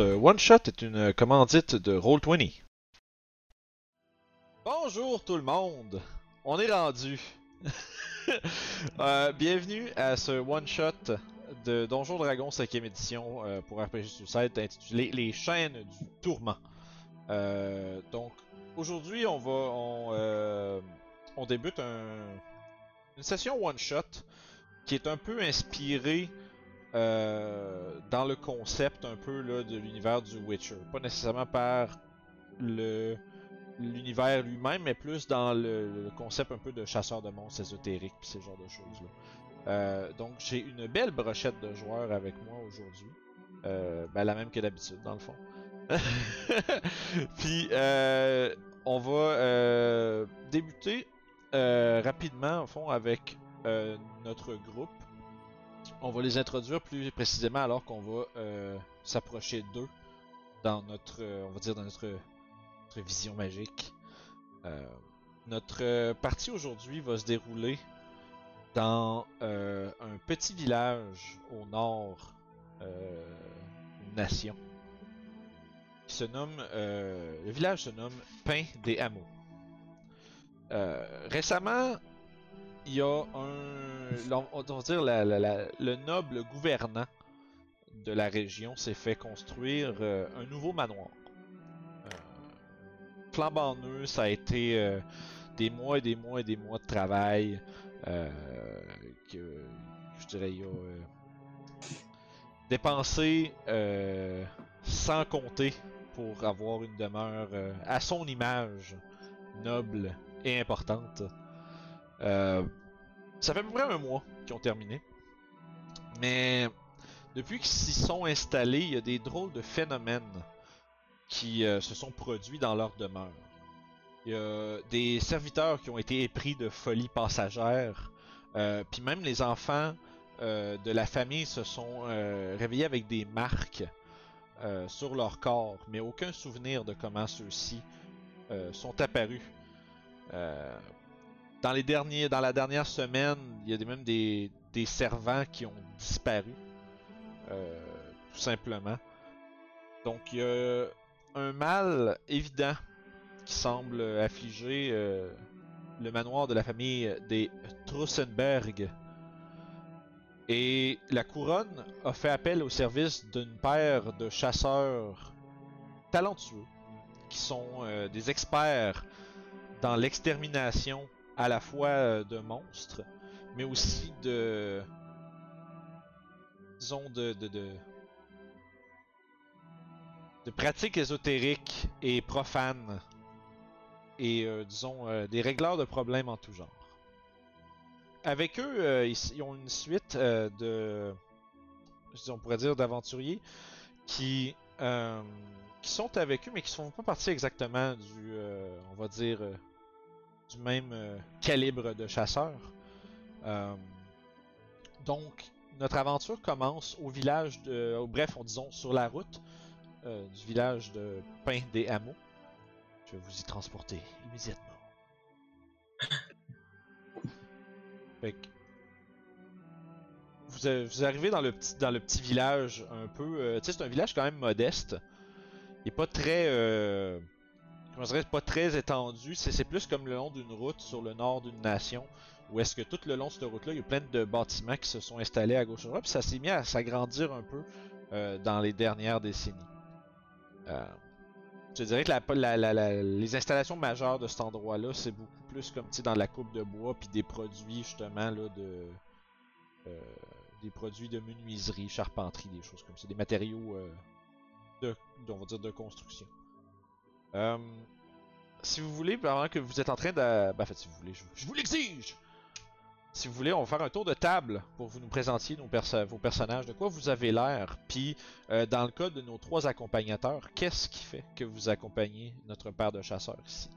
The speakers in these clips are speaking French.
Ce one-shot est une commandite de Roll20. Bonjour tout le monde! On est rendu! Euh, bienvenue à ce one-shot de Donjon Dragon 5ème édition euh, pour RPG Suicide intitulé Les chaînes du tourment. Euh, donc aujourd'hui on va on, euh, on débute un- une session one-shot qui est un peu inspirée euh, dans le concept un peu là, de l'univers du Witcher. Pas nécessairement par le l'univers lui-même, mais plus dans le, concept un peu de chasseur de monstres ésotériques puis ce genre de choses. Euh, donc j'ai une belle brochette de joueurs avec moi aujourd'hui. Euh, ben, la même que d'habitude dans le fond. puis on va débuter rapidement au fond avec notre groupe. On va les introduire plus précisément alors qu'on va euh, s'approcher d'eux dans notre, euh, on va dire dans notre, vision magique. Euh, notre partie aujourd'hui va se dérouler dans un petit village au nord d'une nation se nomme, le village se nomme Pain des Hameaux. Récemment, il y a un, on va dire la- le noble gouvernant de la région s'est fait construire euh, un nouveau manoir. Euh, flambant neuf, ça a été euh, des mois et des mois et des mois de travail. euh, que je dirais il a dépensé sans compter pour avoir une demeure à son image noble et importante. Ça fait à peu près un mois qu'ils ont terminé. Mais depuis qu'ils s'y sont installés, il y a des drôles de phénomènes qui euh, se sont produits dans leur demeure. Il y a des serviteurs qui ont été épris de folie passagère. Euh, Puis même les enfants euh, de la famille se sont réveillés avec des marques sur leur corps, mais aucun souvenir de comment ceux-ci sont apparus. Dans les derniers, dans la dernière semaine, il y a même des, des servants qui ont disparu, euh, tout simplement. Donc il y a un mal évident qui semble affliger euh, le manoir de la famille des Trussenberg. Et la couronne a fait appel au service d'une paire de chasseurs talentueux qui sont euh, des experts dans l'extermination à la fois euh, de monstres, mais aussi de. disons, de. de, pratiques ésotériques et profanes. Et, euh, disons, euh, des régleurs de problèmes en tout genre. Avec eux, ils, ont une suite de. On pourrait dire d'aventuriers qui. qui sont avec eux, mais qui ne font pas partie exactement du. on va dire. Du même euh, calibre de chasseurs. Euh, donc, notre aventure commence au village de. bref, on disons sur la route euh, du village de Pain des Hameaux. Je vais vous y transporter immédiatement. Fait que, vous, euh, vous arrivez dans le petit dans le petit village un peu. tu sais, c'est un village quand même modeste. Il est pas très. Je dirais, pas très étendu. C'est plus comme le long d'une route sur le nord d'une nation. Où est-ce que tout le long de cette route-là, il y a plein de bâtiments qui se sont installés à gauche et à. Puis ça s'est mis à s'agrandir un peu euh, dans les dernières décennies. Euh, je dirais que les installations majeures de cet endroit-là, c'est beaucoup plus comme dans la coupe de bois, puis des produits justement là de. euh, des produits de menuiserie, charpenterie, des choses comme ça. Des matériaux on va dire, de construction. Euh, si vous voulez, pendant que vous êtes en train de. Ben, en fait, si vous voulez, je, vous l'exige! Si vous voulez, on va faire un tour de table pour vous nous présentiez nos vos personnages, de quoi vous avez l'air. Puis, euh, dans le cas de nos trois accompagnateurs, qu'est-ce qui fait que vous accompagnez notre paire de chasseurs ici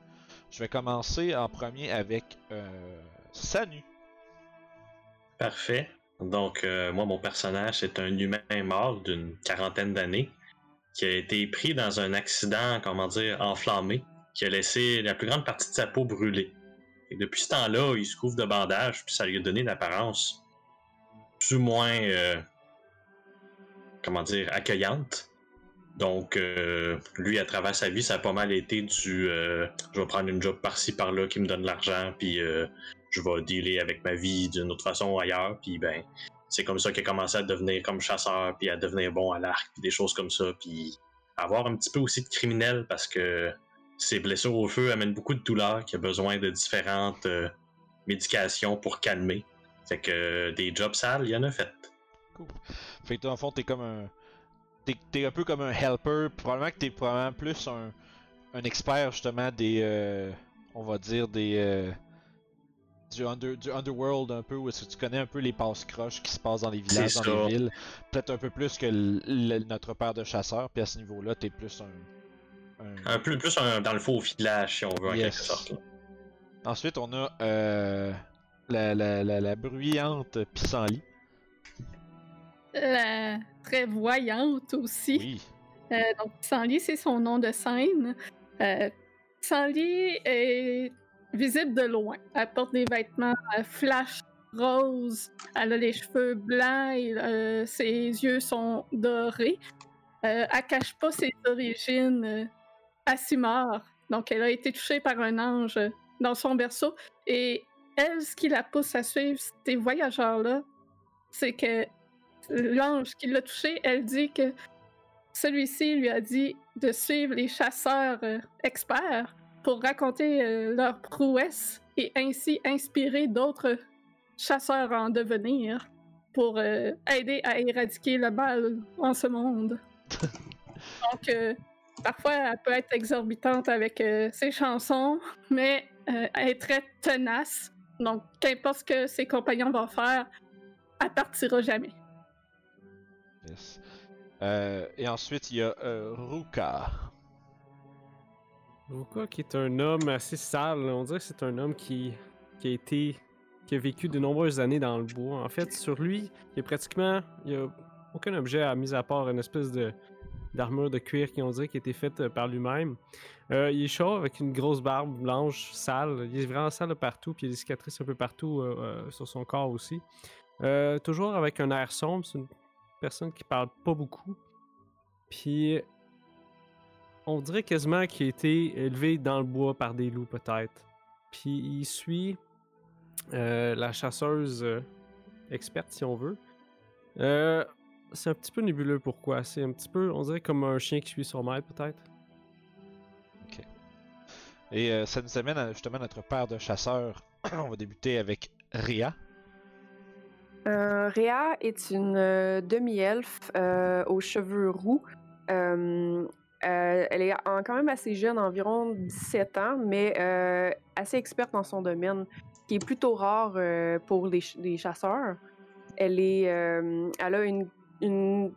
Je vais commencer en premier avec euh, Sanu. Parfait. Donc, moi, mon personnage, c'est un humain mort d'une quarantaine d'années qui a été pris dans un accident, comment dire, enflammé, qui a laissé la plus grande partie de sa peau brûlée. Et depuis ce temps-là, il se couvre de bandages, puis ça lui a donné une apparence plus ou moins, euh, comment dire, accueillante. Donc, euh, lui, à travers sa vie, ça a pas mal été du euh, je vais prendre une job par-ci, par-là qui me donne l'argent, puis je vais dealer avec ma vie d'une autre façon ailleurs, puis ben, c'est comme ça qu'il a commencé à devenir comme chasseur, puis à devenir bon à l'arc, puis des choses comme ça, puis avoir un petit peu aussi de criminel parce que ses blessures au feu amènent beaucoup de douleur, qu'il a besoin de différentes médications pour calmer. Fait que des jobs sales, il y en a fait. Cool. Fait que toi, en fond, t'es comme un t'es un peu comme un helper. Probablement que t'es probablement plus un, un expert justement des, euh, on va dire des euh, du, under, du underworld un peu où est-ce que tu connais un peu les passes croches qui se passent dans les villages, dans les villes. Peut-être un peu plus que notre père de chasseur. Puis à ce niveau-là, t'es plus un, un... peu plus un, dans le faux village si on veut en quelque sorte. Ensuite, on a euh, la, la, la, la bruyante pissenlit la très voyante aussi. Oui. Euh, donc, Sanli, c'est son nom de scène. Euh, est visible de loin. Elle porte des vêtements euh, flash rose. Elle a les cheveux blancs et euh, ses yeux sont dorés. Euh, elle cache pas ses origines euh, Donc, elle a été touchée par un ange dans son berceau. Et elle, ce qui la pousse à suivre ces voyageurs-là, c'est que l'ange qui l'a touché, elle dit que celui-ci lui a dit de suivre les chasseurs experts pour raconter euh, leurs prouesses et ainsi inspirer d'autres chasseurs en devenir pour euh, aider à éradiquer le mal en ce monde. Donc, parfois, elle peut être exorbitante avec ses chansons, mais elle est très tenace. Donc, qu'importe ce que ses compagnons vont faire, elle partira jamais. Euh, et ensuite, il y a euh, Ruka. Ruka qui est un homme assez sale? On dirait que c'est un homme qui, a été. qui a vécu de nombreuses années dans le bois. En fait, sur lui, il y a pratiquement. Il a aucun objet à mis à part une espèce de d'armure de cuir qui on dirait qui a été faite euh, par lui-même. il est chaud avec une grosse barbe blanche sale. Il est vraiment sale partout, puis il y a des cicatrices un peu partout sur son corps aussi. toujours avec un air sombre, c'est une personne qui parle pas beaucoup. Puis on dirait quasiment qu'il a été élevé dans le bois par des loups peut-être. Puis il suit euh, la chasseuse euh, experte si on veut. Euh, c'est un petit peu nébuleux pourquoi? C'est un petit peu, on dirait comme un chien qui suit son maître peut-être. Ok. Et ça nous amène à, justement notre père de chasseurs. on va débuter avec Ria. Euh, Réa est une euh, demi-elfe euh, aux cheveux roux. Elle est quand même assez jeune, environ 17 ans, mais assez experte dans son domaine, qui est plutôt rare pour les, chasseurs. Elle, est, elle a une,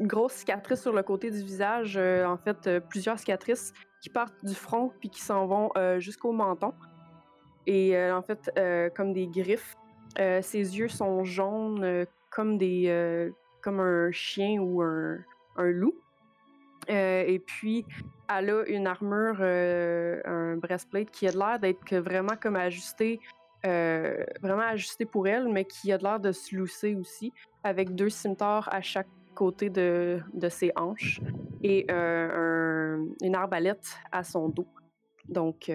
grosse cicatrice sur le côté du visage, en fait, plusieurs cicatrices qui partent du front puis qui s'en vont jusqu'au menton. Et en fait, comme des griffes euh, ses yeux sont jaunes euh, comme des euh, comme un chien ou un loup. Et puis, elle a une armure, un breastplate qui a l'air d'être vraiment comme ajusté, vraiment ajusté pour elle, mais qui a l'air de se lousser aussi, avec deux cimetars à chaque côté de, de ses hanches et un, une arbalète à son dos. Donc,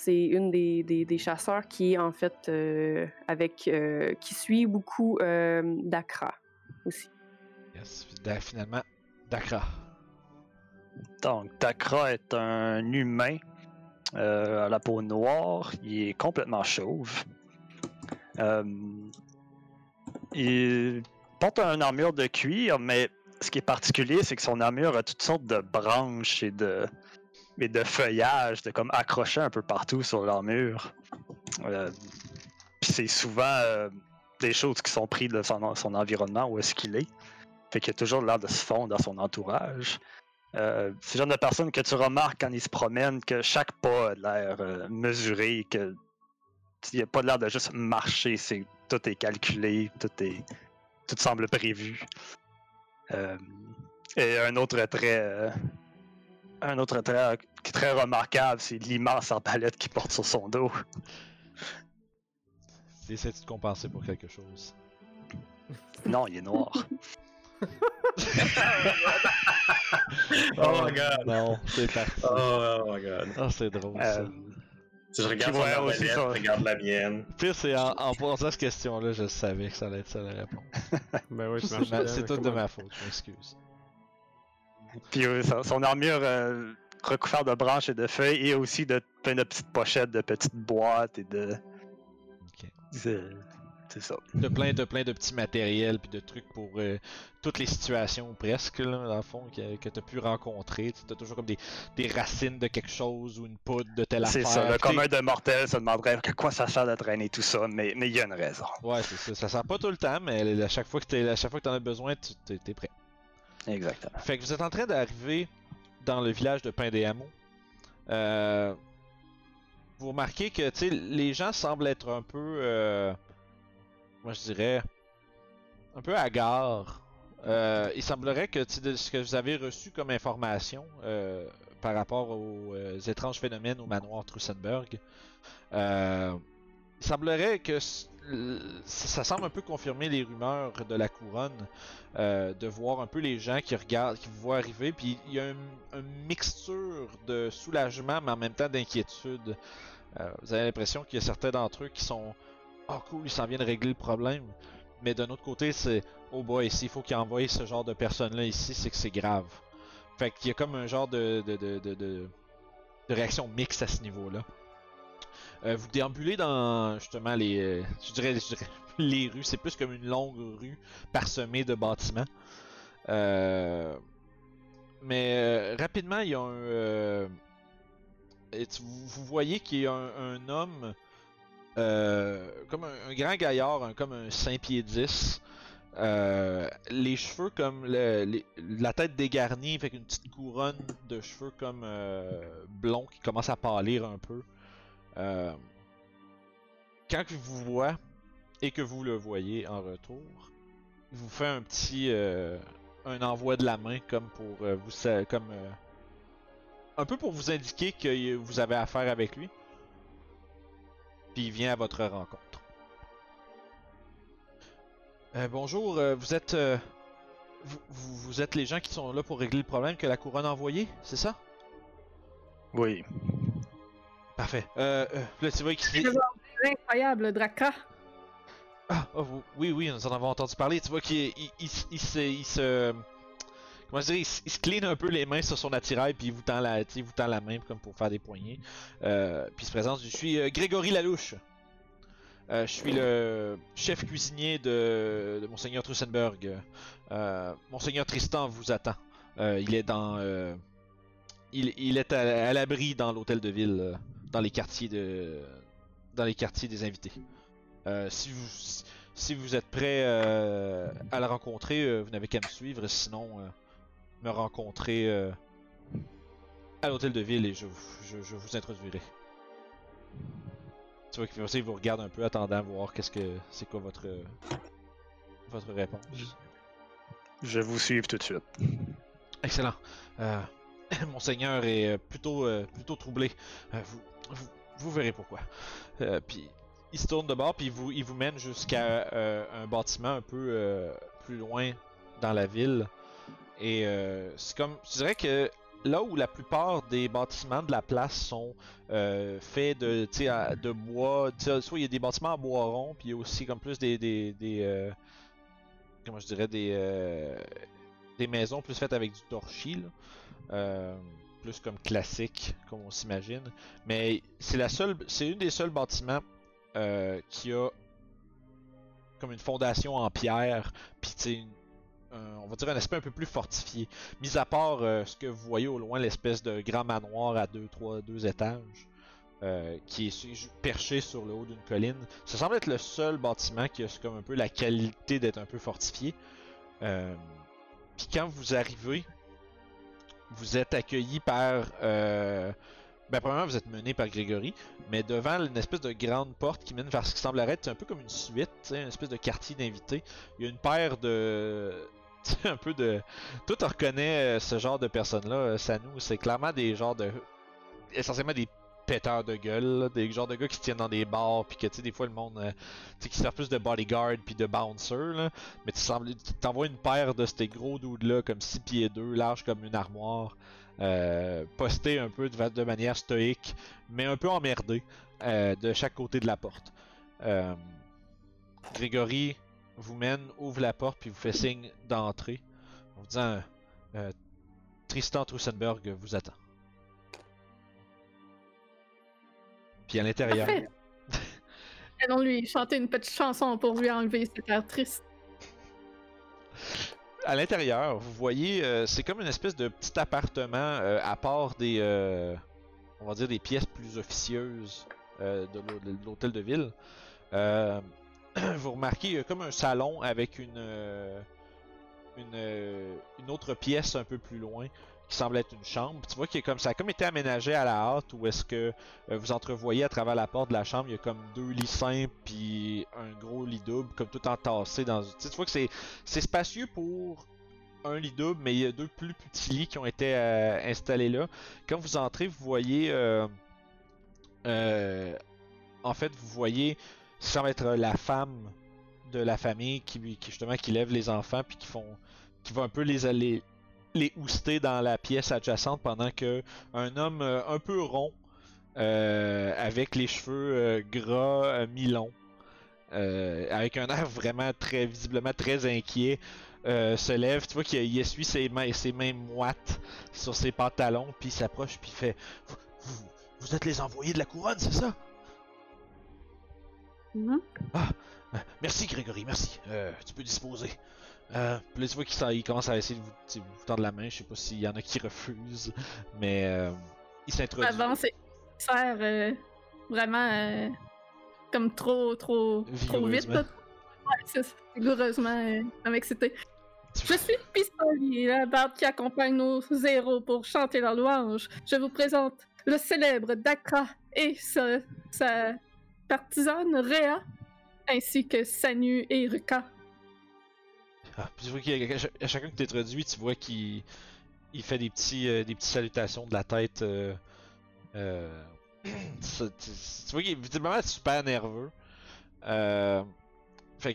c'est une des, des, chasseurs qui, en fait, euh, avec, euh, qui suit beaucoup euh, Dakra aussi. Yes, finalement, Dakra. Donc, Dakra est un humain à la peau noire. Il est complètement chauve. il porte une armure de cuir, mais ce qui est particulier, c'est que son armure a toutes sortes de branches et de, mais de comme accroché un peu partout sur l'armure. Euh, c'est souvent euh, des choses qui sont prises de son environnement, où est-ce qu'il est. Fait qu'il a toujours l'air de se fondre dans son entourage. Euh, c'est le genre de personne que tu remarques quand il se promène, que chaque pas a l'air euh, mesuré, que il n'y a pas l'air de juste marcher, c'est tout est calculé, tout est tout semble prévu. et un autre trait un autre trait qui est très remarquable, c'est l'immense arbalète qu'il porte sur son dos. Essaie de compenser pour quelque chose? Non, il est noir. Oh my god. Non, c'est parti. Oh, my god. Ah, c'est drôle ça. Euh, Si je regarde Puis son ouais, aussi arbalète, ça? je regarde la mienne. Pire, c'est en, en posant cette question-là, je savais que ça allait être ça la réponse. Ben je C'est tout de ma faute, je m'excuse. Puis euh, son, son armure euh, recouverte de branches et de feuilles et aussi de plein de petites pochettes, de petites boîtes et de. Ok. C'est c'est ça. De plein, de plein de petits matériels puis de trucs pour euh, toutes les situations presque là, dans le fond que, que t'as pu rencontrer. Tu as toujours comme des, des racines de quelque chose ou une poudre de telle C'est affaire. ça. Le commun de mortel se demanderait à quoi ça sert de traîner tout ça, mais mais il y a une raison. Ouais, c'est ça. Ça sert pas tout le temps, mais à chaque fois que t'es, à chaque fois que t'en as besoin, tu t'es prêt. Exactement. Fait que vous êtes en train d'arriver dans le village de Pain des Hameaux. Euh, vous remarquez que tu les gens semblent être un peu, euh, moi je dirais, un peu hagards. Euh, il semblerait que ce que vous avez reçu comme information euh, par rapport aux euh, étranges phénomènes au manoir Trussenberg, euh, il semblerait que ça semble un peu confirmer les rumeurs de la couronne de voir un peu les gens qui regardent, qui vous voient arriver, puis il y a un- une mixture de soulagement, mais en même temps d'inquiétude. Vous avez l'impression qu'il y a certains d'entre eux qui sont Oh cool, ils s'en viennent régler le problème. Mais d'un autre côté, c'est Oh boy, s'il faut qu'ils envoient ce genre de personnes-là ici, c'est que c'est grave. Fait qu'il y a comme un genre de, de, de, de, de- de réaction mixte à ce niveau-là. Euh, vous déambulez dans justement les, euh, je dirais, les rues. C'est plus comme une longue rue parsemée de bâtiments. Euh, mais euh, rapidement, il y a un. vous, voyez qu'il y a un, homme, comme un, grand gaillard, comme un 5 pieds 10. euh, les cheveux comme le- la tête dégarnie avec une petite couronne de cheveux comme euh, blond qui commence à pâlir un peu. Euh, quand il vous voit et que vous le voyez en retour, il vous fait un petit euh, un envoi de la main comme pour euh, vous comme euh, un peu pour vous indiquer que vous avez affaire avec lui. Puis il vient à votre rencontre. Euh, bonjour, euh, vous êtes euh, vous, vous- êtes les gens qui sont là pour régler le problème que la couronne a envoyé, c'est ça? Oui. Parfait. Euh, euh, là, tu vois qu'il C'est incroyable, Draka. Ah, oh, oui, oui, nous en avons entendu parler. Tu vois qu'il il, il, se- il se, il se- Comment je dirais, il, se- clean un peu les mains sur son attirail, puis il vous tend la, vous main comme pour faire des poignées. Euh, puis il se présente, je suis euh, Grégory Lalouche. Euh, je suis le chef cuisinier de, Monseigneur Trussenberg. Euh, Monseigneur Tristan vous attend. Il est dans... il, est à, l'abri dans l'hôtel de ville, dans les quartiers de... dans les quartiers des invités. Si vous si vous êtes prêt à la rencontrer, vous n'avez qu'à me suivre, sinon me rencontrer euh, à l'hôtel de ville et je, vous- je, je vous introduirai. Tu vois qu'il vous regarde un peu, attendant voir qu'est-ce que c'est quoi votre votre réponse. Je vous suive tout de suite. Excellent. Euh, Monseigneur est euh, plutôt, euh, plutôt troublé. Vous, vous, vous verrez pourquoi. Puis il se tourne de bord, puis il vous, il vous mène jusqu'à un bâtiment un peu plus loin dans la ville. Et euh, c'est comme, je dirais que là où la plupart des bâtiments de la place sont euh, faits de, de bois, soit il y a des bâtiments en bois rond, puis il y a aussi comme plus des, des, euh, comment je dirais, des, euh, des maisons plus faites avec du torchis, là. Plus comme classique, comme on s'imagine. Mais c'est la seule, c'est une des seuls bâtiments qui a comme une fondation en pierre, puis tu un- on va dire un aspect un peu plus fortifié. Mis à part euh, ce que vous voyez au loin, l'espèce de grand manoir à deux, trois, deux étages. euh, qui est perché sur le haut d'une colline. Ça semble être le seul bâtiment qui a comme un peu la qualité d'être un peu fortifié. Euh, Puis quand vous arrivez, vous êtes accueilli par. Euh... Ben, premièrement, vous êtes mené par Grégory, mais devant une espèce de grande porte qui mène vers ce qui semblerait être un peu comme une suite, une espèce de quartier d'invités. Il y a une paire de. Sais, un peu de. Toi, tu reconnais euh, ce genre de personnes-là, euh, Sanou. C'est clairement des genres de. Essentiellement des péteurs de gueule, des genres de gars qui se tiennent dans des bars, puis que tu sais, des fois le monde, euh, tu sais, qui sert plus de bodyguard puis de bouncer, là. Mais tu sembles- t'envoies une paire de ces gros dudes là, comme 6 pieds 2, large comme une armoire, euh, un peu de, manière stoïque, mais un peu emmerdés, euh, de chaque côté de la porte. Grégory vous mène, ouvre la porte, puis vous fait signe d'entrer, en vous disant euh, Tristan Trussenberg vous attend. Puis à l'intérieur. Allons lui chanter une petite chanson pour lui enlever cet air triste. à l'intérieur, vous voyez, euh, c'est comme une espèce de petit appartement euh, à part des, euh, on va dire des pièces plus officieuses de l'hôtel de ville. Vous remarquez, il y a comme un salon avec une, euh, une, euh, une autre pièce un peu plus loin qui semble être une chambre. Tu vois qu'il a comme ça a comme été aménagé à la hâte où est-ce que euh, vous entrevoyez à travers la porte de la chambre, il y a comme deux lits simples puis un gros lit double comme tout entassé dans. Tu tu vois que c'est c'est spacieux pour un lit double, mais il y a deux plus petits lits qui ont été installés là. Quand vous entrez, vous voyez. en fait, vous voyez. Ça semble être la femme de la famille qui, justement qui lève les enfants puis qui font. qui va un peu les aller. les ouster dans la pièce adjacente pendant que un homme euh, un peu rond. euh, avec les cheveux euh, gras mi-longs, avec un air vraiment très visiblement très inquiet, se lève, tu vois qu'il il essuie ses mains, ses mains moites sur ses pantalons, puis il s'approche, puis fait vous êtes les envoyés de la couronne, c'est ça? Mhm. Euh, Merci Grégory, merci. Euh, tu peux disposer. Euh, puis là, tu vois qu'il commence à essayer de vous, tendre la main. Je sais pas s'il y en a qui refusent, mais euh, il s'introduit. Avant, c'est sert euh, vraiment comme trop, trop, trop vite. Là. Ouais, c'est ça. Vigoureusement, ça m'excitait. Je suis Pistolier, la barde qui accompagne nos héros pour chanter leur louange. Je vous présente le célèbre Dakra et sa, sa partisane Rhea, ainsi que Sanu et Ruka. Ah, tu vois qu'il à ch- à chacun que tu introduis, tu vois qu'il il fait des petits euh, petites salutations de la tête. euh, euh, ça- tu, tu vois qu'il est super nerveux. Euh, fait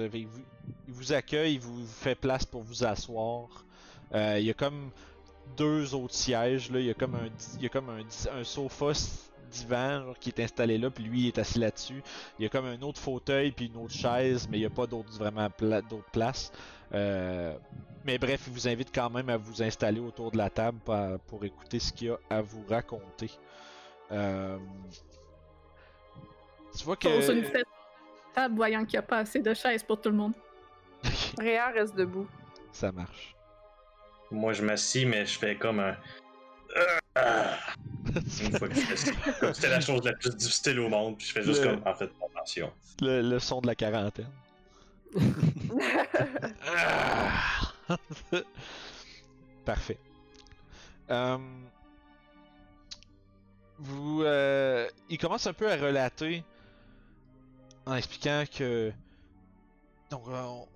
euh, il vous, il vous accueille, il vous fait place pour vous asseoir. Il y a comme deux autres sièges là, il y a comme un di- il y a comme un, un sofa divan genre, qui est installé là, puis lui il est assis là-dessus. Il y a comme un autre fauteuil puis une autre chaise, mais il n'y a pas d'autres vraiment pla- d'autres places. Euh, mais bref, il vous invite quand même à vous installer autour de la table pour, pour écouter ce qu'il y a à vous raconter. Euh, tu vois que. Pose une fête table, voyant qu'il n'y a pas assez de chaises pour tout le monde. Réa reste debout. Ça marche. Moi, je m'assis, mais je fais comme un. Une fois que je fais ça. Comme C'était la chose la plus difficile au monde, puis je fais juste Le- comme en fait attention. le, le son de la quarantaine. Parfait. Euh, vous, euh, il commence un peu à relater en expliquant que donc on,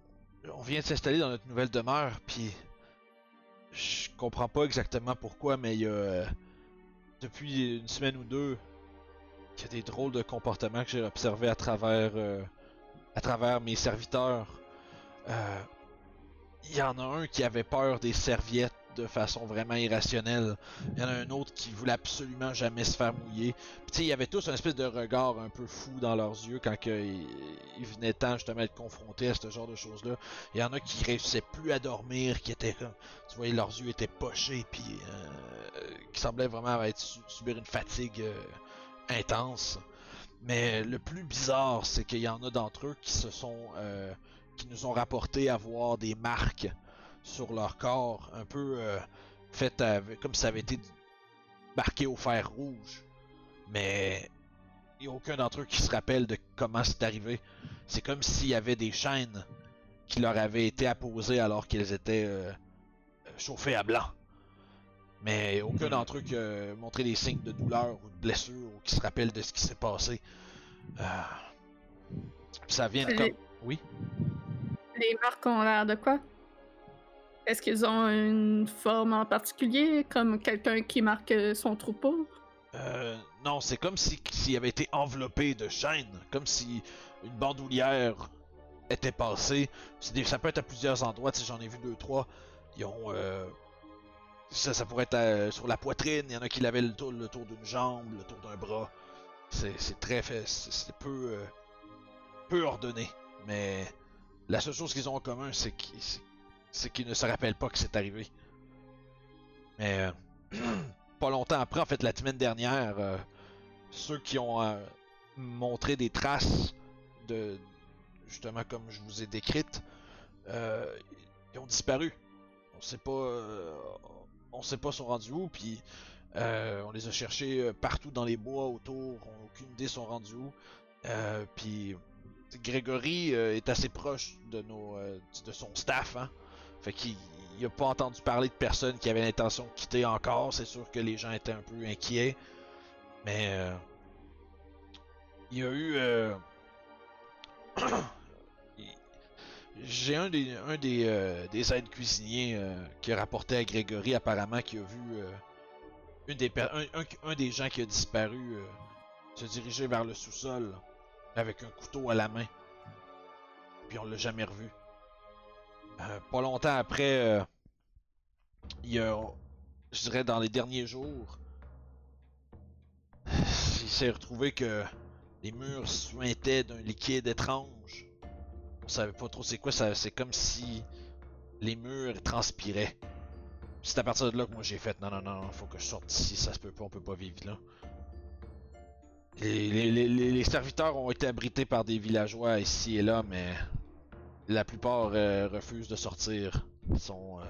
on vient de s'installer dans notre nouvelle demeure, puis je comprends pas exactement pourquoi, mais il y a euh, depuis une semaine ou deux qu'il y a des drôles de comportements que j'ai observés à travers euh, mes serviteurs. Euh, il y en a un qui avait peur des serviettes de façon vraiment irrationnelle. Il y en a un autre qui voulait absolument jamais se faire mouiller. Puis il y avait tous un espèce de regard un peu fou dans leurs yeux quand que il, il venait temps justement d'être confrontés à ce genre de choses-là. Il y en a qui réussissaient plus à dormir, qui étaient tu voyais leurs yeux étaient pochés, puis euh, qui semblaient vraiment être su- subir une fatigue euh, intense. Mais le plus bizarre, c'est qu'il y en a d'entre eux qui se sont, euh, qui nous ont rapporté avoir des marques sur leur corps, un peu euh, avec- comme si ça avait été marqué au fer rouge. Mais il n'y a aucun d'entre eux qui se rappelle de comment c'est arrivé. C'est comme s'il y avait des chaînes qui leur avaient été apposées alors qu'ils étaient euh, chauffés à blanc. Mais aucun d'entre eux qui a montré des signes de douleur ou de blessure ou qui se rappelle de ce qui s'est passé. Euh, Ça vient de comme... les- Oui? Les marques ont l'air de quoi? Est-ce qu'ils ont une forme en particulier, comme quelqu'un qui marque son troupeau? Euh, non, c'est comme si s'il avait été enveloppé de chaînes, comme si une bandoulière était passée. Ça peut être à plusieurs endroits, sais, j'en ai vu deux, trois. Euh, ça, ça pourrait être euh, sur la poitrine, il y en a qui l'avaient le tour, le d'une jambe, le tour d'un bras. C'est très fait, c'est peu. peu ordonné. Mais la seule chose qu'ils ont en commun, c'est qu'ils c'est- qu'ils ne se rappellent pas que c'est arrivé. Mais. euh, pas longtemps après, en fait, la semaine dernière, euh, ceux qui ont euh, montré des traces de, justement comme je vous ai décrites, ils ont disparu. On sait pas, on sait pas sont rendus où, puis on les a cherchés partout dans les bois autour, on aucune idée sont rendus où. Puis Grégory est assez proche de nos, de son staff, hein. Fait qu'il il a pas entendu parler de personne qui avait l'intention de quitter encore. C'est sûr que les gens étaient un peu inquiets. Mais euh, il y a eu. euh, J'ai un des, un des, euh, des aides cuisiniers qui a rapporté à Grégory apparemment qui a vu une des un, un- des gens qui a disparu se diriger vers le sous-sol avec un couteau à la main. Puis on l'a jamais revu. Euh, pas longtemps après, euh, il y a, je dirais dans les derniers jours, il s'est retrouvé que les murs suintaient d'un liquide étrange. On savait pas trop c'est quoi, c'est comme si les murs transpiraient. C'est à partir de là que moi j'ai fait non non non, faut que je sorte d'ici, ça se peut pas, on peut pas vivre là. Les serviteurs ont été abrités par des villageois ici et là, mais la plupart euh, refusent de sortir. Ils sont euh,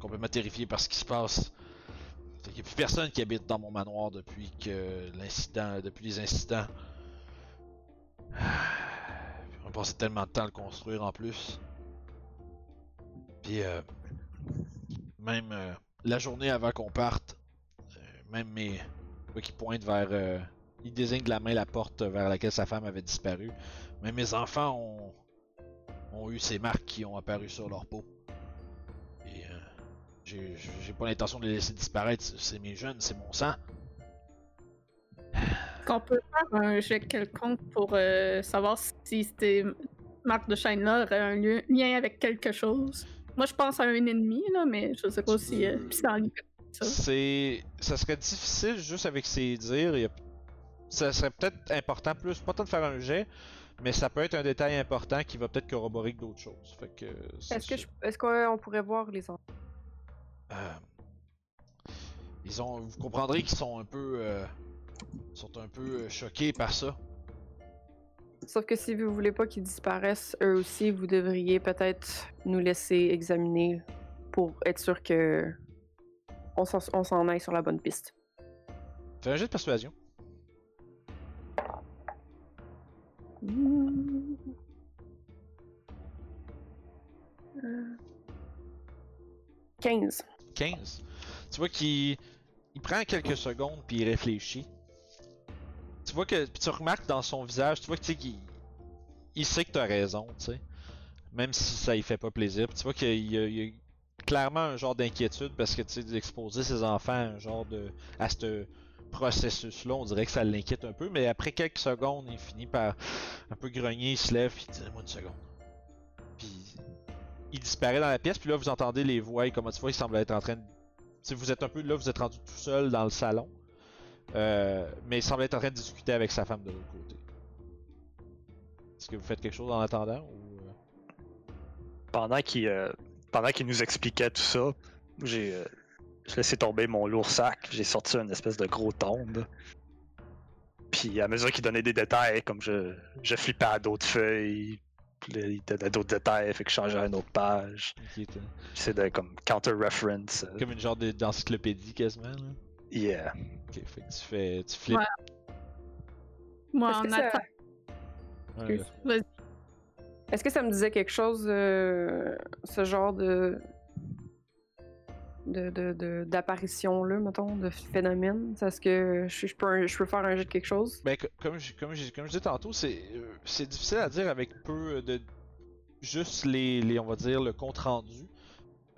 complètement terrifiés par ce qui se passe. Il n'y a plus personne qui habite dans mon manoir depuis que l'incident, depuis les incidents. On a passé tellement de temps à le construire en plus. Puis euh, même la journée avant qu'on parte, même mes moi qui pointe vers, il désigne de la main la porte vers laquelle sa femme avait disparu. Même mes enfants ont ont eu ces marques qui ont apparu sur leur peau. Et euh, j'ai pas l'intention de les laisser disparaître. C'est mes jeunes, c'est mon sang. Est-ce qu'on peut faire un jet quelconque pour euh, savoir si ces marques de chaîne-là auraient un lieu- lien avec quelque chose? Moi, je pense à un ennemi, là, mais je sais pas si euh, puis c'est en lien avec ça. C'est, ça serait difficile juste avec ses dires. il y a- Ça serait peut-être important plus, pas tant de faire un jet, mais ça peut être un détail important qui va peut-être corroborer d'autres choses. Fait que. c'est Est-ce que ça. je- est-ce qu'on pourrait voir les enfants? Euh, ils ont, vous comprendrez qu'ils sont un peu, euh, sont un peu euh, choqués par ça. Sauf que si vous voulez pas qu'ils disparaissent, eux aussi, vous devriez peut-être nous laisser examiner pour être sûr que on s'en aille sur la bonne piste. Fais un jet de persuasion. 15. 15. Tu vois qu'il il prend quelques secondes puis il réfléchit. Tu vois que tu remarques dans son visage, tu vois que tu qu'il il sait que t'as raison, tu sais. Même si ça lui fait pas plaisir. Tu vois qu'il y a, il a clairement un genre d'inquiétude parce que tu sais d'exposer ses enfants à un genre de à ce processus-là, on dirait que ça l'inquiète un peu. Mais après quelques secondes, il finit par un peu grogner, il se lève, il dit moi une seconde. Puis il disparaît dans la pièce, puis là vous entendez les voix, et comment tu vois, il semble être en train de. Sais, vous êtes un peu là, vous êtes rendu tout seul dans le salon. Euh, mais il semble être en train de discuter avec sa femme de l'autre côté. Est-ce que vous faites quelque chose en attendant ou. euh? Pendant qu'il euh, pendant qu'il nous expliquait tout ça, j'ai euh, j'ai laissé tomber mon lourd sac, j'ai sorti une espèce de gros tombe. Puis à mesure qu'il donnait des détails, comme je, je flippais à d'autres feuilles, puis là, il donnait d'autres détails, fait que je changeais à une autre page. qui est, euh, J'essaie de comme counter-reference. euh, comme une genre de- d'encyclopédie quasiment là. Yeah. Ok, fait que tu fais. Tu flippes. Ouais. Moi, excuse. vas-y. Est-ce que ça me disait quelque chose, euh, ce genre de. De, de, de- d'apparition-là, mettons, de phénomène? Est-ce que je, je peux, un- je peux faire un jet de quelque chose? Ben, co- comme, je- comme, comme je disais tantôt, c'est euh, c'est difficile à dire avec peu de. Juste les, les on va dire, le compte rendu.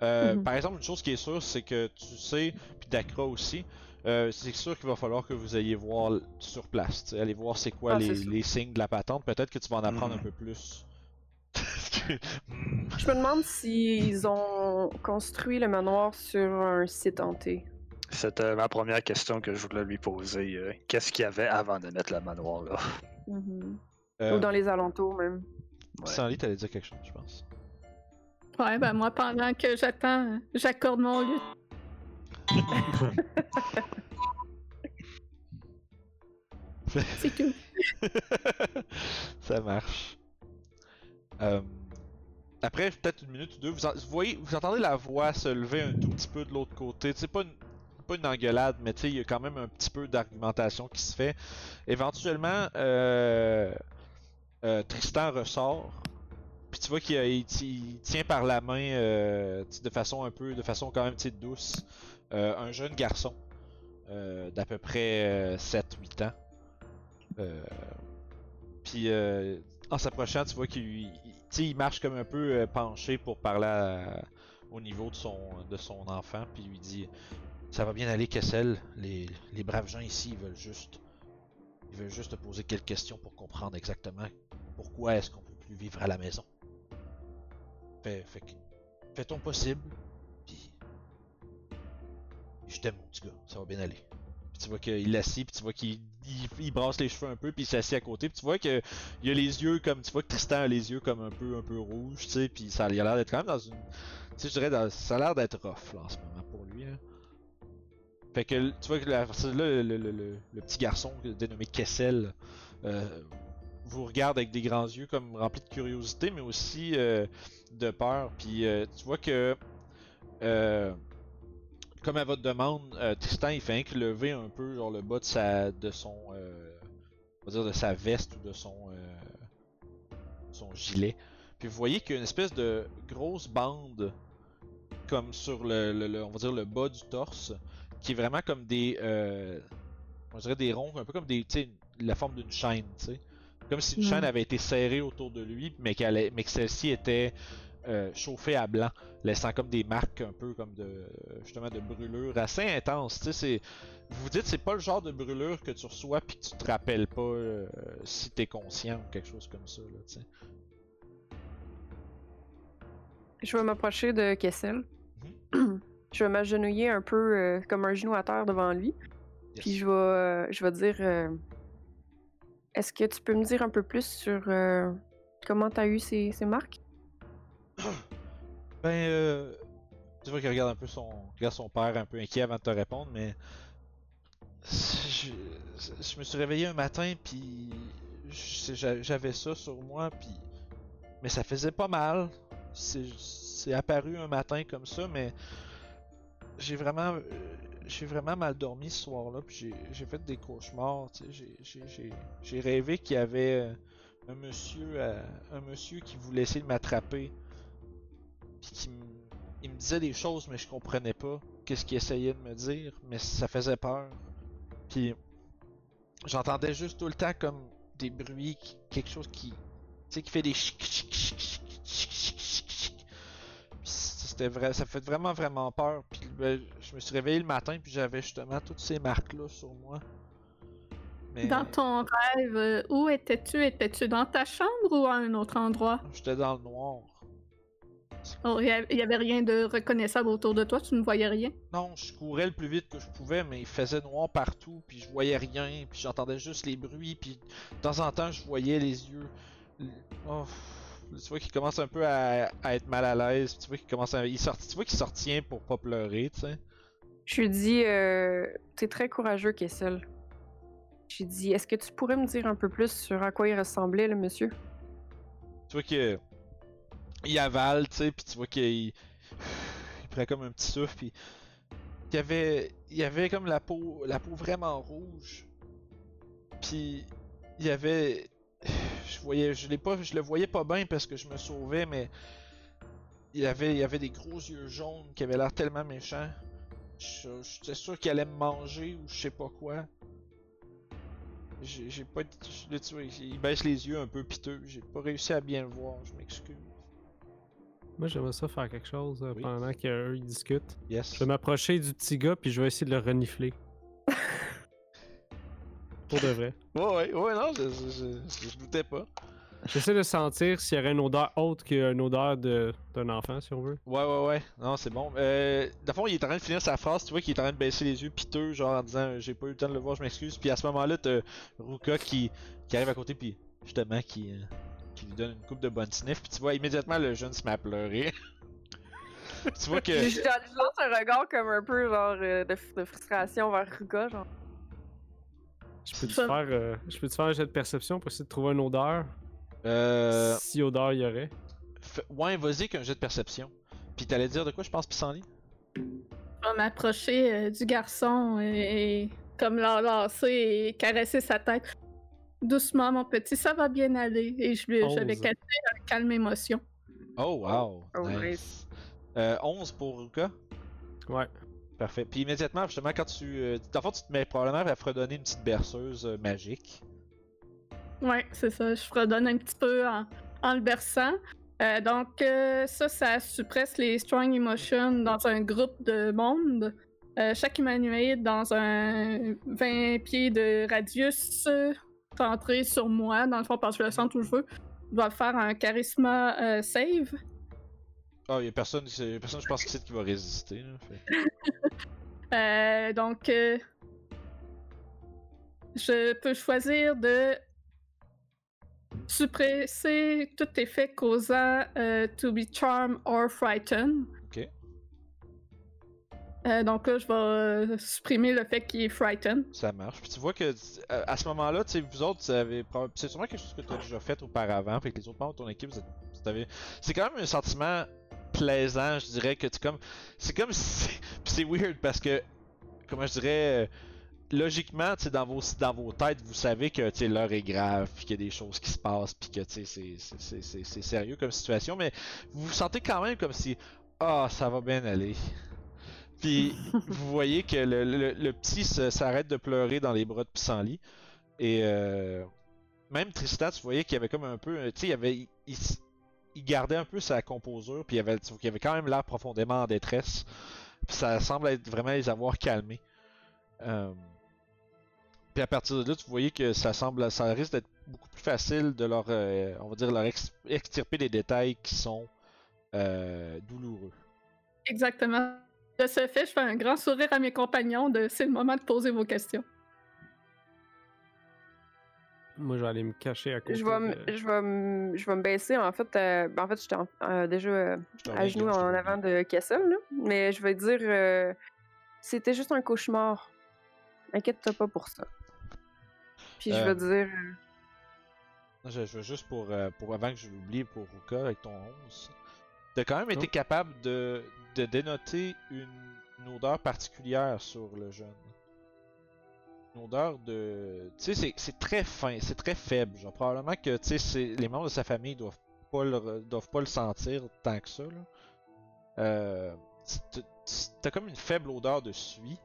Euh, Mhm. Par exemple, une chose qui est sûre, c'est que tu sais, puis Dakra aussi, euh, c'est sûr qu'il va falloir que vous ayez voir sur place. tu sais, Aller voir c'est quoi Ah, les, les signes de la patente. Peut-être que tu vas en apprendre un peu plus. Hmm. Je me demande s'ils ont construit le manoir sur un site hanté. C'était ma première question que je voulais lui poser. euh, Qu'est-ce qu'il y avait avant de mettre le manoir là? Euh, Ou dans les alentours même. Ouais. Sandy, t'allais dire quelque chose, je pense. Ouais, ben moi, pendant que j'attends, j'accorde mon lieu. C'est tout. Ça marche. Euh, Après peut-être une minute ou deux, vous, voyez, vous entendez la voix se lever un tout petit peu de l'autre côté. C'est pas une, pas une engueulade, mais il y a quand même un petit peu d'argumentation qui se fait. Éventuellement, euh, euh, Tristan ressort. Puis tu vois qu'il tient par la main, de façon un peu, de façon quand même douce, un jeune garçon d'à peu près 7-8 ans. Puis en s'approchant, tu vois qu'il il- marche comme un peu euh, penché pour parler au niveau de son, enfant. Puis lui dit Ça va bien aller, Kessel. Les, braves gens ici, ils veulent juste. Veulent juste te poser quelques questions pour comprendre exactement pourquoi est-ce qu'on peut plus vivre à la maison. Fais, fais, fais ton possible. Puis. Je t'aime, mon petit gars. Ça va bien aller. Tu vois qu'il l'assit, puis tu vois qu'il il, brasse les cheveux un peu, puis il s'assied à côté, puis tu vois que il a les yeux comme tu vois que Tristan a les yeux comme un peu un peu rouges, tu sais, puis ça il a l'air d'être quand même dans une tu sais je dirais ça a l'air d'être rough là, en ce moment pour lui. là. Fait que tu vois que là le, le- le- le- le petit garçon dénommé Kessel euh, vous regarde avec des grands yeux comme remplis de curiosité mais aussi euh, de peur, puis euh, tu vois que euh, comme à votre demande, euh, Tristan il fait rien que lever un peu genre le bas de sa de son euh, on va dire de sa veste ou de son euh, son gilet. Puis vous voyez qu'il y a une espèce de grosse bande comme sur le, le- le- on va dire le bas du torse qui est vraiment comme des on dirait des ronds un peu comme des tu sais la forme d'une chaîne, tu sais. Comme si une chaîne avait été serrée autour de lui mais qu'elle mais que celle-ci était euh, chauffée à blanc laissant comme des marques un peu comme de justement de brûlure assez intense. Tu sais, c'est vous vous dites c'est pas le genre de brûlure que tu reçois puis que tu te rappelles pas euh, si t'es conscient ou quelque chose comme ça. Là. Je vais m'approcher de Kessel. je vais m'agenouiller un peu euh, comme un genou à terre devant lui. Yes. Puis je vais, euh, je vais dire Est-ce que tu peux me dire un peu plus sur comment tu as eu ces, ces marques? Ben, euh, tu vois qu'il regarde un peu son, regarde son père un peu inquiet avant de te répondre, mais je, je me suis réveillé un matin puis j'avais ça sur moi puis mais ça faisait pas mal. C'est apparu un matin comme ça, mais j'ai vraiment j'ai vraiment mal dormi ce soir-là puis j'ai- fait des cauchemars. j'ai- rêvé qu'il y avait un monsieur un monsieur qui voulait essayer de m'attraper puis qui me, il me disait des choses, mais je comprenais pas qu'est-ce qu'il essayait de me dire, mais ça faisait peur. Puis j'entendais juste tout le temps comme des bruits, quelque chose qui, tu sais, qui fait des chic chic c'était vrai, ça fait vraiment vraiment peur. Puis ben, je me suis réveillé le matin, puis j'avais justement toutes ces marques là sur moi. Dans ton rêve, euh, où étais-tu? Étais-tu dans ta chambre ou à un autre endroit? J'étais dans le noir. Oh, il y a- il y avait rien de reconnaissable autour de toi, tu ne voyais rien? Non, je courais le plus vite que je pouvais, mais il faisait noir partout, puis je voyais rien, puis j'entendais juste les bruits, puis de temps en temps je voyais les yeux. Oh, tu vois qu'il commence un peu à, à être mal à l'aise, puis tu vois qu'il commence à, il sort, tu vois qu'il s'en retient pour pas pleurer, tu sais. Je lui dis euh, T'es très courageux, Kessel. J'ai dit Est-ce que tu pourrais me dire un peu plus sur à quoi il ressemblait, le monsieur? Tu vois que il avale, tu sais, puis tu vois qu'il il prend comme un petit souffle, puis il avait, il avait comme la peau, la peau vraiment rouge, puis il avait, je voyais, je l'ai pas, je le voyais pas bien parce que je me sauvais, mais il avait, il avait des gros yeux jaunes qui avaient l'air tellement méchants. J'étais sûr qu'il allait me manger ou je sais pas quoi. J'ai pas. je- il baisse les yeux un peu piteux. J'ai pas réussi à bien le voir, je m'excuse. Moi, j'aimerais ça faire quelque chose euh, Oui. pendant qu'eux ils discutent. Yes. Je vais m'approcher du petit gars puis je vais essayer de le renifler. Pour de vrai. Ouais, ouais, ouais, non, je, je, je- je doutais pas. J'essaie de sentir s'il y aurait une odeur autre qu'une odeur de- d'un enfant, si on veut. Ouais, ouais, ouais. Non, c'est bon. Euh, le fond, il est en train de finir sa phrase. Tu vois qu'il est en train de baisser les yeux piteux, genre en disant J'ai pas eu le temps de le voir, je m'excuse. Puis à ce moment-là, t'as Ruka qui, qui arrive à côté, puis justement, qui, euh, qui lui donne une coupe de bonne sniff. Puis tu vois immédiatement le jeune se met à pleurer. tu vois que. Je je lance un regard comme un peu genre euh, de, de frustration vers Ruka, genre. Je peux-tu Ça- faire, euh, je peux faire un jet de perception pour essayer de trouver une odeur? Euh. Si odeur il y aurait. f- Ouais, vas-y, qu'un jet de perception. Puis t'allais dire de quoi, je pense, Pissenlit Je vais m'approcher euh, du garçon et, et comme l'enlacer et caresser sa tête. Doucement, mon petit, ça va bien aller. Et je, lui, je vais Onze. cacher un calme émotion. Oh, wow. Oh, nice. Euh, 11 pour Ruka. Ouais. Parfait. Puis immédiatement, justement, quand tu. Euh, le fond, tu te mets probablement à fredonner une petite berceuse euh, magique. Ouais, c'est ça. Je fredonne un petit peu en, en le berçant. Euh, donc, euh, ça, ça suppresse les strong emotions dans un groupe de monde. Euh, chaque humanoïde dans un 20 pieds de radius euh, centré sur moi, dans le fond, parce que je le sens où je veux, doit faire un charisma euh, save. Ah, il y a personne, y a personne je pense, ici qui va résister. Là, fait. Euh, donc, euh, je peux choisir de suppresser tout effet causant euh, to be charmed or frightened. Euh, donc là, je vais euh, supprimer le fait qu'il est frightened. Ça marche. Puis tu vois que à ce moment-là, tu vous autres, c'est sûrement quelque chose que tu as déjà fait auparavant, fait que les autres membres de ton équipe, c'est quand même un sentiment plaisant, je dirais que tu comme, c'est comme si, puis c'est weird parce que, comment je dirais, euh, logiquement, tu dans vos dans vos têtes, vous savez que tu l'heure est grave, puis qu'il y a des choses qui se passent, puis que tu c'est sérieux comme situation, mais vous vous sentez quand même comme si, ah, ça va bien aller. Puis vous voyez que le, petit s'arrête de pleurer dans les bras de Pissenlit. Et euh, même Tristan, tu voyais qu'il avait comme un peu. Tu sais, il, avait, il, gardait un peu sa composure. Puis il avait, avait quand même l'air profondément en détresse. Puis ça semble être vraiment les avoir calmés. Euh, puis à partir de là, tu voyais que ça semble. Ça risque d'être beaucoup plus facile de leur. euh, on va dire, leur ex- extirper des détails qui sont euh, douloureux. Exactement. De ce fait, je fais un grand sourire à mes compagnons de c'est le moment de poser vos questions. Moi, je vais aller me cacher à côté. Je vais, me- de- je, vais je vais me baisser. En fait, euh, ben, en fait j'étais en- euh, déjà euh, à genoux en avant de Kessel, là. Mais je vais dire, euh, c'était juste un cauchemar. Inquiète-toi pas pour ça. Puis je vais dire, euh, Je, je veux juste pour, euh, pour avant que je l'oublie pour Ruka avec ton 11. T'as quand même été Oh. capable de, de dénoter une, une odeur particulière sur le jeune. Une odeur de. Tu sais, c'est- c'est très fin, c'est très faible. Genre, probablement que tu sais, les membres de sa famille doivent pas le, doivent pas le sentir tant que ça. Là. Euh, T'as comme une faible odeur de suie.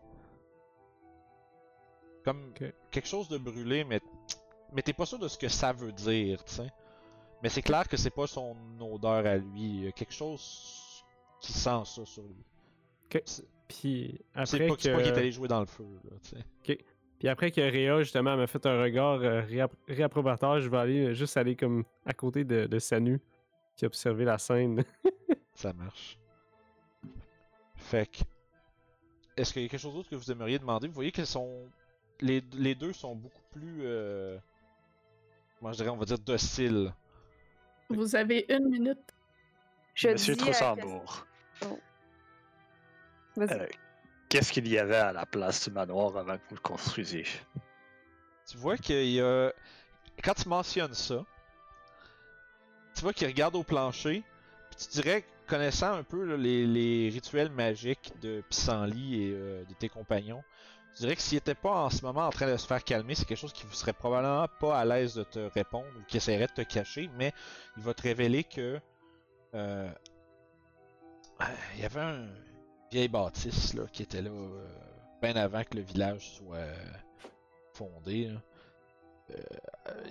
Comme quelque chose de brûlé, mais mais t'es pas sûr de ce que ça veut dire, tu sais. Mais c'est clair que c'est pas son odeur à lui. Il y a quelque chose qui sent ça sur lui. Puis c'est après pas, c'est pas qu'il est que... allé jouer dans le feu, là. Puis après que Réa, justement, m'a fait un regard euh, réapp- réapprobateur, je vais aller euh, juste aller comme à côté de, de Sanu, qui a observé la scène. Ça marche. Fait que. Est-ce qu'il y a quelque chose d'autre que vous aimeriez demander? Vous voyez que sont. Les, les deux sont beaucoup plus. Euh... Comment je dirais, on va dire dociles. Vous avez une minute. je Monsieur à Troussambourg, Vas-y. euh, qu'est-ce qu'il y avait à la place du manoir avant que vous le construisiez? Tu vois qu'il y a. Quand tu mentionnes ça, tu vois qu'il regarde au plancher, puis tu dirais, connaissant un peu là, les, les rituels magiques de Pissenlit et euh, de tes compagnons, tu dirais que s'il était pas en ce moment en train de se faire calmer, c'est quelque chose qui vous serait probablement pas à l'aise de te répondre ou qui essaierait de te cacher, mais il va te révéler que. euh, il y avait un vieille bâtisse là, qui était là euh, bien avant que le village soit euh, fondé. Euh,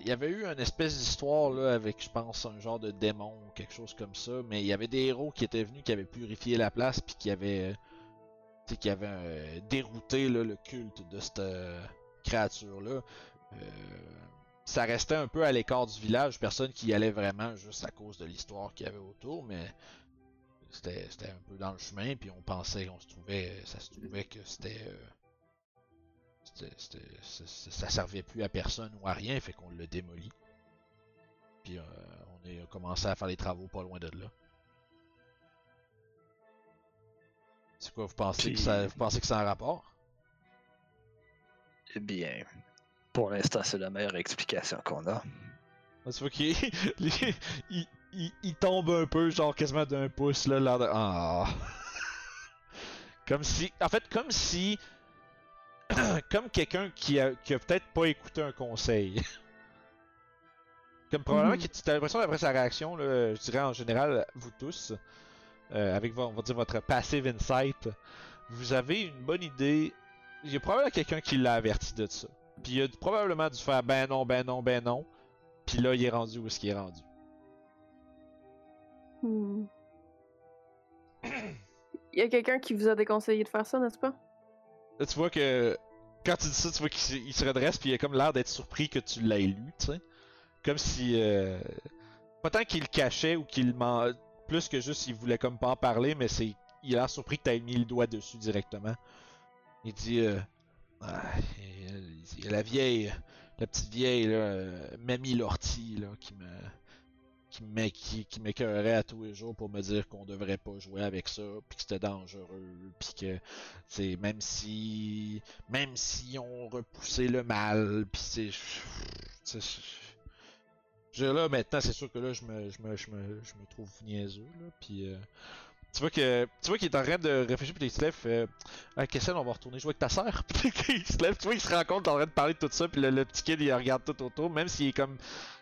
il y avait eu une espèce d'histoire là avec, je pense, un genre de démon ou quelque chose comme ça, mais il y avait des héros qui étaient venus, qui avaient purifié la place, puis qui avaient, sais, qui avaient euh, dérouté le culte de cette créature-là. Euh, ça restait un peu à l'écart du village, personne qui y allait vraiment juste à cause de l'histoire qu'il y avait autour, mais c'était c'était un peu dans le chemin, puis on pensait, on se trouvait, ça se trouvait que c'était euh, c'était- c'était- ça- servait plus à personne ou à rien, fait qu'on l'a démoli. Puis on a commencé à faire les travaux pas loin de là. C'est quoi, vous pensez, que ça, vous pensez que c'est un rapport? Eh bien, pour l'instant, c'est la meilleure explication qu'on a. Ah, Tu vois qu'il il, il- il- il tombe un peu, genre quasiment d'un pouce, là, l'air de... Ah. Comme si... En fait, comme si... comme quelqu'un qui a, qui a peut-être pas écouté un conseil. Comme probablement Mhm. que tu as l'impression d'après sa réaction, là, je dirais en général, vous tous, euh, avec vo- on va dire votre passive insight, vous avez une bonne idée. Il y a probablement quelqu'un qui l'a averti de ça. Puis il a probablement dû faire ben non, ben non, ben non. Puis là, il est rendu où est-ce qu'il est rendu. Hmm. Il y a quelqu'un qui vous a déconseillé de faire ça, n'est-ce pas? Là, tu vois que quand tu dis ça, tu vois qu'il se- il se redresse, puis il a comme l'air d'être surpris que tu l'aies lu, tu sais. Comme si. Euh... Pas tant qu'il le cachait ou qu'il ment. Plus que juste il voulait comme pas en parler, mais c'est. Il a surpris que t'aies mis le doigt dessus directement. Il dit. Euh... Ah, il y a la vieille. La petite vieille, là. Mamie Lortie, là, qui me. Qui qui, m'écœurait à tous les jours pour me dire qu'on devrait pas jouer avec ça, puis que c'était dangereux, puis que c'est même si même si on repoussait le mal puis c'est je là maintenant c'est sûr que là je me je me je me, je me trouve niaiseux là puis euh, tu vois que tu vois qu'il est en train de réfléchir puis il se lève ah, Kessel on va retourner jouer avec ta sœur puis il se lève tu vois il se rend compte qu'il est en train de parler de tout ça puis le, le petit kid il regarde tout autour même s'il est comme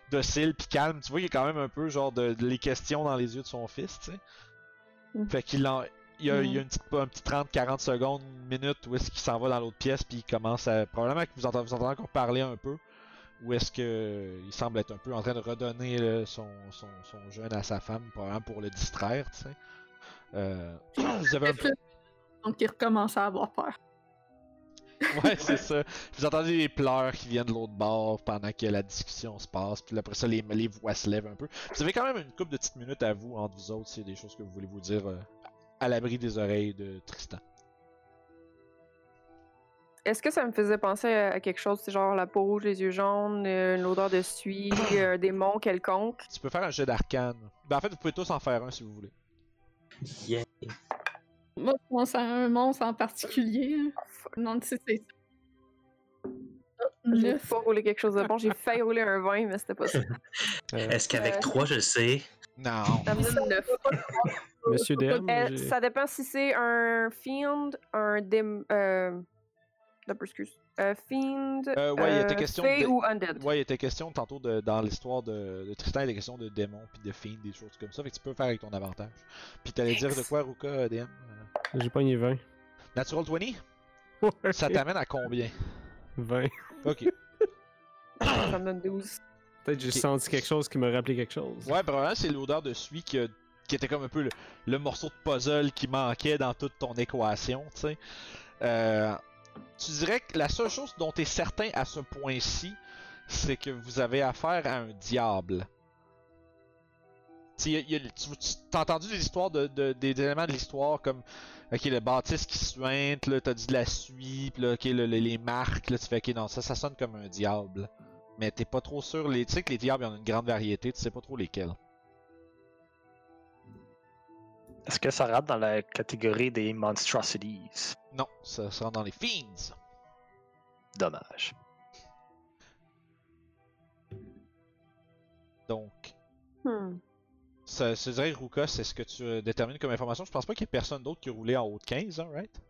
docile puis calme tu vois il y a quand même un peu genre de, de les questions dans les yeux de son fils tu sais Mm. fait qu'il en il y a, il y a Mhm. une petite, un petit 30-40 secondes, une minute où est-ce qu'il s'en va dans l'autre pièce puis il commence à. Probablement que vous entendez, vous entendez encore parler un peu. Ou est-ce que il semble être un peu en train de redonner là, son, son, son jeune à sa femme, probablement pour le distraire, tu sais. Euh, vous avez un peu... Donc, il recommence à avoir peur. Ouais, c'est ça. Vous entendez les pleurs qui viennent de l'autre bord pendant que la discussion se passe, puis après ça, les, les voix se lèvent un peu. Vous avez quand même une couple de petites minutes à vous, entre vous autres, s'il y a des choses que vous voulez vous dire euh, à l'abri des oreilles de Tristan. Est-ce que ça me faisait penser à quelque chose, c'est genre la peau rouge, les yeux jaunes, euh, une odeur de suie, un démon quelconque? Tu peux faire un jet d'arcane. Ben, en fait, vous pouvez tous en faire un si vous voulez. Yeah. Moi, je pense à un monstre en particulier. hein. Non, tu sais, c'est. J'ai pas roulé quelque chose de bon. J'ai failli rouler un 20, mais c'était pas ça. Euh, Est-ce qu'avec Euh, 3, je le sais? non. Ça me donne 9. Monsieur Euh, j'ai- ça dépend si c'est un fiend, un dim... Euh... non, excuse. Un fiend, Euh, ouais, il euh, était question fée de- ou undead. Ouais, il était question tantôt de, dans l'histoire de, de Tristan, il était question de démons puis de fiends, des choses comme ça. Fait que tu peux faire avec ton avantage. Puis t'allais dire de quoi, Ruka, euh, DM Euh, j'ai pogné 20. Natural 20 Ouais. Ça t'amène à combien? 20. Ok. Ça me donne 12. Peut-être j'ai senti quelque chose qui me rappelait quelque chose. Ouais, probablement c'est l'odeur de suie qui, a- qui était comme un peu le, le morceau de puzzle qui manquait dans toute ton équation, tu sais. Euh, tu dirais que la seule chose dont tu es certain à ce point-ci, c'est que vous avez affaire à un diable. Tu t'as entendu des histoires de, de- des éléments de l'histoire comme ok le bâtisse qui suinte, là t'as dit de la suie, les marques, là tu fais ok non ça ça sonne comme un diable. Mais t'es pas trop sûr, les, tu sais que les diables, y en a une grande variété, tu sais pas trop lesquels. Est-ce que ça rentre dans la catégorie des monstrosities? Non, ça sera dans les fiends. Dommage. Donc, Hmm. ça, je dirais Ruka, c'est ce que tu euh, détermines comme information. Je pense pas qu'il y ait personne d'autre qui a roulé en haut de 15, hein, right?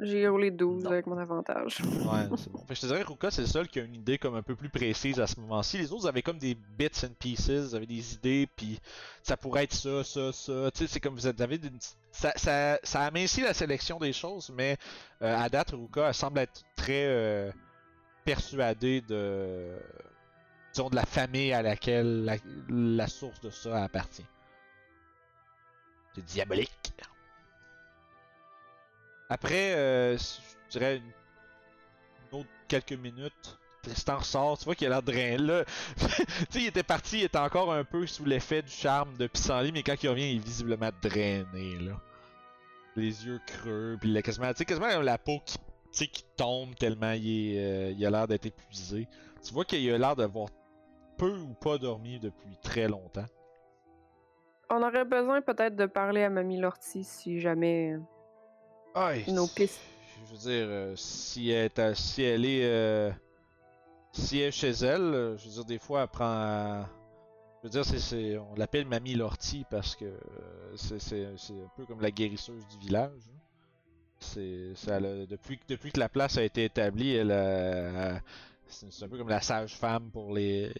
J'ai roulé 12 Non. avec mon avantage. Ouais, c'est bon. Fait que je te dirais Ruka, c'est le seul qui a une idée comme un peu plus précise à ce moment-ci. Les autres avaient comme des bits and pieces, avaient des idées, puis ça pourrait être ça, ça, ça. Tu sais, c'est comme vous avez une... ça, ça, ça amincit la sélection des choses, mais euh, à date, Ruka elle semble être très euh, persuadée de disons, de la famille à laquelle la, la source de ça appartient. C'est diabolique. Après, euh, je dirais une, autre quelques minutes, Tristan ressort, tu vois qu'il a l'air drain là. tu sais, il était parti, il était encore un peu sous l'effet du charme de Pissenlit, mais quand il revient, il est visiblement drainé là. Les yeux creux, puis il a quasiment, tu quasiment la peau qui, qui tombe tellement il, est, euh, il a l'air d'être épuisé. Tu vois qu'il a l'air d'avoir peu ou pas dormi depuis très longtemps. On aurait besoin peut-être de parler à Mamie Lortie si jamais Aïe, nos pistes. Je veux dire, euh, si, elle est, à- si elle est. euh, si elle est chez elle, euh, je veux dire, des fois, elle prend. à- je veux dire, c'est, c'est- on l'appelle Mamie Lortie parce que euh, c'est, c'est, c'est un peu comme la guérisseuse du village. hein. C'est, c'est elle a- depuis, que- depuis que la place a été établie, elle a- c'est, un peu comme la sage-femme pour les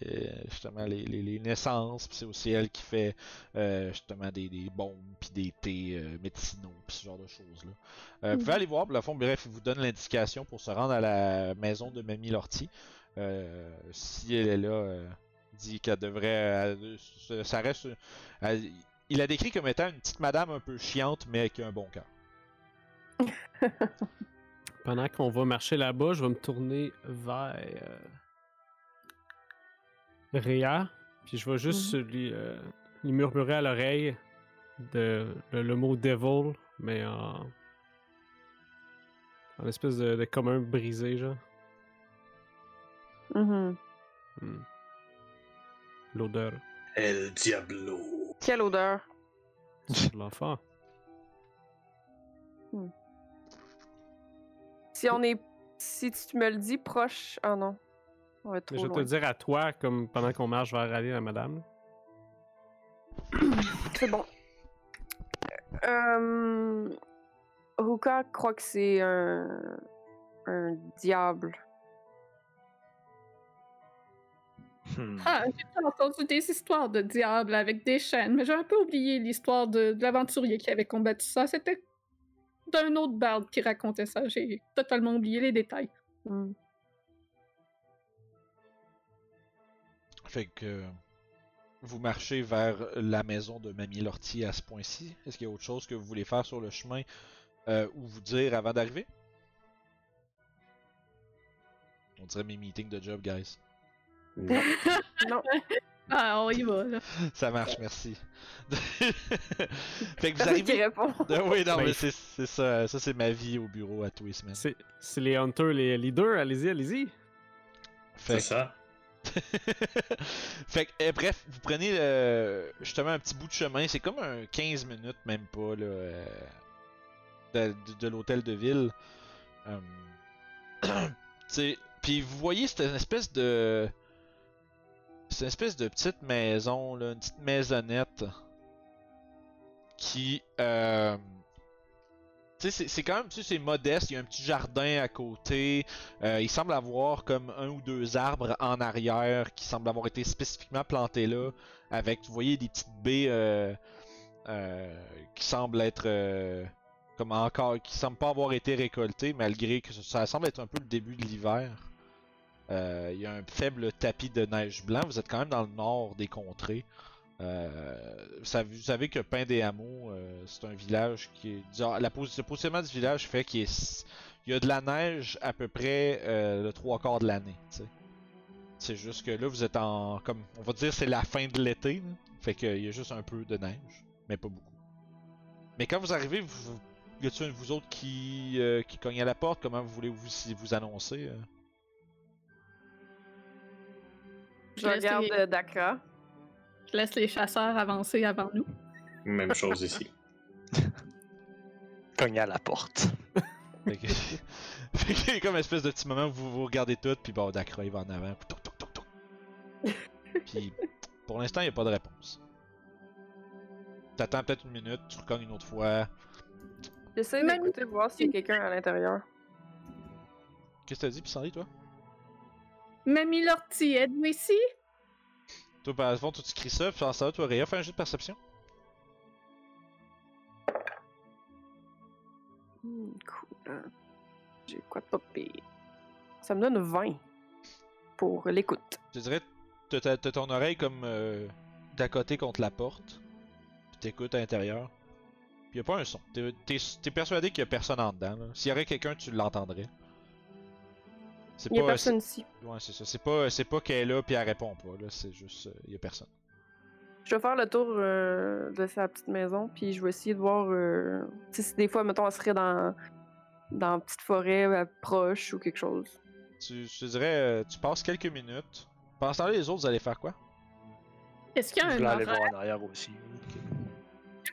justement les, les- les naissances. Puis c'est aussi elle qui fait euh, justement des, des bombes puis des thés euh, médicinaux puis ce genre de choses là. Euh, Vous pouvez aller voir, puis le fond, bref, il vous donne l'indication pour se rendre à la maison de Mamie Lortie. Euh, si elle est là, euh, dit qu'elle devrait. euh, ça- reste. elle- il la décrit comme étant une petite madame un peu chiante, mais qui a un bon cœur. Pendant qu'on va marcher là-bas, je vais me tourner vers euh, Réa, puis je vais juste lui, euh, lui murmurer à l'oreille de, le, le mot devil, mais en, en espèce de, de commun brisé, genre. Mhm. Hmm. L'odeur El Diablo. Quelle odeur? de l'enfant. Si on est. Si tu me le dis proche. Ah non. On va être Mais trop je vais te loin. le dire à toi, comme pendant qu'on marche vers aller la madame. C'est bon. Euh... Ruka croit que c'est un. un diable. Hmm. Ah, j'ai entendu des histoires de diables avec des chaînes, mais j'ai un peu oublié l'histoire de, de l'aventurier qui avait combattu ça. C'était d'un autre barde qui racontait ça. J'ai totalement oublié les détails. Hmm. Fait que. Vous marchez vers la maison de Mamie Lortie à ce point-ci. Est-ce qu'il y a autre chose que vous voulez faire sur le chemin euh, ou vous dire avant d'arriver? On dirait mes meetings de job, guys. Non. Non. Ah, on y va, là. Ça marche, merci. fait que vous Personne qui arrivez. répond. Euh, oui, non, Ben, mais c'est c'est ça. Ça, c'est ma vie au bureau à tous les semaines. C'est c'est les hunters, les leaders, allez-y, allez-y. Fait C'est ça. fait que, euh, bref, vous prenez euh, justement un petit bout de chemin. C'est comme un 15 minutes, même pas, là, euh, de, de- de l'hôtel de ville. Euh, Puis vous voyez, c'est une espèce de. C'est une espèce de petite maison, là, une petite maisonnette. Qui. Euh, tu sais, c'est- quand même, tu sais, c'est modeste. Il y a un petit jardin à côté. Euh, il semble avoir comme un ou deux arbres en arrière qui semblent avoir été spécifiquement plantés là, avec, vous voyez, des petites baies euh, qui semblent être comme encore, qui semblent pas avoir été récoltées malgré que ça semble être un peu le début de l'hiver. Euh, il y a un faible tapis de neige blanc. Vous êtes quand même dans le nord des contrées. Euh, vous savez que Pain des Hameaux, c'est un village qui est. La, le positionnement du village fait qu'il y a de la neige à peu près euh, le trois quarts de l'année. C'est juste que là, vous êtes en. comme On va dire c'est la fin de l'été. Fait qu'il y a juste un peu de neige, mais pas beaucoup. Mais quand vous arrivez, vous, y a-t-il vous autres qui, euh, à la porte? Comment vous voulez vous, vous annoncer? Je regarde les- Dakra. Je laisse les chasseurs avancer avant nous. Même chose ici. Cogner à la porte. Fait que- fait qu'il y a comme une espèce de petit moment où vous vous regardez tout, puis bon, Dakra il va en avant. puis toc, toc, toc, toc. Puis pour l'instant, il n'y a pas de réponse. T'attends peut-être une minute, tu recognes une autre fois. J'essaie d'écouter voir s'il y a quelqu'un à l'intérieur. Qu'est-ce que t'as dit, Pissenlit, toi? Mamie Lortie, êtes-vous ici? Toi, par exemple, toi, tu cries ça, puis ça va, toi, Réa, fais un jeu de perception. Hmm, cool. hein. J'ai quoi de pas pire? Ça me donne 20 pour l'écoute. Je dirais, t'as ta- t'as ton oreille comme euh, d'à côté contre la porte. Puis t'écoutes à l'intérieur. Puis y a pas un son. T'es t'es persuadé qu'il y a personne en dedans. S'il y aurait quelqu'un, tu l'entendrais. C'est Il y a pas. personne ici. Ouais, c'est ça. C'est pas, c'est pas qu'elle est là puis elle répond pas. Là, c'est juste, euh, y a personne. Je vais faire le tour euh, de sa petite maison, puis je vais essayer de voir euh, tu sais, si des fois, mettons, elle serait dans, dans une petite forêt euh, proche ou quelque chose. Tu, je te dirais, euh, tu passes quelques minutes. Pendant ce temps-là, les autres, vous allez faire quoi? Est-ce qu'il y a Je un horaire, voir en arrière aussi.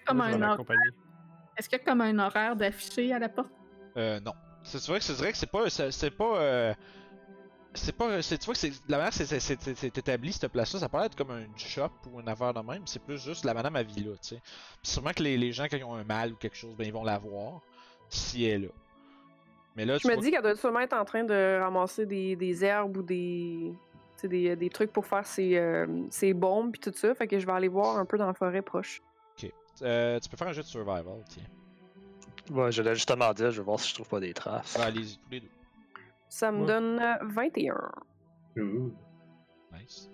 l'accompagner. Est-ce qu'il y a comme un horaire d'affiché à la porte? Euh, non. C'est vrai que c'est vrai que c'est pas, c'est pas, euh, c'est pas, c'est tu vois que c'est la manière c'est- établi cette place-là, ça paraît être comme un shop ou une affaire de même. C'est plus juste la madame à vie là, tu sais. Puis sûrement que les, les gens quand ils ont un mal ou quelque chose, ben ils vont la voir si elle est là. Mais là, Je tu me dis qu'elle doit sûrement être en train de ramasser des, des herbes ou des, des, des trucs pour faire ses, euh, ses bombes puis tout ça. Fait que je vais aller voir un peu dans la forêt proche. que- euh, tu peux faire un jeu de survival, tiens. Ouais, je l'ai justement dit, je vais voir si je trouve pas des traces. Ouais, allez-y tous les deux. Ça me Ouais. donne euh, 21. Ouh. Nice.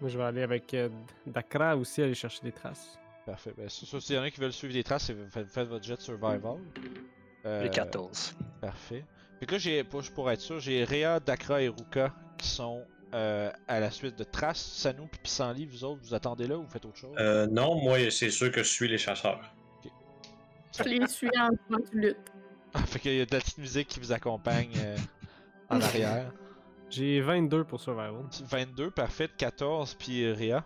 Moi, je vais aller avec euh, Dakra aussi aller chercher des traces. Parfait. Ben, ça, s'il y en a qui veulent suivre des traces, faites, faites votre jet de survival. Euh, Les 14. Parfait. Puis que là, j'ai, pour, pour être sûr, j'ai Rhea, Dakra et Ruka qui sont euh, à la suite de Trace. Sanou puis Pissenlit, vous autres, vous attendez là ou vous faites autre chose? Euh, non, moi, c'est sûr que je suis les chasseurs. Je les suis en temps de lutte. Ah, fait qu'il y a de la petite musique qui vous accompagne euh, en arrière. J'ai 22 pour Survival. 22, parfait. 14, puis Rhea.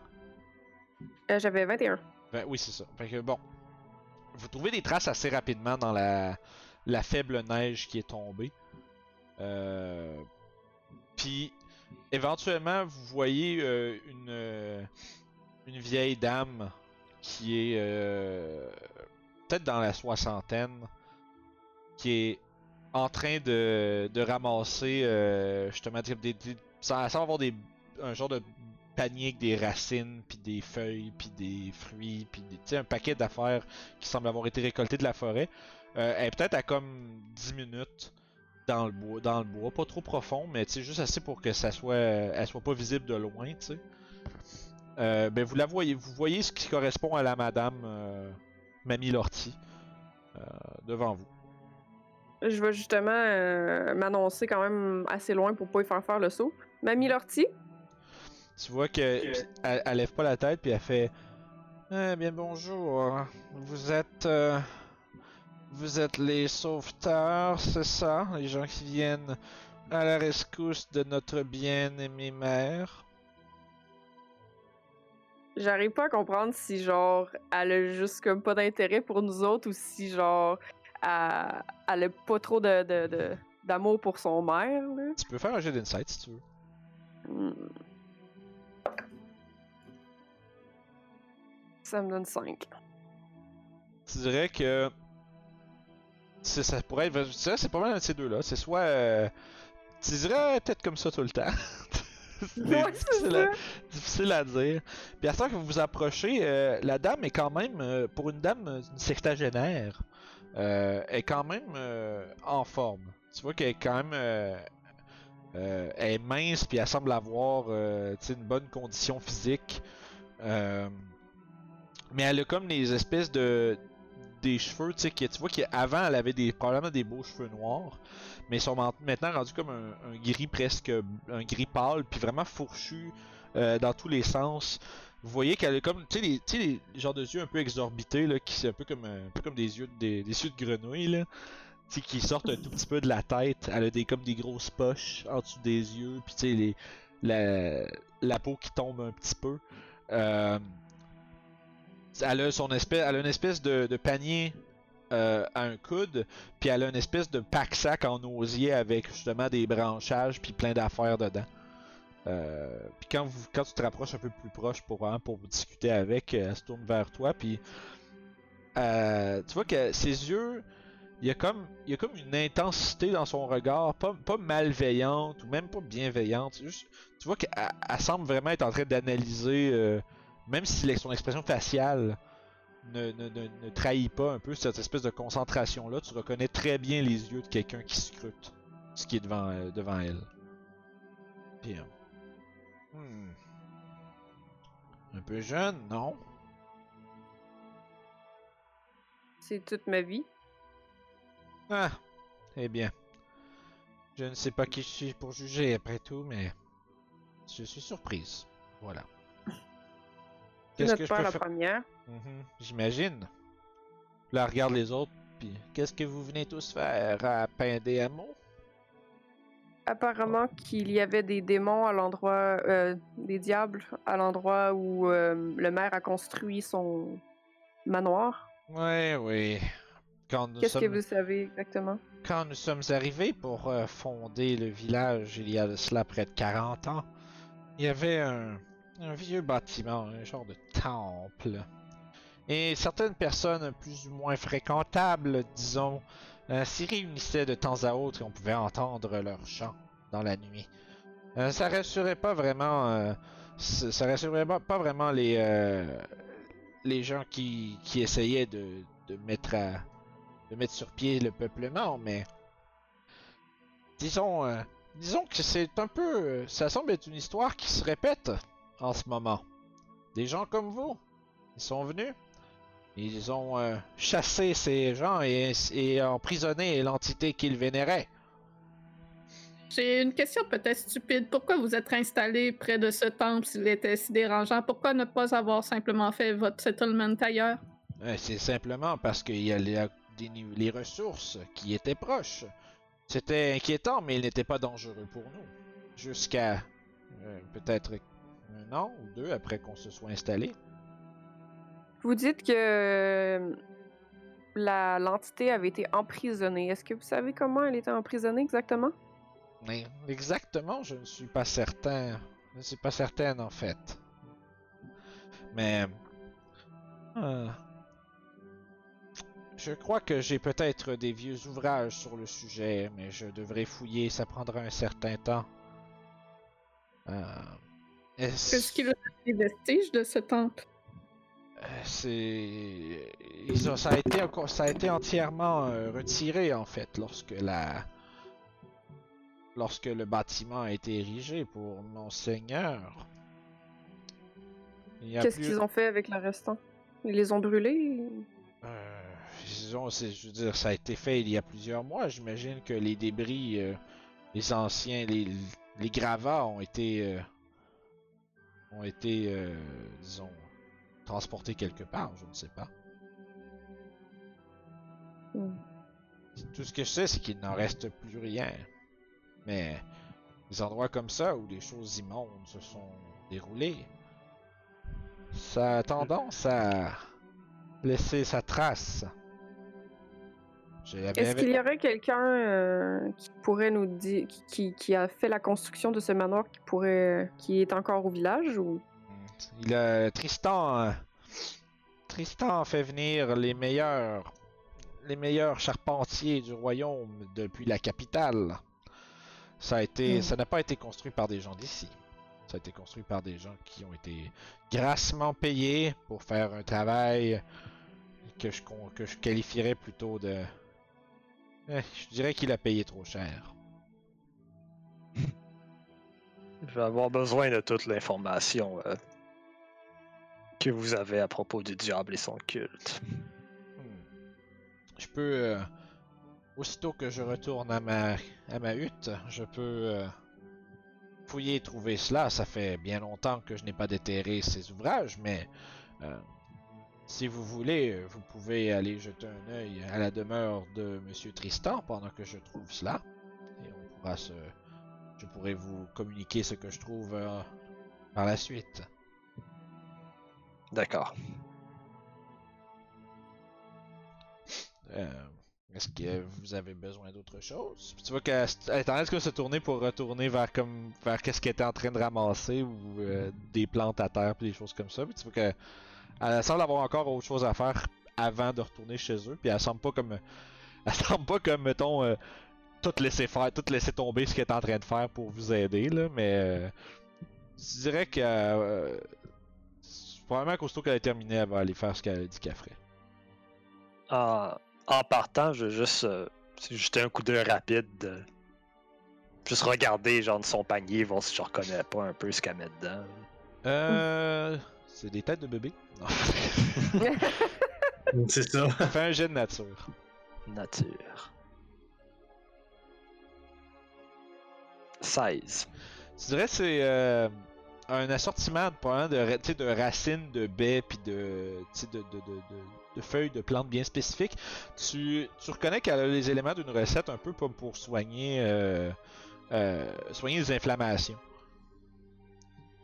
Euh, J'avais 21. Ben, oui, c'est ça. Fait que bon. Vous trouvez des traces assez rapidement dans la, la faible neige qui est tombée. Euh, Puis, éventuellement, vous voyez euh, une, euh, une vieille dame qui est euh, peut-être dans la soixantaine, qui est en train de, de ramasser euh, justement des, des, va avoir des, un genre de panier avec des racines, puis des feuilles, puis des fruits, puis un paquet d'affaires qui semblent avoir été récoltées de la forêt. Euh, elle est peut-être à comme 10 minutes dans le bois, dans le bois, pas trop profond, mais juste assez pour que ça soit, elle soit pas visible de loin, tu sais. Euh, ben vous la voyez, vous voyez ce qui correspond à la madame euh, Mamie Lortie euh, devant vous. Je vais justement euh, m'annoncer quand même assez loin pour pas y faire faire le saut. Mamie Lortie, Tu vois que elle, elle lève pas la tête puis elle fait Eh bien bonjour. Vous êtes euh, vous êtes les sauveteurs, c'est ça? Les gens qui viennent à la rescousse de notre bien-aimée mère. J'arrive pas à comprendre si genre elle a juste comme pas d'intérêt pour nous autres ou si genre elle, elle a pas trop de, de- de- d'amour pour son mère. Là. Tu peux faire un jeu d'insight si tu veux. Hmm. Ça me donne 5. Tu dirais que c'est- ça pourrait être je dirais c'est pas mal un de ces deux-là, c'est soit euh, tu dirais peut-être comme ça tout le temps. C'est difficile, à, difficile à dire. Puis à ce que vous vous approchez, euh, la dame est quand même, euh, pour une dame euh, d'une sextagénaire, euh, est quand même en forme. Tu vois qu'elle est quand même, elle est mince puis elle semble avoir, une bonne condition physique. Mais elle a comme des espèces de des cheveux, tu sais, tu vois qu'avant elle avait des probablement des beaux cheveux noirs, mais ils sont maintenant rendus comme un, gris presque un gris pâle, puis vraiment fourchu euh, dans tous les sens. Vous voyez qu'elle a comme, tu sais, les, les genres de yeux un peu exorbités là, qui c'est un peu comme un peu comme des yeux de- des, yeux de grenouille là, qui sortent un tout petit peu de la tête. Elle a des comme des grosses poches en dessous des yeux, puis tu sais les la, la peau qui tombe un petit peu. Euh, elle a son espèce, elle a une espèce de panier euh, à un coude, puis elle a une espèce de pack-sac en osier avec justement des branchages puis plein d'affaires dedans. Euh, puis quand, vous, quand tu te rapproches un peu plus proche pour, hein, pour discuter avec, euh, elle se tourne vers toi, puis tu vois que ses yeux, il y a comme, il y a comme une intensité dans son regard, pas, pas malveillante ou même pas bienveillante. Tu vois qu'elle elle semble vraiment être en train d'analyser, même si son expression faciale ne, ne, ne, ne trahit pas un peu cette espèce de concentration-là, tu reconnais très bien les yeux de quelqu'un qui scrute ce qui est devant, euh, devant elle. Puis, euh, hmm. Un peu jeune, non? C'est toute ma vie. Ah, eh bien. Je ne sais pas qui je suis pour juger après tout, mais je suis surprise. Voilà. Qu'est-ce que je pas peux la première. Mhm, J'imagine. Là, regarde les autres, puis qu'est-ce que vous venez tous faire? À Hameaux? Apparemment qu'il y avait des démons à l'endroit, euh, des diables à l'endroit où euh, le maire a construit son manoir. Oui. Quand nous, Qu'est-ce que vous savez exactement? quand nous sommes arrivés pour euh, fonder le village il y a de cela près de 40 ans, il y avait un, un vieux bâtiment, un genre de Et certaines personnes plus ou moins fréquentables, disons, euh, s'y réunissaient de temps à autre et on pouvait entendre leurs chants dans la nuit. Euh, ça rassurait pas vraiment, euh, ça rassurait pas, vraiment les gens qui, essayaient de, mettre sur pied le peuplement, mais disons, disons que c'est un peu, ça semble être une histoire qui se répète en ce moment. Des gens comme vous, ils sont venus, ils ont euh, chassé ces gens et, et emprisonné l'entité qu'ils vénéraient. J'ai une question peut-être stupide. Pourquoi vous êtes installé près de ce temple s'il était si dérangeant? Pourquoi ne pas avoir simplement fait votre settlement ailleurs? Euh, C'est simplement parce qu'il y a les ressources qui étaient proches. C'était inquiétant, mais il n'était pas dangereux pour nous. Jusqu'à euh, peut-être un an ou deux après qu'on se soit installé. Vous dites que euh, la l'entité avait été emprisonnée. Est-ce que vous savez comment elle était emprisonnée exactement? Mais exactement, je ne suis pas certain. Je ne suis pas certaine en fait. Mais euh, je crois que j'ai peut-être des vieux ouvrages sur le sujet, mais je devrais fouiller. Ça prendra un certain temps. Euh, est-ce- Est-ce qu'il a des vestiges de ce temple? Euh, C'est. Ça a été, ça a été entièrement euh, retiré en fait lorsque la. Lorsque le bâtiment a été érigé pour Monseigneur. Qu'est-ce plus- qu'ils ont fait avec le restant? Ils les ont brûlés? Euh, ils ont- je veux dire, ça a été fait il y a plusieurs mois. J'imagine que les débris, euh, les anciens, les, les gravats ont été. euh, ont été, euh, disons, transportés quelque part, je ne sais pas. Hmm. Tout ce que je sais, c'est qu'il n'en reste plus rien. Mais des endroits comme ça où des choses immondes se sont déroulées, ça a tendance à laisser sa trace. Est-ce qu'il y aurait quelqu'un euh, qui pourrait nous dire, qui, qui- qui a fait la construction de ce manoir qui pourrait, qui est encore au village ou? Il a Tristan. euh, Tristan a fait venir les meilleurs, les meilleurs charpentiers du royaume depuis la capitale. Ça a été, Hmm. ça n'a pas été construit par des gens d'ici. Ça a été construit par des gens qui ont été grassement payés pour faire un travail que je, con- que je qualifierais plutôt de. Eh, je dirais qu'il a payé trop cher. Je vais avoir besoin de toute l'information euh, que vous avez à propos du diable et son culte. Hmm. Je peux, euh, aussitôt que je retourne à ma, à ma hutte, je peux euh, fouiller et trouver cela. Ça fait bien longtemps que je n'ai pas déterré ces ouvrages, mais si vous voulez, euh, vous pouvez aller jeter un œil à la demeure de Monsieur Tristan pendant que je trouve cela. Et on pourra se... Je pourrai vous communiquer ce que je trouve euh, par la suite. D'accord. Euh, Est-ce que vous avez besoin d'autre chose? Puis tu vois qu'elle elle est en train de se tourner pour retourner vers comme vers qu'est-ce qu'elle était en train de ramasser ou euh, des plantes à terre puis des choses comme ça? Puis tu vois que elle semble avoir encore autre chose à faire avant de retourner chez eux. Puis elle semble pas comme elle semble pas comme mettons euh, tout laisser faire, tout laisser tomber ce qu'elle est en train de faire pour vous aider là. Mais euh, je dirais que euh, probablement qu'aussitôt qu'elle a terminé, elle va aller faire ce qu'elle a dit qu'elle ferait. En, en partant, je vais juste euh, jeter un coup d'œil rapide. juste regarder genre de son panier, voir si je reconnais pas un peu ce qu'elle met dedans. Euh, C'est des têtes de bébé. Non. C'est ça. Fais un jet de nature. Nature. 16. Tu dirais que c'est euh, un assortiment de, sais, de racines, de baies, puis de, de, de, de, de- de feuilles de plantes bien spécifiques. Tu, tu reconnais qu'elle a les éléments d'une recette un peu comme pour soigner, euh, euh, soigner les inflammations.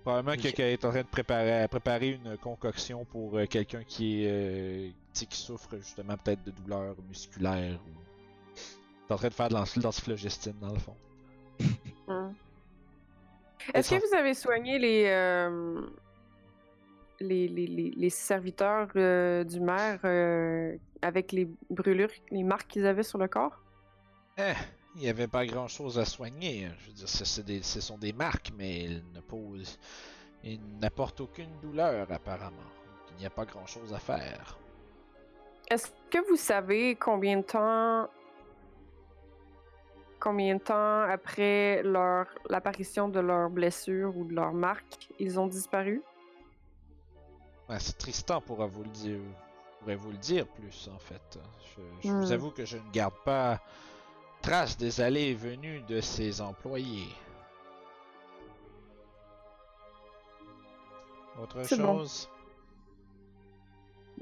Probablement qu'elle est en train de préparer, préparer une concoction pour euh, quelqu'un qui est, euh, qui souffre justement peut-être de douleurs musculaires ou est en train de faire de l'anti- l'antiflogestine dans le fond. Hum. Est-ce que vous avez soigné les, euh, les, les, les, les serviteurs euh, du maire euh, avec les brûlures, les marques qu'ils avaient sur le corps? Eh, il n'y avait pas grand chose à soigner. hein. Je veux dire, ce, c'est des- ce sont des marques, mais ils ne posent. Ils n'apportent aucune douleur, apparemment. Il n'y a pas grand chose à faire. Est-ce que vous savez combien de temps combien de temps après leur l'apparition de leur blessure ou de leur marque, ils ont disparu? Ouais, c'est Tristan pourra vous le dire. pourrait vous le dire plus, en fait. Je, je vous Hmm. avoue que je ne garde pas trace des allées et venues de ses employés. Autre bon. chose?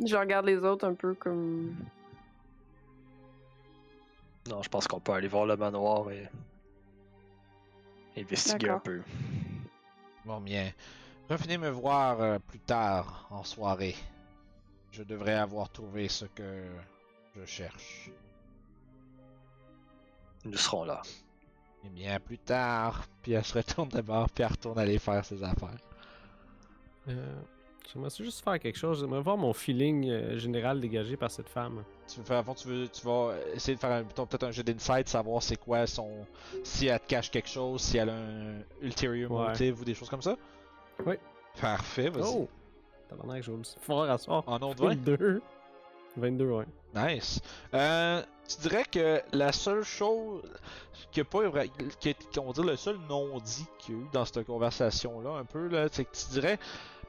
Je regarde les autres un peu comme. Non, je pense qu'on peut aller voir le manoir et investiguer un peu. Bon bien. Revenez me voir euh, plus tard en soirée. Je devrais avoir trouvé ce que je cherche. Nous serons là. Eh bien, plus tard. Puis elle se retourne d'abord, puis elle retourne aller faire ses affaires. Euh, J'aimerais juste faire quelque chose. J'aimerais voir mon feeling euh, général dégagé par cette femme. Tu veux faire, fond, tu, veux, tu vas essayer de faire un- peut-être un jeu d'insight, savoir c'est quoi son. Si elle te cache quelque chose, si elle a un ulterior Ouais. motive ou des choses comme ça? Oui. Parfait, vas-y. Oh! Tabarnak, j'ai fort à soir. En nom de 20. 22. 22, ouais. Nice. Euh, tu dirais que la seule chose qui a pas qui qu'on dire le seul non-dit qu'il y a eu dans cette conversation-là, un peu, là, c'est que tu dirais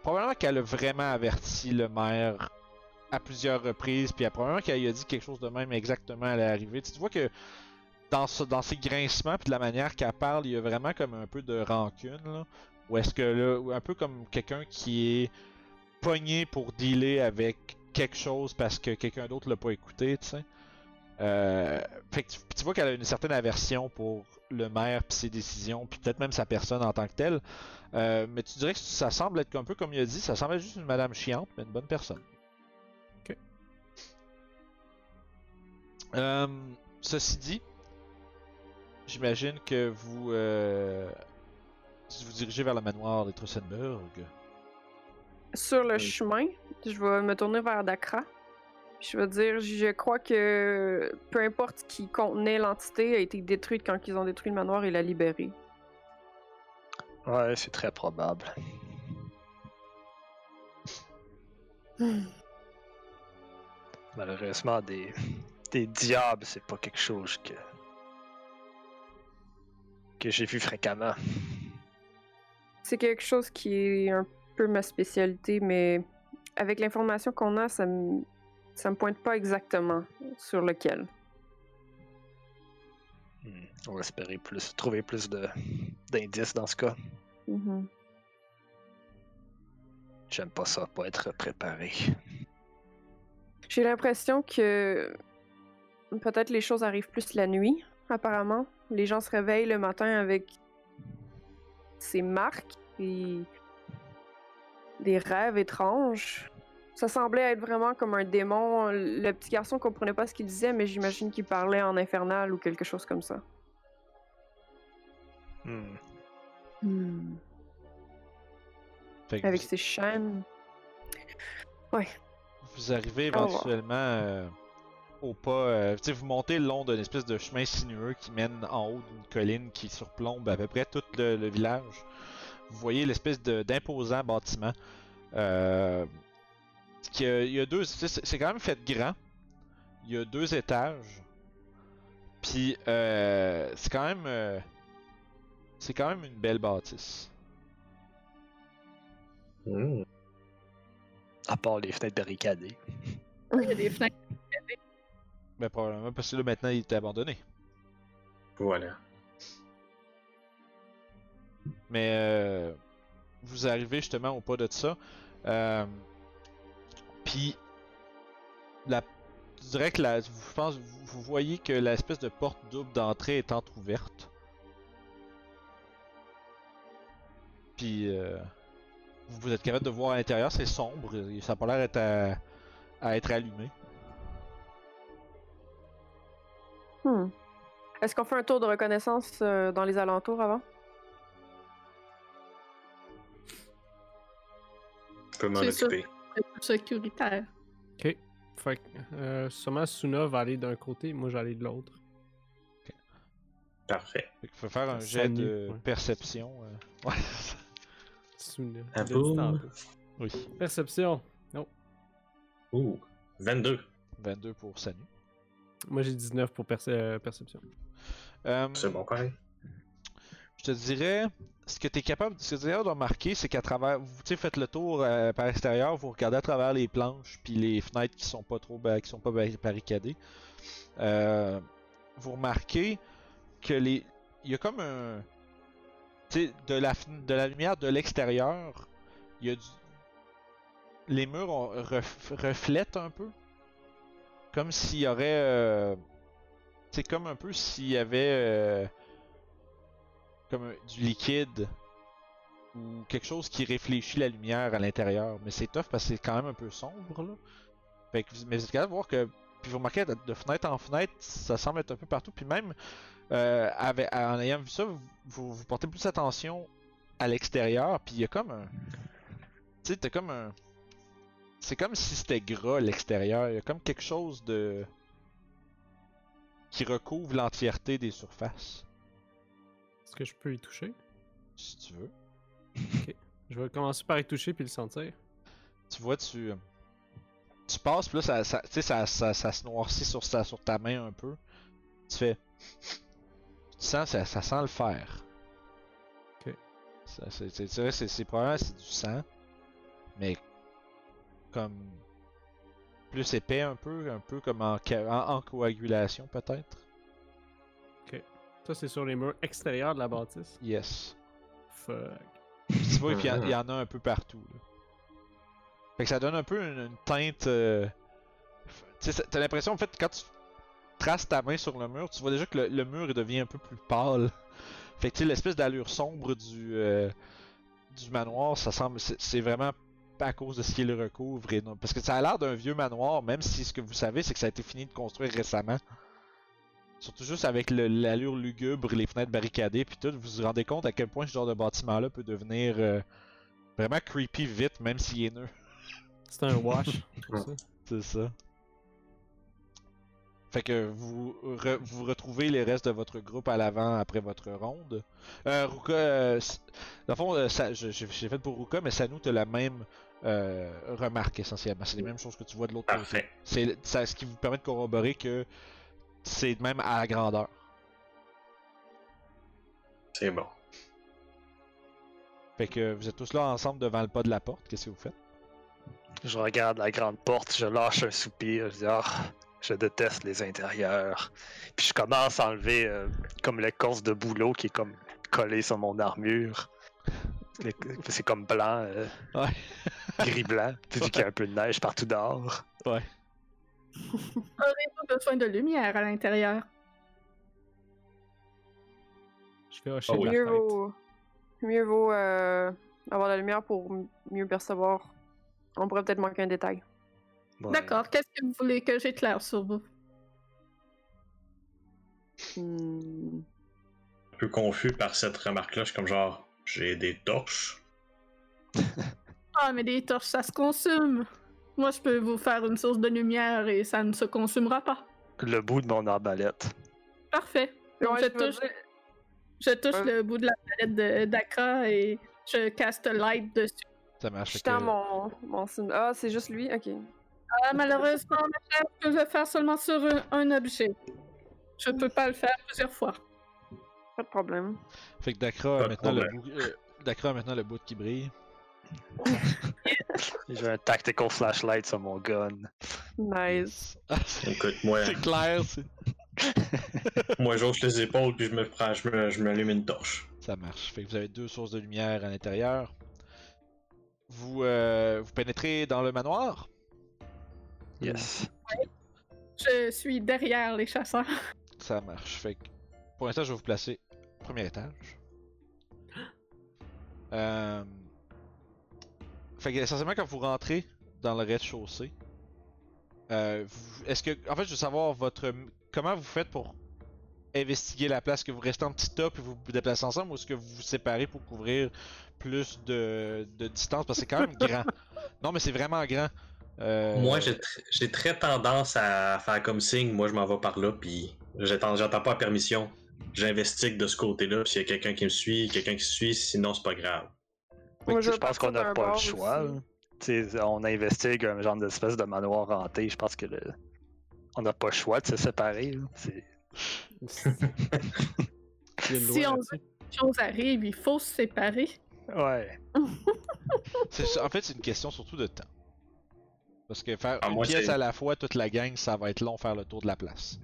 probablement qu'elle a vraiment averti le maire à plusieurs reprises, puis probablement qu'elle a dit quelque chose de même exactement à l'arrivée. Tu vois que dans, ce- dans ses grincements, puis de la manière qu'elle parle, il y a vraiment comme un peu de rancune, là. Ou est-ce que là, un peu comme quelqu'un qui est pogné pour dealer avec quelque chose parce que quelqu'un d'autre l'a pas écouté, tu sais. Euh, fait que tu, tu vois qu'elle a une certaine aversion pour le maire puis ses décisions, puis peut-être même sa personne en tant que telle. Euh, mais tu dirais que ça semble être un peu comme il a dit, ça semble être juste une madame chiante, mais une bonne personne. Ok. Euh, ceci dit, j'imagine que vous euh, vous dirigez vers le manoir de Trussenberg. Sur le Oui. chemin, je vais me tourner vers Dakra. Je vais dire, je crois que peu importe ce qui contenait l'entité a été détruite quand ils ont détruit le manoir et l'a libéré. Ouais, c'est très probable. Malheureusement, des, des diables, c'est pas quelque chose que. que j'ai vu fréquemment. C'est quelque chose qui est un peu ma spécialité, mais avec l'information qu'on a, ça me ça me pointe pas exactement sur lequel. Hmm, On va espérer plus, trouver plus d'indices dans ce cas. Mhm. J'aime pas ça, pas être préparé. J'ai l'impression que peut-être les choses arrivent plus la nuit, apparemment. Les gens se réveillent le matin avec ces marques et des rêves étranges. Ça semblait être vraiment comme un démon. Le petit garçon comprenait pas ce qu'il disait, mais j'imagine qu'il parlait en infernal ou quelque chose comme ça. Hmm. Que Avec vous- ses chaînes. Vous arrivez Au éventuellement euh, au pas. euh, vous montez le long d'une espèce de chemin sinueux qui mène en haut d'une colline qui surplombe à peu près tout le, le village. Vous voyez l'espèce de- d'imposant bâtiment. Euh, qui, il y a deux. C'est quand même fait grand. Il y a deux étages. Puis euh, c'est quand même. euh, c'est quand même une belle bâtisse. Hmm. À part les fenêtres barricadées. Il y a des fenêtres. Ben, probablement parce que là, maintenant, il est abandonné. Voilà. Mais euh, vous arrivez justement au pas de ça. Euh, Puis, la, je dirais que la, je pense, vous, vous voyez que l'espèce de porte double d'entrée est entrouverte. Puis, euh, vous êtes capable de voir à l'intérieur, c'est sombre, et ça a pas l'air d'être à être allumé. Hmm. Est-ce qu'on fait un tour de reconnaissance euh, dans les alentours avant? Peux m'en C'est ça. occuper. C'est sécuritaire. Ok. Fait que euh, sûrement Suna va aller d'un côté, moi j'allais de l'autre. Parfait. Fait qu'il faut faire un jet de ouais. perception. euh. Ouais. Suna. Ah tantôt. oui. Perception. Ouh, 22. 22 pour Sanu. Moi j'ai 19 pour perce- euh, perception. Euh, C'est bon, pareil. Je te dirais, ce que tu es capable, de remarquer, c'est qu'à travers, vous faites le tour euh, par extérieur, vous regardez à travers les planches puis les fenêtres qui sont pas trop, qui sont pas ba- barricadées. Euh, vous remarquez que les, il y a comme un, tu de la, de la lumière de l'extérieur, il y a du, les murs reflètent un peu, comme s'il y aurait, euh, c'est comme un peu s'il y avait comme du liquide ou quelque chose qui réfléchit la lumière à l'intérieur. Mais c'est tough parce que c'est quand même un peu sombre là. Fait que, mais vous êtes capable de voir que. Puis vous remarquez de, fenêtre en fenêtre, ça semble être un peu partout. Puis même euh, en ayant vu ça, vous, vous, portez plus attention à l'extérieur. Puis il y a comme un. Tu sais, t'as comme un. C'est comme si c'était gras l'extérieur. Il y a comme quelque chose de. qui recouvre l'entièreté des surfaces. Est-ce que je peux y toucher? Si tu veux. Je vais commencer par y toucher puis le sentir. tu vois, tu, tu passes, puis là, ça, ça, tu sais, ça, ça, ça se noircit sur, ta- sur ta main un peu. Tu fais. Tu sens, ça, ça sent le fer. Ok. Ça, c'est, probablement c'est du sang, mais comme plus épais un peu, un peu comme en, en coagulation peut-être. Ça c'est sur les murs extérieurs de la bâtisse. Yes. Fuck. Tu vois, puis il y en- il y, en a un peu partout. Là. Fait que ça donne un peu une, une teinte. euh, t'as l'impression, en fait, quand tu traces ta main sur le mur, tu vois déjà que le, le mur il devient un peu plus pâle. Fait que tu sais, l'espèce d'allure sombre du, euh, du manoir, ça semble. C'est c'est vraiment pas à cause de ce qui le recouvre. Et non, parce que ça a l'air d'un vieux manoir, même si ce que vous savez, c'est que ça a été fini de construire récemment. Surtout juste avec le- l'allure lugubre, les fenêtres barricadées, puis tout, vous vous rendez compte à quel point ce genre de bâtiment-là peut devenir euh, vraiment creepy vite, même s'il est neuf. C'est un wash. C'est ça. Fait que vous, re- vous retrouvez les restes de votre groupe à l'avant après votre ronde. Euh, Ruka, euh, dans le fond, euh, j'ai fait pour Ruka, mais Sanu, t'as la même euh, remarque essentiellement. C'est les mêmes choses que tu vois de l'autre côté. C'est ce qui vous permet de corroborer que c'est même à la grandeur. C'est bon. Fait que vous êtes tous là ensemble devant le pas de la porte. Qu'est-ce que vous faites? Je regarde la grande porte, je lâche un soupir, je dis Ah, je déteste les intérieurs. Puis je commence à enlever euh, comme l'écorce de boulot qui est comme collée sur mon armure. C'est comme blanc, euh, Ouais. gris-blanc, vu qu'il y a un peu de neige partout dehors. Ouais. Pas besoin de lumière à l'intérieur? Je vais hocher Oh de oui. la Mieux tête. vaut, mieux vaut euh, avoir la lumière pour mieux percevoir. On pourrait peut-être manquer un détail. Ouais. D'accord. Qu'est-ce que vous voulez que j'éclaire sur vous? Hmm. Un peu confus par cette remarque-là. Je suis comme genre, j'ai des torches. Ah, mais des torches, ça se consomme. Moi, je peux vous faire une source de lumière et ça ne se consumera pas. Le bout de mon arbalète. Parfait. Donc, Ouais, je touche, dire- je touche le bout de la palette de- d'Akra et je caste light dessus. Ça marche. Je mon, mon. Ah, c'est juste lui? Ok. Ah, malheureusement, ma chère, je peux le faire seulement sur un, un objet. Je peux pas le faire plusieurs fois. Pas de problème. Fait que Dakra a maintenant le bout, euh, Dakra a maintenant le bout qui brille. J'ai un tactical flashlight sur mon gun. Nice. Écoute, moi, c'est clair, c'est- moi j'ouvre les épaules puis je me prends, je me, je me allume une torche. ça marche. Fait que vous avez deux sources de lumière à l'intérieur. Vous, euh, vous pénétrez dans le manoir? Yes. Je suis derrière les chasseurs. Ça marche. Fait que pour l'instant, je vais vous placer au premier étage. Euh... Fait que essentiellement, quand vous rentrez dans le rez-de-chaussée, euh, est-ce que. En fait, je veux savoir votre. Comment vous faites pour investiguer la place? Est-ce que vous restez en petit top et vous vous déplacez ensemble ou est-ce que vous vous séparez pour couvrir plus de, de distance? Parce que c'est quand même grand. Non, mais c'est vraiment grand. Euh, Moi, j'ai tr- j'ai très tendance à faire comme signe, moi je m'en vais par là, puis j'attends j'attends pas la permission. J'investigue de ce côté-là, puis s'il y a quelqu'un qui me suit, quelqu'un qui suit, sinon c'est pas grave. Moi, que je je pense qu'on n'a pas le choix. on investigue un genre d'espèce de manoir hanté. Je pense que le... on n'a pas le choix de se séparer. Si on là-dessus. Quelque chose arrive, il faut se séparer. Ouais. C'est- en fait, c'est une question surtout de temps. Parce que faire Ah, une moi, pièce à la fois, toute la gang, ça va être long faire le tour de la place.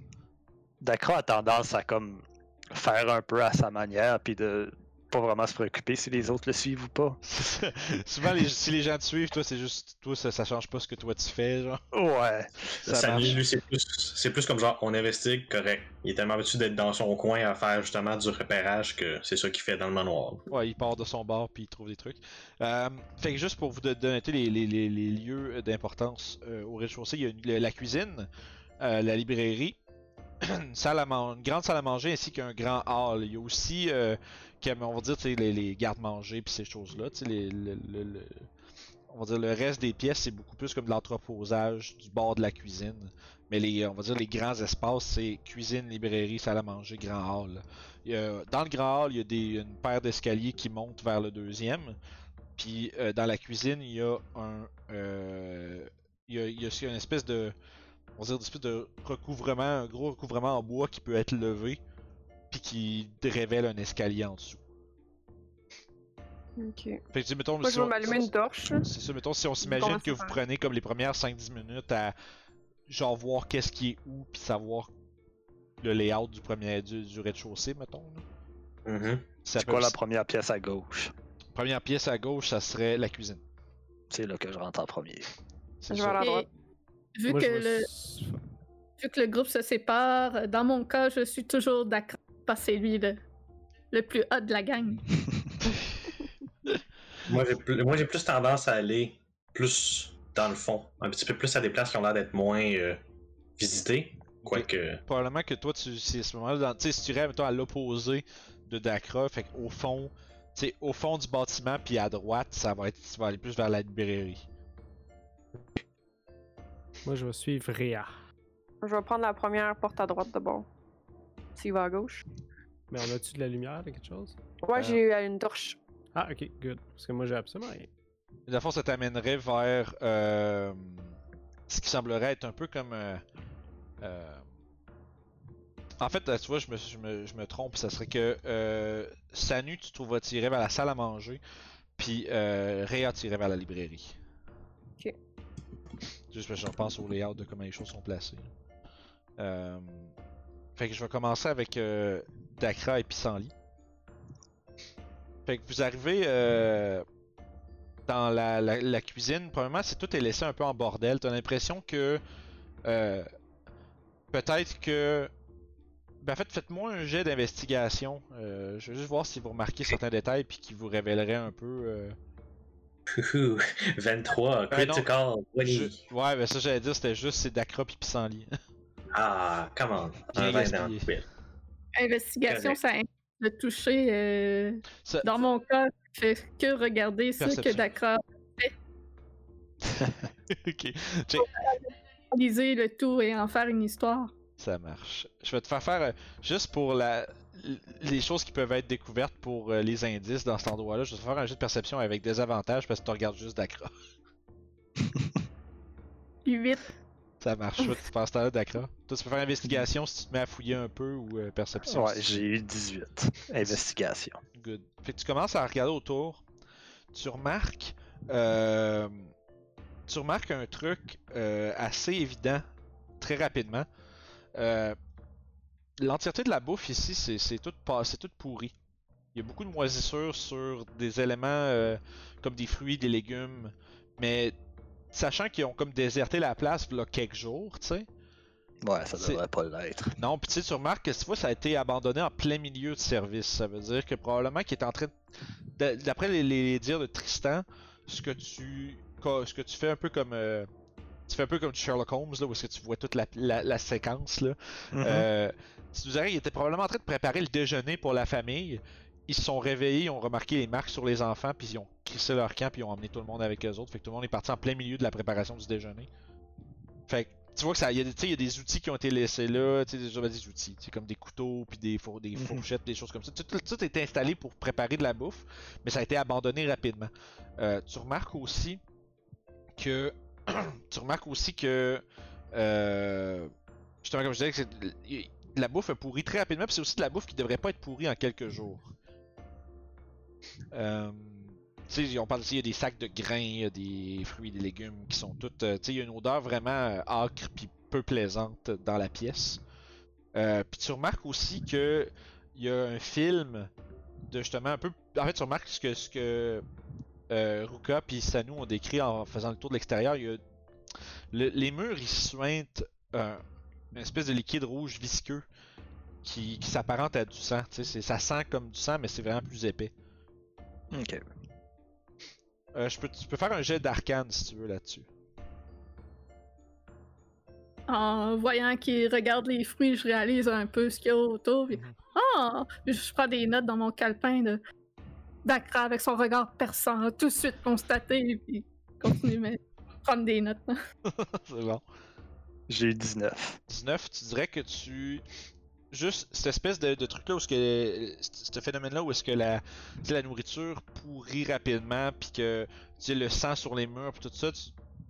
Dacra a tendance à comme faire un peu à sa manière, puis de pas vraiment se préoccuper si les autres le suivent ou pas. Souvent, les- si les gens te suivent, toi, c'est juste. Toi, ça, ça change pas ce que toi tu fais, genre. Ouais. Ça lui, c'est plus, c'est plus comme genre, on investigue, correct. Il est tellement habitué d'être dans son coin à faire justement du repérage que c'est ça qu'il fait dans le manoir. Ouais, il part de son bar puis il trouve des trucs. Euh, fait que juste pour vous don- donner les, les- les- les lieux d'importance euh, au rez-de-chaussée, il y a une- la cuisine, euh, la librairie, une, salle à man- une grande salle à manger ainsi qu'un grand hall. Il y a aussi, euh, on va dire, les, gardes-manger puis ces choses-là. le- on va dire le reste des pièces, c'est beaucoup plus comme de l'entreposage du bord de la cuisine. Mais les, on va dire les grands espaces, c'est cuisine, librairie, salle à manger, grand hall. Dans le grand hall, il y a une paire d'escaliers qui montent vers le deuxième. Puis euh, dans la cuisine, il y a un, euh, il y a, il une espèce de, on va dire, une espèce de recouvrement, un gros recouvrement en bois qui peut être levé, puis qui révèle un escalier en dessous. Ok. Fait que, mettons, Moi, si je vais on- m'allumer une torche. c'est ça, mettons, si on s'imagine que vous faire. prenez comme les premières 5-10 minutes à genre voir qu'est-ce qui est où, puis savoir le layout du premier du, du rez-de-chaussée, mettons. là. Mhm. Ça C'est quoi la première pièce à gauche? Première pièce à gauche, ça serait la cuisine. C'est là que je rentre en premier. C'est Je vais à la Et droite. vu Moi, que, je le, vu que le groupe se sépare, dans mon cas, je suis toujours d'accord parce que c'est lui le, le plus hot de la gang. Moi, j'ai plus, moi, j'ai plus tendance à aller plus dans le fond. Un petit peu plus à des places qui ont l'air d'être moins euh, visitées. Quoique. Probablement que toi, tu, à ce moment-là, dans- tu sais, si tu irais, mettons, à l'opposé de Dakra, fait au fond, tu sais, au fond du bâtiment, puis à droite, ça va être, tu vas aller plus vers la librairie. Moi, je vais suivre Réa. Je vais prendre la première porte à droite de bord. S'il va à gauche. Mais on a-tu de la lumière, quelque chose? Ouais, Euh. j'ai une torche. Ah, ok, good. Parce que moi, j'ai absolument rien. Dans le fond, ça t'amènerait vers euh, ce qui semblerait être un peu comme. euh, euh, En fait, tu vois, je me, je me, je me trompe. Ça serait que euh, Sanu, tu trouveras tirer vers la salle à manger, puis euh, Réa tirer vers la librairie. Ok. Juste parce que je repense au layout de comment les choses sont placées. Euh, Fait que je vais commencer avec euh, Dakra et Pissenlit. Fait que vous arrivez euh, dans la, la- la cuisine. Premièrement, c'est tout est laissé un peu en bordel. T'as l'impression que euh, peut-être que. Ben en fait, faites-moi un jet d'investigation. Je veux juste voir si vous remarquez certains détails puis qui vous révéleraient un peu. euh, Houhou, 23, Ben non, critical, 20. je- Ouais, ben ça j'allais dire, c'était juste c'est Dakra puis Pissenlit. Ah, come on. Bien Un 20 gaspillé. dans le quiz. Investigation, Correct. ça implique de toucher. euh, Ça- Dans mon cas, je fais que regarder ce que. Dakar ok. Check. liser le tout et en faire une histoire. Ça marche. Je vais te faire faire, euh, juste pour la, les choses qui peuvent être découvertes pour euh, les indices dans cet endroit-là, je vais te faire un jeu de perception avec des avantages parce que tu regardes juste Dakra. 8. Ça marche. Te faire ça Dakra. Toi, tu peux faire investigation si tu te mets à fouiller un peu ou euh, perception. Ouais, si- j'ai eu 18. Investigation. Good. Fait que tu commences à regarder autour. Tu remarques euh, tu remarques un truc euh, assez évident très rapidement. Euh, L'entièreté de la bouffe ici, c'est tout, tout pourri. Il y a beaucoup de moisissures sur des éléments comme des fruits, des légumes, mais sachant qu'ils ont comme déserté la place il quelques jours, tu sais. Ouais, ça devrait pas l'être. Non, puis tu sais, tu remarques que cette fois, ça a été abandonné en plein milieu de service. Ça veut dire que probablement qu'il est en train de... d'a- D'après les, les dires de Tristan, ce que tu co- ce que tu fais un peu comme... euh, tu fais un peu comme Sherlock Holmes, là, où est-ce que tu vois toute la, la- la séquence, là. Mhm. Euh, tu nous dirais, il était probablement en train de préparer le déjeuner pour la famille. Ils se sont réveillés, ils ont remarqué les marques sur les enfants, puis ils ont crissé leur camp, puis ils ont emmené tout le monde avec eux autres. Fait que tout le monde est parti en plein milieu de la préparation du déjeuner. Fait que tu vois que ça, il y, a des- y a des outils qui ont été laissés là, tu sais, déjà ben, des outils, c'est comme des couteaux, puis des, four- des Mhm. fourchettes, des choses comme ça. Tout, tout, tout est installé pour préparer de la bouffe, mais ça a été abandonné rapidement. Euh, tu remarques aussi que, tu remarques aussi que, euh, justement comme je disais, que la bouffe est pourrie très rapidement, puis c'est aussi de la bouffe qui devrait pas être pourrie en quelques jours. Euh, on parle ici, il y a des sacs de grains, il y a des fruits, des légumes qui sont toutes. euh, il y a une odeur vraiment euh, âcre puis peu plaisante dans la pièce. Puis tu remarques aussi que il y a un film de justement un peu. En fait, tu remarques ce que ce que Ruka puis Sanu ont décrit en faisant le tour de l'extérieur. Il y a le- les murs ils suintent une espèce de liquide rouge visqueux qui, qui s'apparente à du sang. Ça sent comme du sang, mais c'est vraiment plus épais. Ok. Euh, je peux, tu peux faire un jet d'arcane si tu veux là-dessus. En voyant qu'il regarde les fruits, je réalise un peu ce qu'il y a autour. puis, Mhm. Ah! Je prends des notes dans mon calepin de d'Akra avec son regard perçant, tout de suite constaté, puis continue mais prendre des notes. c'est bon. J'ai eu 19. 19, tu dirais que tu. Juste cette espèce de, de truc-là, où ce que. Ce phénomène-là, où est-ce que la, la nourriture pourrit rapidement, puis que tu le sang sur les murs, puis tout ça, tu,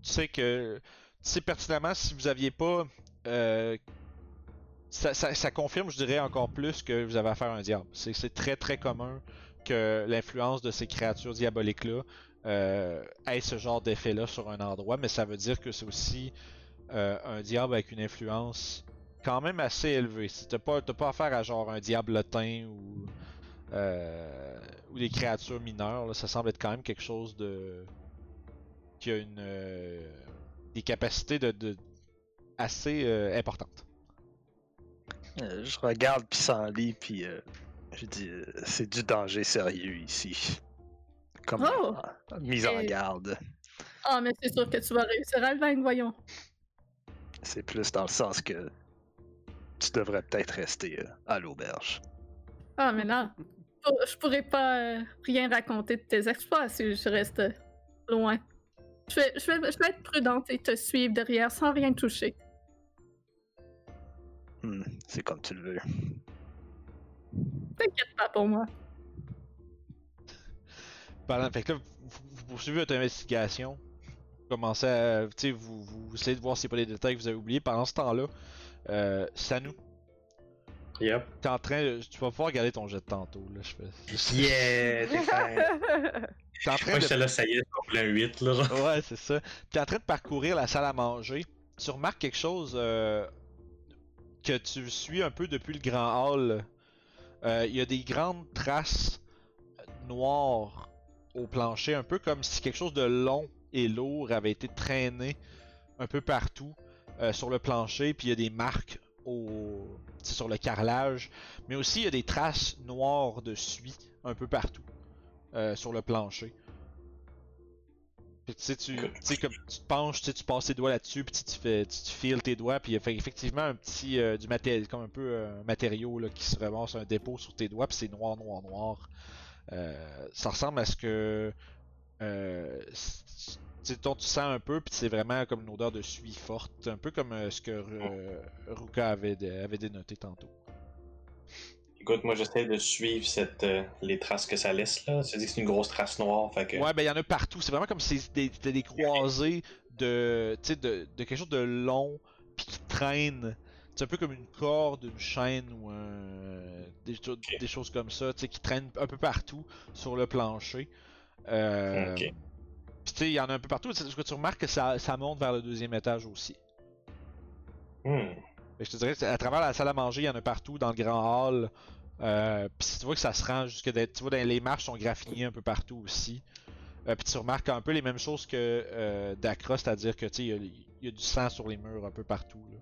sais que. Tu sais pertinemment, si vous aviez pas. euh, ça, confirme, je dirais, encore plus que vous avez affaire à un diable. C'est très très commun que l'influence de ces créatures diaboliques-là euh, ait ce genre d'effet-là sur un endroit, mais ça veut dire que c'est aussi euh, un diable avec une influence quand même assez élevée. Si T'as pas, t'as pas affaire à genre un diablotin ou, euh, ou des créatures mineures, là, ça semble être quand même quelque chose de. qui a une. euh, des capacités de, de- assez euh, importantes. Euh, je regarde puis euh, je dis euh, c'est du danger sérieux ici. Comme Oh! euh, mise en garde. Ah, mais c'est sûr que tu vas réussir à le vaincre, voyons. C'est plus dans le sens que tu devrais peut-être rester euh, à l'auberge. Ah, mais non. Je pourrais pas euh, rien raconter de tes exploits si je reste loin. Je vais, je, vais, je vais être prudente et te suivre derrière sans rien toucher. Hmm, c'est comme tu le veux. T'inquiète pas pour moi. Pendant, fait que là, vous, vous poursuivez votre investigation. Vous commencez à. Tu sais, vous, vous essayez de voir s'il n'y a pas des détails que vous avez oubliés. Pendant ce temps-là, euh, Sanu, Yep. t'es en train de. Tu vas pouvoir regarder ton jet de tantôt. Là, je fais. Yeah! T'es fin. T'es en train Moi, de. là, ça y est, c'est plein 8, là. genre. Ouais, c'est ça. T'es en train de parcourir la salle à manger. Tu remarques quelque chose euh, que tu suis un peu depuis le grand hall. Euh, Il y a des grandes traces noires au plancher, un peu comme si quelque chose de long et lourd avait été traîné un peu partout euh, sur le plancher. Puis il y a des marques au... sur le carrelage. Mais aussi il y a des traces noires de suie un peu partout euh, sur le plancher. Tu sais, comme tu te penches, tu passes tes doigts là-dessus, puis tu, files tes doigts, puis il y a effectivement un petit, euh, du comme un peu matériau là, qui se ramasse un dépôt sur tes doigts, puis c'est noir, noir, noir. Ça ressemble à ce que, dont tu sens un peu, puis c'est vraiment comme une odeur de suie forte, un peu comme euh, ce que euh, Ruka avait, dé- avait dénoté tantôt. Écoute, moi, j'essaie de suivre cette, euh, les traces que ça laisse, là. Tu dis que c'est une grosse trace noire, fait que... Ouais, ben il y en a partout. C'est vraiment comme si c'était des, des croisées de, de, de quelque chose de long puis qui traîne. C'est un peu comme une corde, une chaîne ou un, des, cho- des choses comme ça, tu sais, qui traînent un peu partout sur le plancher. Euh. Puis tu sais, il y en a un peu partout. Tu sais, tu remarques que ça, ça monte vers le deuxième étage aussi. Hmm. Que je te dirais qu'à travers la salle à manger, il y en a partout dans le grand hall. Euh, puis tu vois que ça se rend jusque tu vois les marches sont graffinées un peu partout aussi. Euh, puis tu remarques un peu les mêmes choses que euh, c'est-à-dire que tu sais il y, a- il y a du sang sur les murs un peu partout. Là.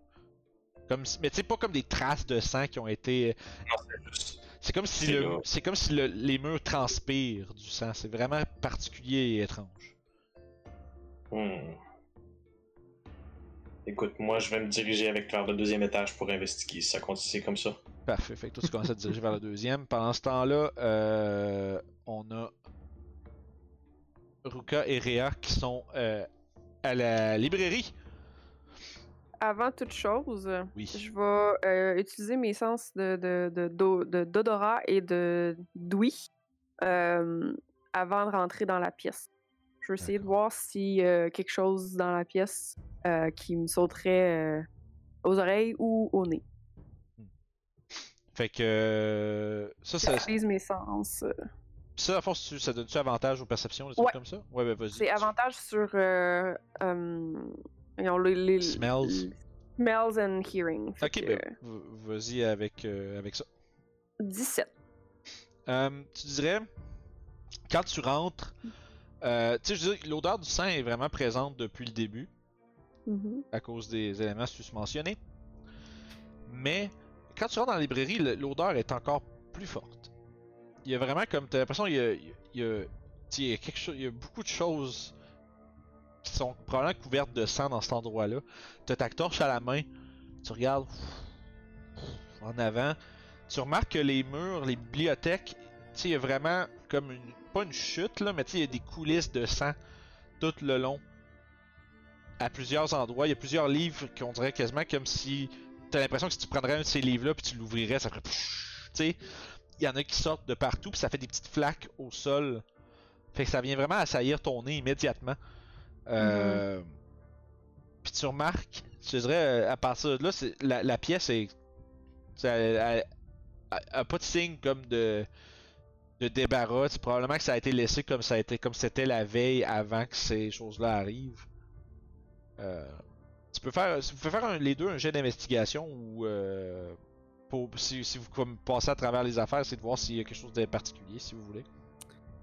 Comme mais tu sais pas comme des traces de sang qui ont été Non, c'est comme si le comme si le- les murs transpirent du sang, c'est vraiment particulier et étrange. Hmm. Écoute, moi, je vais me diriger avec vers le deuxième étage pour investiguer. Si ça continue comme ça. Parfait, fait que toi tu commences à te diriger vers le deuxième. Pendant ce temps-là, euh, on a Ruka et Rhea qui sont euh, à la librairie. Avant toute chose, Oui. je vais euh, utiliser mes sens de, de, de- d'o- de- d'odorat et de d'ouïe euh, avant de rentrer dans la pièce. Je vais essayer de voir si euh, quelque chose dans la pièce euh, qui me sauterait euh, aux oreilles ou au nez. Fait que euh, ça, ça, J'utilise mes sens. ça, à force, ça donne-tu avantage aux perceptions, des trucs Ouais. comme ça? Ouais, ben vas-y. C'est avantage sur euh, les, les- Smells. smells and hearing. Ok, que, ben, vas-y avec, avec ça. 17. Euh, tu dirais, quand tu rentres, euh, tu sais, je veux dire, l'odeur du sang est vraiment présente depuis le début. Mhm. à cause des éléments sus mentionnés. Mais quand tu rentres dans la librairie, l'odeur est encore plus forte. Il y a vraiment comme t'as l'impression il y a, il y a- tu sais, il y a quelque chose, il y a beaucoup de choses qui sont probablement couvertes de sang dans cet endroit-là. T'as ta torche à la main, tu regardes en avant, tu remarques que les murs, les bibliothèques, tu sais, il y a vraiment comme une pas une chute là, mais tu sais, il y a des coulisses de sang tout le long à plusieurs endroits. Il y a plusieurs livres qu'on dirait quasiment comme si t'as l'impression que si tu prendrais un de ces livres-là puis tu l'ouvrirais, ça ferait. Tu sais, il y en a qui sortent de partout puis ça fait des petites flaques au sol. Fait que ça vient vraiment assaillir ton nez immédiatement. Euh... Puis tu remarques, je dirais, euh, à partir de là, c'est- la, la pièce est. ça- Elle, elle- elle a pas de signe comme de de débarras. C'est probablement que ça a été laissé comme ça a été comme c'était la veille avant que ces choses-là arrivent. Euh, tu peux faire, vous pouvez faire un- les deux un jet d'investigation ou euh, pour si, si vous comme, passez à travers les affaires, c'est de voir s'il y a quelque chose de particulier si vous voulez.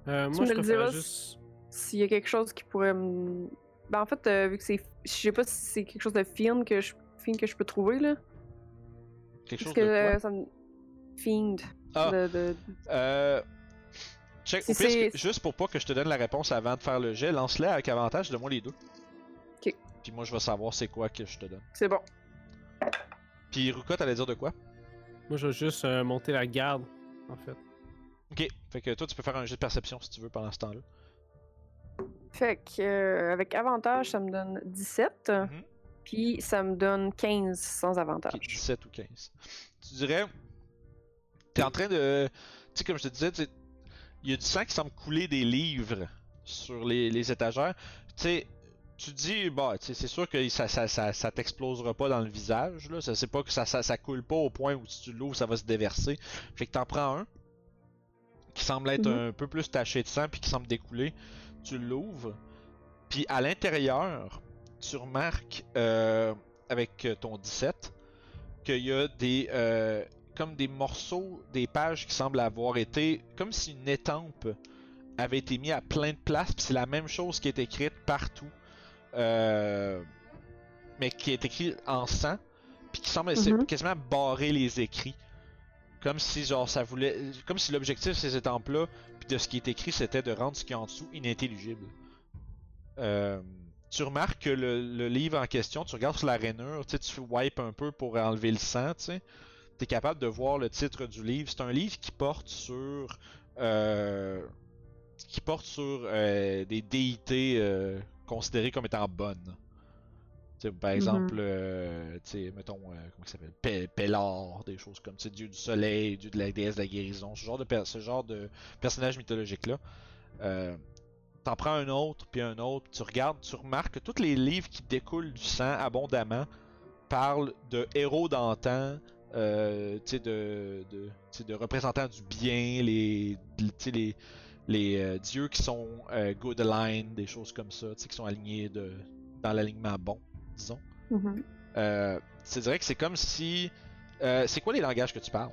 Euh, Tu moi, me je diras juste. S'il y a quelque chose qui pourrait me. Ben, en fait, euh, vu que c'est. Je sais pas si c'est quelque chose de fiend que je, fiend que je peux trouver, là. Quelque chose Parce que de quoi? euh, ça me. Fiend. Ah. De, de- Euh, check. Si pire, que- juste pour pas que je te donne la réponse avant de faire le jet, lance-le avec avantage, donne-moi les deux. Ok. Puis moi, je vais savoir c'est quoi que je te donne. C'est bon. Puis Ruka, t'allais dire de quoi? Moi, je vais juste euh, monter la garde, en fait. Ok. Fait que toi, tu peux faire un jet de perception si tu veux pendant ce temps-là. Fait que, euh, avec avantage, ça me donne 17. Mhm. Puis ça me donne 15 sans avantage. Ok, 17 ou 15. Tu dirais. T'es en train de. Tu sais, comme je te disais, tu sais, il y a du sang qui semble couler des livres sur les, les étagères. Tu sais, tu dis, bah, c'est sûr que ça, ça, ça, ça t'explosera pas dans le visage, là. Ça, c'est pas que ça, ça, ça coule pas au point où si tu l'ouvres, ça va se déverser. Fait que t'en prends un qui semble être Mhm. un peu plus taché de sang puis qui semble découler. Tu l'ouvres. Puis à l'intérieur, tu remarques euh, avec ton 17 qu'il y a des euh, comme des morceaux des pages qui semblent avoir été comme si une étampe avait été mise à plein de places puis c'est la même chose qui est écrite partout euh, mais qui est écrit en sang puis qui semble Mhm. quasiment barrer les écrits comme si genre ça voulait comme si l'objectif de ces étampes là puis de ce qui est écrit c'était de rendre ce qui est en dessous inintelligible euh, tu remarques que le, le livre en question, tu regardes sur la rainure, tu wipes un peu pour enlever le sang, tu sais. T'es capable de voir le titre du livre. C'est un livre qui porte sur. euh, qui porte sur euh, des déités euh, considérées comme étant bonnes. Tu par exemple, euh, tu sais, mettons, comment il s'appelle? Pe- Pellar, des choses comme ça, dieu du soleil, dieu de la déesse de la guérison, ce genre de, ce genre de personnage mythologique-là. T'en prends un autre, puis un autre, tu regardes, tu remarques que tous les livres qui découlent du sang abondamment parlent de héros d'antan, euh, de, de, de représentants du bien, les, les, les euh, dieux qui sont euh, good aligned, des choses comme ça, qui sont alignés de, dans l'alignement bon, disons. Mhm. Euh, c'est vrai que c'est comme si. euh, c'est quoi les langages que tu parles?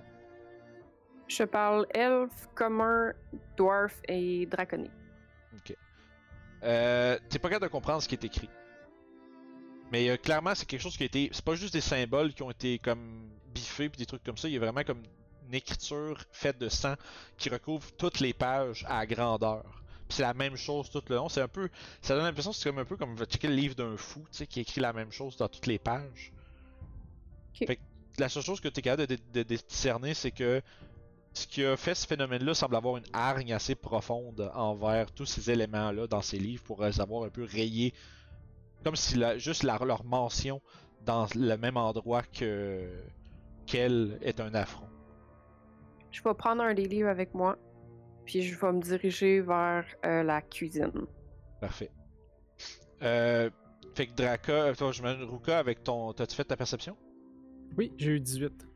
Je parle elfe, commun, dwarf et draconique. Euh, T'es pas capable de comprendre ce qui est écrit. Mais clairement, c'est quelque chose qui a été. C'est pas juste des symboles qui ont été comme biffés puis des trucs comme ça. Il y a vraiment comme une écriture faite de sang qui recouvre toutes les pages à grandeur. Puis c'est la même chose tout le long. C'est un peu. Ça donne l'impression que c'est comme un peu comme checker le livre d'un fou, tu sais, qui écrit la même chose dans toutes les pages. Fait que la seule chose que tu es capable de, de- de discerner, c'est que ce qui a fait ce phénomène-là semble avoir une hargne assez profonde envers tous ces éléments-là dans ces livres pour les avoir un peu rayés. Comme si la- juste la- leur mention dans le même endroit que qu'elle est un affront. Je vais prendre un des livres avec moi, puis je vais me diriger vers euh, la cuisine. Parfait. Euh, fait que Draka, euh, toi, je m'imagine Ruka avec ton. T'as-tu fait ta perception? Oui, j'ai eu 18.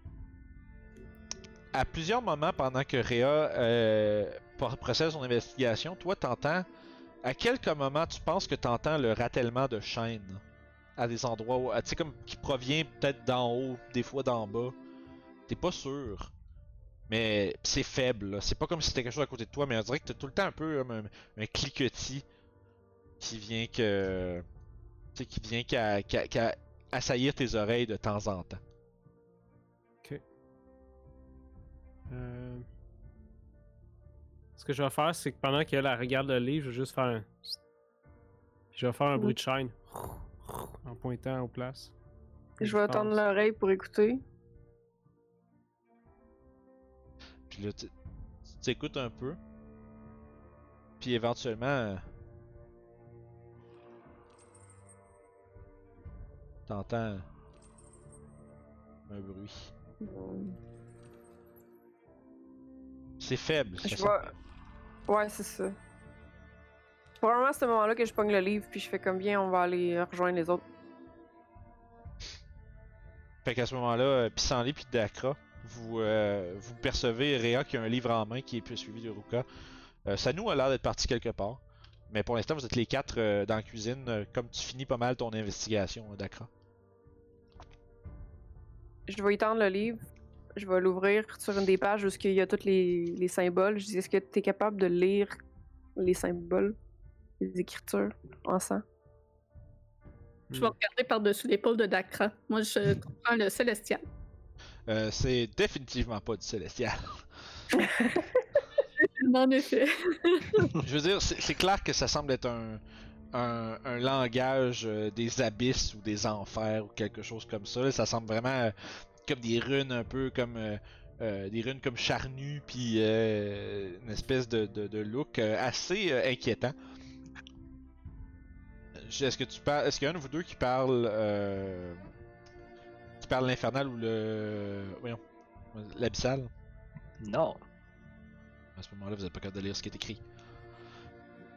à plusieurs moments pendant que Rhea euh, pro- procède son investigation, toi t'entends. À quelques moments tu penses que t'entends le ratèlement de chaînes à des endroits où. Tu sais, comme qui provient peut-être d'en haut, des fois d'en bas. T'es pas sûr. Mais c'est faible, là. c'est pas comme si c'était quelque chose à côté de toi, mais on dirait que t'as tout le temps un peu un, un cliquetis qui vient que. Tu sais, qui vient qu'à assaillir tes oreilles de temps en temps. Euh, Ce que je vais faire, c'est que pendant qu'elle elle regarde le livre, je vais juste faire un. Je vais faire un bruit de chaîne. En pointant aux places. Je vais tendre l'oreille pour écouter. Puis là, tu t'écoutes un peu. Puis éventuellement. euh, T'entends. Un bruit. C'est faible. ça Je vais. Ouais, c'est ça. C'est probablement à ce moment-là que je pogne le livre, puis je fais comme bien, on va aller rejoindre les autres. Fait qu'à ce moment-là, euh, Pissenlit puis Dakra, vous, euh, vous percevez Rhea qui a un livre en main qui est puis suivi de Ruka. Euh, Sanu a l'air d'être parti quelque part. Mais pour l'instant, vous êtes les quatre euh, dans la cuisine, euh, comme tu finis pas mal ton investigation, euh, Dakra. Je vais étendre le livre. Je vais l'ouvrir sur une des pages où il y a tous les, les symboles. Je dis est-ce que tu es capable de lire les symboles, les écritures en sang? Je vais regarder par-dessus l'épaule de Dakra. Moi, je comprends le célestial. Euh, c'est définitivement pas du célestial. En effet. Je veux dire, c'est clair que ça semble être un, un, un langage euh, des abysses ou des enfers ou quelque chose comme ça. Ça semble vraiment euh, comme des runes un peu comme euh, des runes comme charnues puis euh, une espèce de, de, de look euh, assez inquiétant. Est-ce que tu parles, est-ce qu'il y a un de vous deux qui parle, qui parle l'infernal ou le, voyons, l'abyssal? Non. À ce moment-là, vous n'êtes pas capable de lire ce qui est écrit.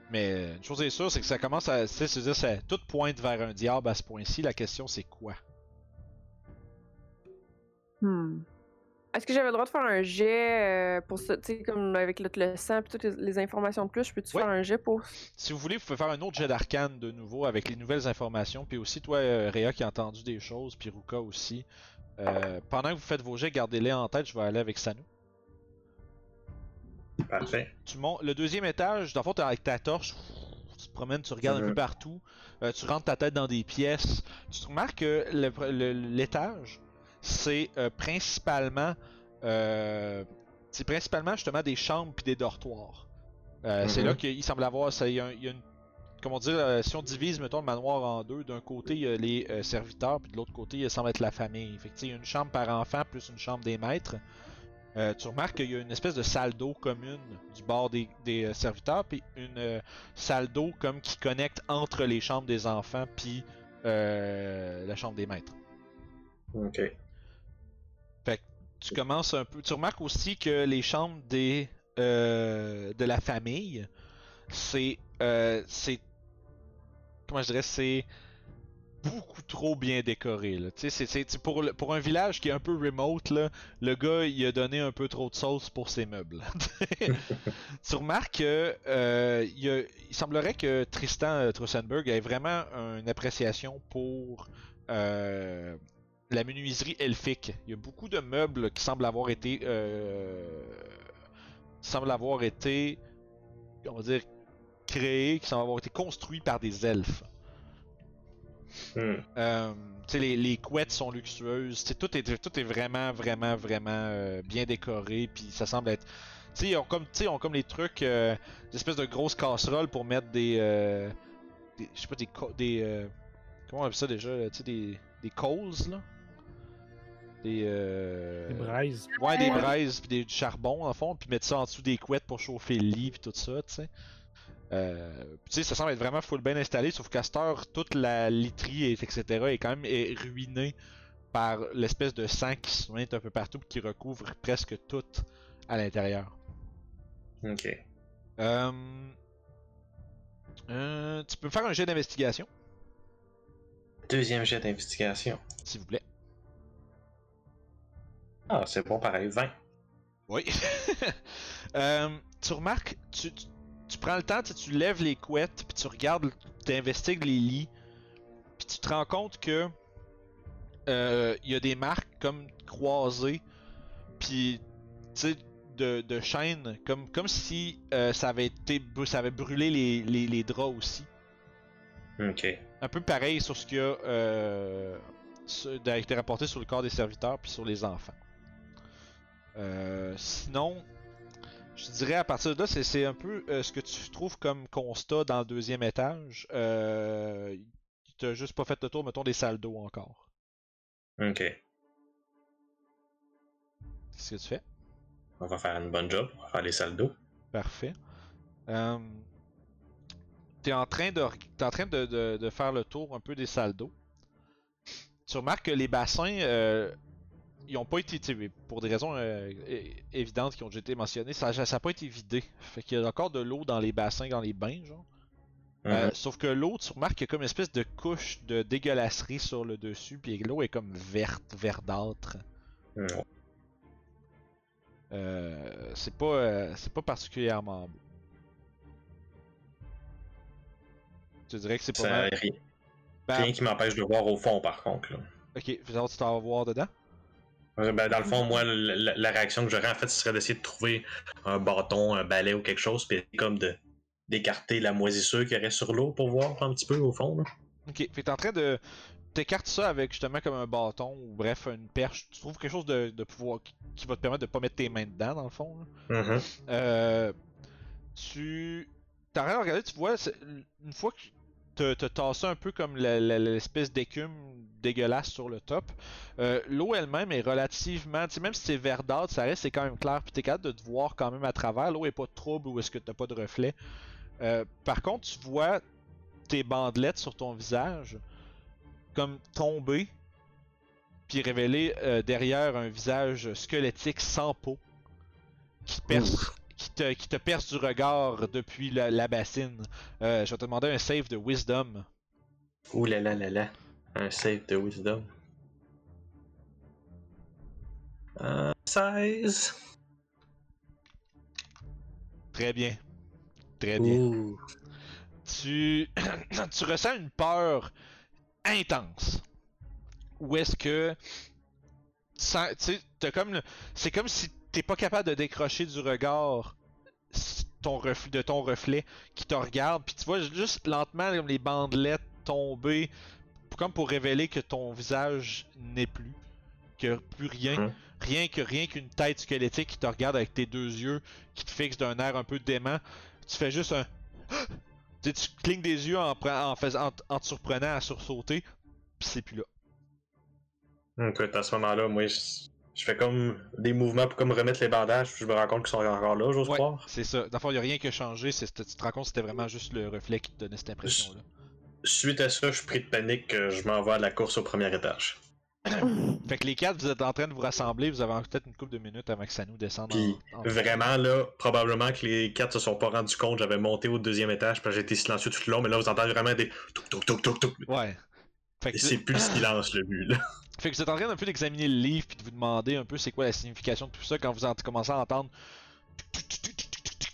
Mais une chose est sûre, c'est que ça commence à. tu sais, C'est-à-dire, ça tout pointe vers un diable à ce point-ci. La question, c'est quoi? Hmm. Est-ce que j'avais le droit de faire un jet euh, pour ça, tu sais, comme avec le, le sang et toutes les, les informations de plus, je peux-tu Ouais. faire un jet pour. Si vous voulez, vous pouvez faire un autre jet d'arcane de nouveau avec les nouvelles informations. Puis aussi, toi, euh, Rhea, qui a entendu des choses, puis Ruka aussi. Euh, pendant que vous faites vos jets, gardez-les en tête. Je vais aller avec Sanu. Parfait. tu montes le deuxième étage, dans le fond, avec ta torche, tu te promènes, tu regardes un peu partout, euh, tu rentres ta tête dans des pièces. Tu te remarques que le- le- l'étage, c'est euh, principalement, euh, c'est principalement justement des chambres puis des dortoirs. Euh, C'est Mhm. là qu'il semble avoir, ça, il y a, il y a une, comment dire, si on divise mettons le manoir en deux, d'un côté il y a les serviteurs puis de l'autre côté il semble être la famille. Fait que, il y a une chambre par enfant plus une chambre des maîtres. Tu remarques qu'il y a une espèce de salle d'eau commune du bord des, des, serviteurs, puis une salle d'eau comme qui connecte entre les chambres des enfants puis la chambre des maîtres. Ok. Tu commences un peu. Tu remarques aussi que les chambres des euh, de la famille, c'est euh, c'est comment je dirais, c'est beaucoup trop bien décoré. Là. Tu sais, c'est- c'est pour, pour un village qui est un peu remote, là, le gars il a donné un peu trop de sauce pour ses meubles. tu remarques que euh, il, y a- il semblerait que Tristan Trossenberg ait vraiment une appréciation pour euh, la menuiserie elfique. Il y a beaucoup de meubles qui semblent avoir été euh, semblent avoir été on va dire créés, qui semblent avoir été construits par des elfes. Hmm. Euh, les, les couettes sont luxueuses. Tout est, tout est vraiment, vraiment, vraiment euh, bien décoré. Puis ça semble être. Tu sais, ils ont comme, tu sais, ils ont comme les trucs, euh, des espèces de grosses casseroles pour mettre des. euh, je sais pas, des. des comment on appelle ça déjà là? Tu sais, des, des coals, là? Des. Euh, Des braises. Ouais, des Ouais. braises puis des du charbon en fond, puis mettre ça en dessous des couettes pour chauffer le lit puis tout ça, tu sais. Euh, tu sais, ça semble être vraiment full bien installé, sauf qu'à cette heure, toute la literie et etc. est quand même est ruinée par l'espèce de sang qui se met un peu partout qui recouvre presque tout à l'intérieur. Ok. Euh, euh, tu peux me faire un jet d'investigation, Deuxième jet d'investigation. s'il vous plaît. Ah, c'est bon pareil, 20. Oui. Euh, tu remarques, tu, tu, tu prends le temps, tu, lèves les couettes, puis tu regardes, tu investigues les lits, puis tu te rends compte que euh, il y a des marques comme croisées, puis tu sais, de, de chaînes, comme, comme si euh, ça avait été, ça avait brûlé les, les, les draps aussi. Ok. Un peu pareil sur ce qui a a été rapporté sur le corps des serviteurs puis sur les enfants. Euh, sinon, je dirais à partir de là, c'est- un peu euh, ce que tu trouves comme constat dans le deuxième étage. Euh, il t'a juste pas fait le tour, mettons, des salles d'eau encore. Ok. Qu'est-ce que tu fais? On va faire une bonne job. On va faire les salles d'eau. Parfait. Euh, t'es en train de t'es en train de, de- de faire le tour un peu des salles d'eau. Tu remarques que les bassins, euh, ils ont pas été, pour des raisons euh, évidentes qui ont déjà été mentionnées, ça, ça a pas été vidé. Fait qu'il y a encore de l'eau dans les bassins, dans les bains, genre. Euh, sauf que l'eau, tu remarques qu'il y a comme une espèce de couche de dégueulasserie sur le dessus, puis l'eau est comme verte, verdâtre. Mhm. Euh, c'est pas, euh, c'est pas particulièrement beau. Tu dirais que c'est pas Ça, mal. rien, Ben, rien qui m'empêche de voir au fond, par contre. là. ok, si tu t'en vas voir dedans? Ben, dans le fond, moi, la, réaction que j'aurais, en fait, ce serait d'essayer de trouver un bâton, un balai ou quelque chose, puis comme de d'écarter la moisissure qu'il y aurait sur l'eau pour voir un petit peu au fond. Là. Ok, fait t'es en train de. T'écartes ça avec justement comme un bâton ou bref une perche. Tu trouves quelque chose de, de pouvoir qui, va te permettre de pas mettre tes mains dedans dans le fond. là. Mhm. Euh, tu. T'as rien à regarder, tu vois, une fois que t'as tassé un peu comme l'espèce d'écume dégueulasse sur le top, euh, l'eau elle-même est relativement. Même si c'est verdâtre, ça reste, c'est quand même clair, puis t'es capable de te voir quand même à travers. L'eau est pas trouble ou est-ce que t'as pas de reflet. Euh, par contre, tu vois tes bandelettes sur ton visage comme tomber, puis révéler euh, derrière un visage squelettique sans peau qui perce, te, qui te perce du regard depuis la, la bassine. Euh, je vais te demander un save de wisdom. Ouh là là là là. Un save de wisdom. Euh, 16. Très bien. Très bien. Ouh. Tu, tu ressens une peur intense. Ou est-ce que t'as comme c'est comme si t'es pas capable de décrocher du regard ton de ton reflet qui te regarde, puis tu vois juste lentement comme les bandelettes tomber, comme pour révéler que ton visage n'est plus, que plus rien, rien que rien qu'une tête squelettique qui te regarde avec tes deux yeux, qui te fixe d'un air un peu dément. Tu fais juste un tu, sais, tu clignes des yeux en, en, faisant, en, en te surprenant à sursauter, puis c'est plus là. Écoute, à ce moment-là, moi, je, je fais comme des mouvements pour comme remettre les bandages, puis je me rends compte qu'ils sont encore là, j'ose Ouais, croire. c'est ça. Dans il a rien qui a changé. Tu te rends compte que c'était vraiment juste le reflet qui te donnait cette impression-là. Suite à ça, je suis pris de panique, je m'envoie à la course au premier étage. Fait que les quatre, vous êtes en train de vous rassembler. Vous avez peut-être une couple de minutes avant que ça nous descende. Puis en, en- vraiment, là, probablement que les quatre se sont pas rendus compte, j'avais monté au deuxième étage, puis j'ai été silencieux tout le long, mais là, vous entendez vraiment des touk touk touk touk touk. Ouais. Que, c'est plus le silence le but, là. Fait que vous êtes en train d'un peu d'examiner le livre puis de vous demander un peu c'est quoi la signification de tout ça quand vous commencez à entendre.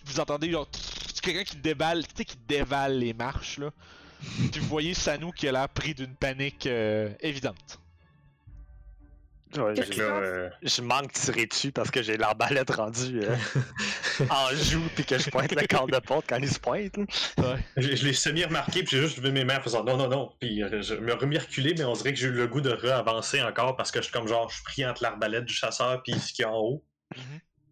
Vous entendez genre quelqu'un qui déballe, tu sais, qui dévale les marches là. Puis vous voyez Sanou qui a l'air pris d'une panique euh, évidente. Ouais, Qu'est-ce je, Là, euh, je manque de tirer dessus parce que j'ai l'arbalète rendue euh, en joue puis que je pointe le corps de porte quand il se pointe. je, je l'ai semi-remarqué, puis j'ai juste levé mes mains en faisant non, non, non. Puis euh, je me remis reculé, mais on dirait que j'ai eu le goût de re-avancer encore parce que je suis comme genre, je suis pris entre l'arbalète du chasseur puis ce qu'il y a en haut.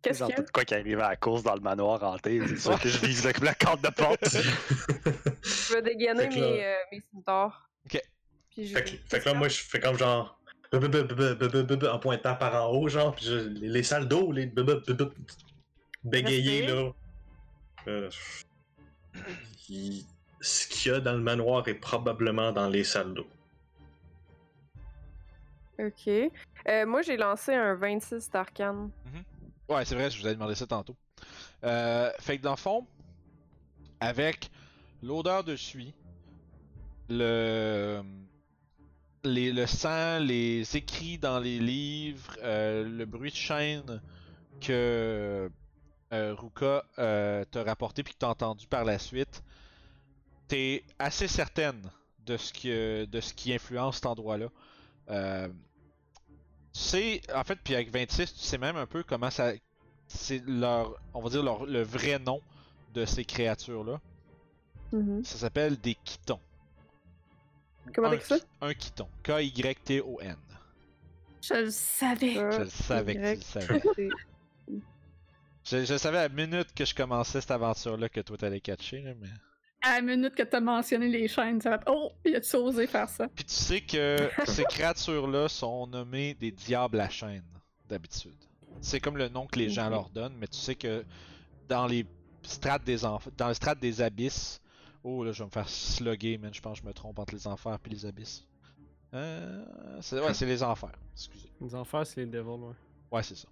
Qu'est-ce Genre, qu'il y a? quoi qui arrivait à la course dans le manoir hanté, c'est sûr que je vise le, le corps de porte. Je vais dégainer mes, là- euh, mes. Ok. Puis je Fait que, fait que là, moi, je fais comme genre en pointant par en haut, genre, puis je, les salles d'eau, les bégayés, là. Ce qu'il y a dans le manoir est probablement dans les salles d'eau. Ok. Moi, j'ai lancé un 26 d'arcane. Ouais, c'est vrai, je vous avais demandé ça tantôt. Euh, fait que dans le fond, avec l'odeur de suie, le les, le sang, les écrits dans les livres, euh, le bruit de chaîne que euh, Ruka euh, t'a rapporté puis que t'as entendu par la suite, t'es assez certaine de ce, que, de ce qui influence cet endroit-là. Tu sais, en fait, puis avec 26, tu sais même un peu comment ça. C'est leur. On va dire leur, le vrai nom de ces créatures-là. Mhm. Ça s'appelle des Kitons. Comment un, t'écris ça? un Kiton. K-Y-T-O-N. Je le savais. Euh, Je le savais que tu le savais. C'est- Je, je savais à la minute que je commençais cette aventure-là que toi t'allais catcher, là, mais. À la minute que t'as mentionné les chaînes, ça va. Oh, il a-tu osé faire ça? Puis tu sais que ces créatures-là sont nommées des diables à chaîne, d'habitude. C'est comme le nom que les gens leur donnent, mais tu sais que dans les strates des dans les strates des abysses. Oh là, je vais me faire slugger, man. Je pense que je me trompe entre les enfers et les abysses. Euh... c'est- Ouais, c'est les enfers. Excusez. Les enfers, c'est les devils, ouais. Ouais, c'est ça.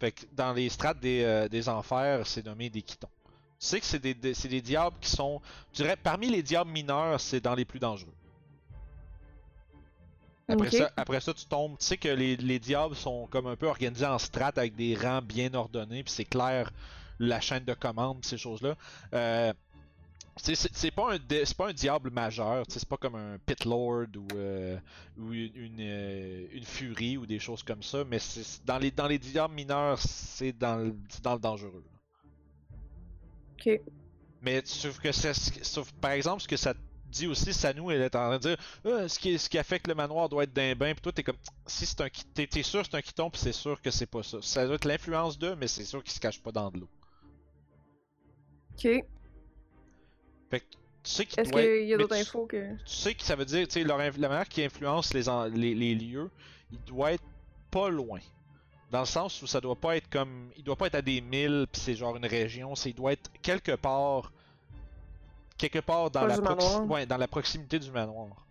Fait que dans les strates des, euh, des enfers, c'est nommé des Kitons. Tu sais que c'est des, des- c'est des diables qui sont. Je dirais, parmi les diables mineurs, c'est dans les plus dangereux. Après, ça, après ça, tu tombes. Tu sais que les, les diables sont comme un peu organisés en strates avec des rangs bien ordonnés, puis c'est clair la chaîne de commande, pis ces choses-là. Euh, tu c'est c'est pas un c'est pas un diable majeur, c'est pas comme un pit lord ou, euh, ou une une, euh, une furie ou des choses comme ça, mais c'est dans les dans les diables mineurs, c'est dans le c'est dans le dangereux. Ok. Mais sauf que ça, sauf par exemple ce que ça dit aussi, Sanou, elle est en train de dire Ah, ce, qui, ce qui affecte le manoir doit être d'un bain, puis toi t'es comme si c'est un qui- t'es sûr que c'est un quiton, puis c'est sûr que c'est pas ça. Ça doit être l'influence d'eux, mais c'est sûr qu'il se cache pas dans de l'eau. Ok. Fait que tu sais qu'il Est-ce doit qu'il y a d'autres tu- infos que. tu sais que ça veut dire, tu sais, leur la manière qui influence les, en- les, les lieux, il doit être pas loin. Dans le sens où ça doit pas être comme. Il doit pas être à des milles, pis c'est genre une région, c'est il doit être quelque part. Quelque part dans, Proche la, proxi- ouais, dans la proximité du manoir.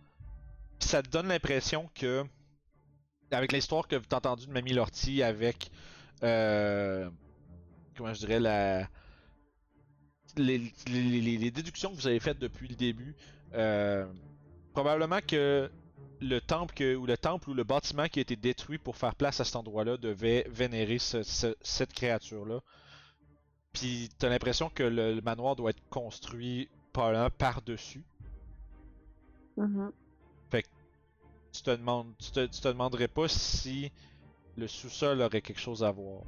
Pis ça te donne l'impression que. Avec l'histoire que t'as entendue de Mamie Lortie avec. Euh, comment je dirais la. Les, les- les- les déductions que vous avez faites depuis le début, euh, probablement que le temple que, ou le temple ou le bâtiment qui a été détruit pour faire place à cet endroit-là devait vénérer ce- ce- cette créature-là. Puis t'as l'impression que le, le manoir doit être construit par-dessus. Mhm. Tu te demandes, tu te, tu te demanderais pas si le sous-sol aurait quelque chose à voir.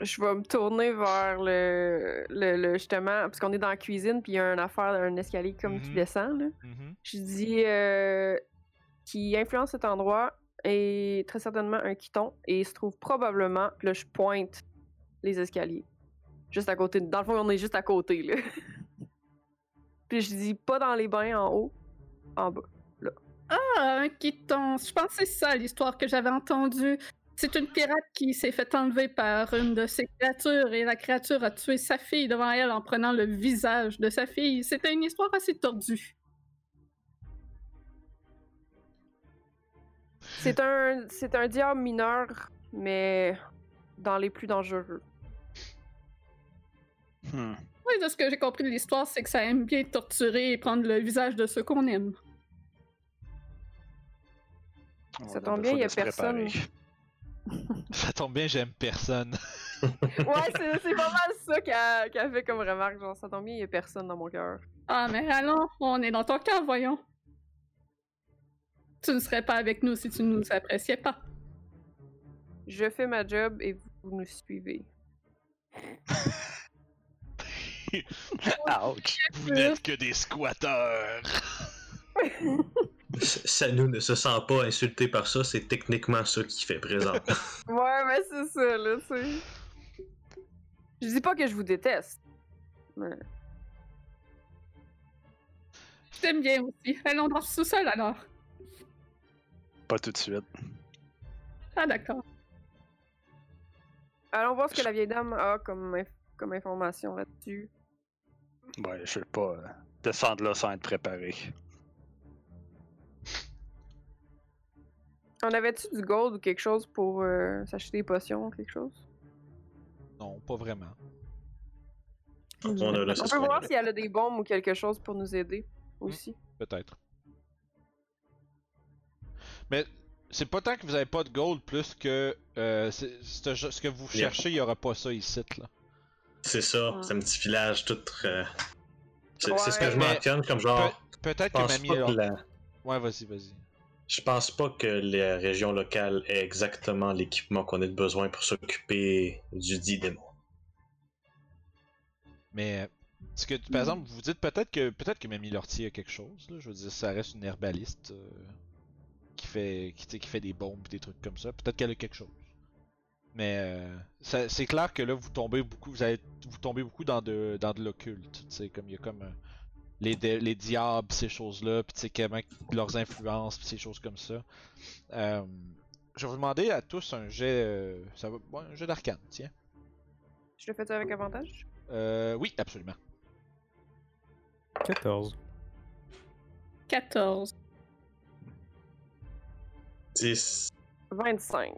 Je vais me tourner vers le, le, le- justement, parce qu'on est dans la cuisine, puis il y a une affaire, un escalier comme qui Mhm. descend, là. Mhm. Je dis euh, qui influence cet endroit est très certainement un quiton et il se trouve probablement, là je pointe les escaliers. Juste à côté. Dans le fond, on est juste à côté, là. puis je dis pas dans les bains en haut, en bas. Ah, un quiton. Je pense que c'est ça l'histoire que j'avais entendue. C'est une pirate qui s'est fait enlever par une de ses créatures et la créature a tué sa fille devant elle en prenant le visage de sa fille. C'était une histoire assez tordue. C'est un, c'est un diable mineur, mais dans les plus dangereux. Hmm. Oui, de ce que j'ai compris de l'histoire, c'est que ça aime bien torturer et prendre le visage de ceux qu'on aime. Ça tombe bien, besoin y a préparer. Ça tombe bien, j'aime personne. Ouais, c'est c'est pas mal ça qu'elle qu'elle fait comme remarque. Genre, ça tombe bien, il y a personne dans mon cœur. Ah, mais allons, on est dans ton cœur, voyons. Tu ne serais pas avec nous si tu ne nous appréciais pas. Je fais ma job et vous nous suivez. Ouch! Vous n'êtes que des squatteurs. Ça nous ne se sent pas insulté par ça, c'est techniquement ça qui fait présent. Ouais, mais c'est ça, là, tu sais. Je dis pas que je vous déteste. Mais... Je t'aime bien aussi. Allons dans le sous-sol alors. Pas tout de suite. Ah, d'accord. Allons voir ce que la vieille dame a comme, inf- comme information là-dessus. Ouais, je vais pas euh, descendre là sans être préparé. On avait-tu du gold ou quelque chose pour euh, s'acheter des potions, quelque chose? Non, pas vraiment. On a là, On c'est peut voir s'il y a des bombes ou quelque chose pour nous aider aussi. Peut-être. Mais c'est pas tant que vous avez pas de gold, plus que euh, ce que vous cherchez, il y aura pas ça ici. Là. C'est ça, Ouais. c'est un petit village tout. euh, C'est ce que je mentionne comme genre. Pe- Peut-être que Mamie. la- Ouais, vas-y, vas-y. Je pense pas que les régions locales aient exactement l'équipement qu'on ait besoin pour s'occuper du dit démon. Mais ce que, par exemple, vous dites peut-être que peut-être que Mamie Lortie a quelque chose. Je veux dire, ça reste une herbaliste euh, qui fait qui, qui fait des bombes des trucs comme ça. Peut-être qu'elle a quelque chose. Mais euh, c'est clair que là vous tombez beaucoup, vous allez vous tombez beaucoup dans de dans de l'occulte. Comme il y a comme euh, les les diables, ces choses-là, puis tu sais comment leurs influences, puis ces choses comme ça. Euh, je vais vous demander à tous un jet, euh, ça va, ouais, un jet d'arcane, tiens. Je le fais avec avantage? Euh, oui, absolument. 14. 14. 10. 25.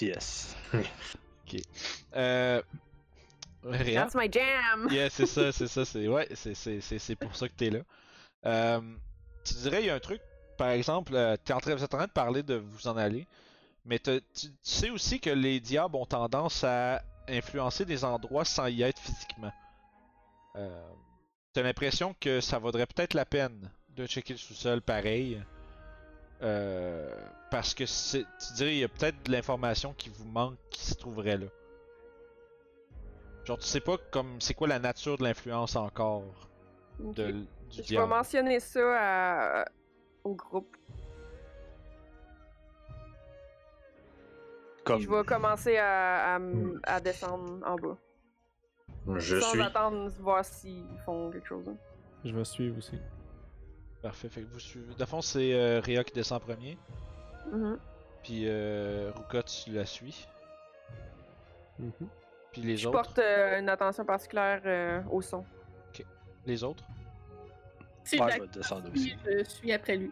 Yes. Euh, That's my jam! Yeah, c'est ça, c'est ça, c'est ouais, c'est c'est c'est c'est pour ça que t'es là. Euh, tu dirais il y a un truc, par exemple, euh, t'es en train, vous êtes en train de parler de vous en aller, mais tu, tu sais aussi que les diables ont tendance à influencer des endroits sans y être physiquement. Euh, t'as l'impression que ça vaudrait peut-être la peine de checker le sous-sol pareil. Euh, parce que tu dirais il y a peut-être de l'information qui vous manque qui se trouverait là. Genre, tu sais pas comme c'est quoi la nature de l'influence encore de, du Je vais mentionner ça à- au groupe. Comme... Je vais commencer à, à à descendre en bas. Je Sans suis. attendre voir s'ils font quelque chose. hein. Je vais suivre aussi. Parfait, fait que vous suivez. De fond, c'est euh, Rhea qui descend en premier, Mhm. puis euh, Ruka, tu la suis, Mhm. Puis les Je autres? porte euh, une attention particulière euh, au son. Les autres? Si Ouais, je je vais descendre la aussi. suis, je suis après lui.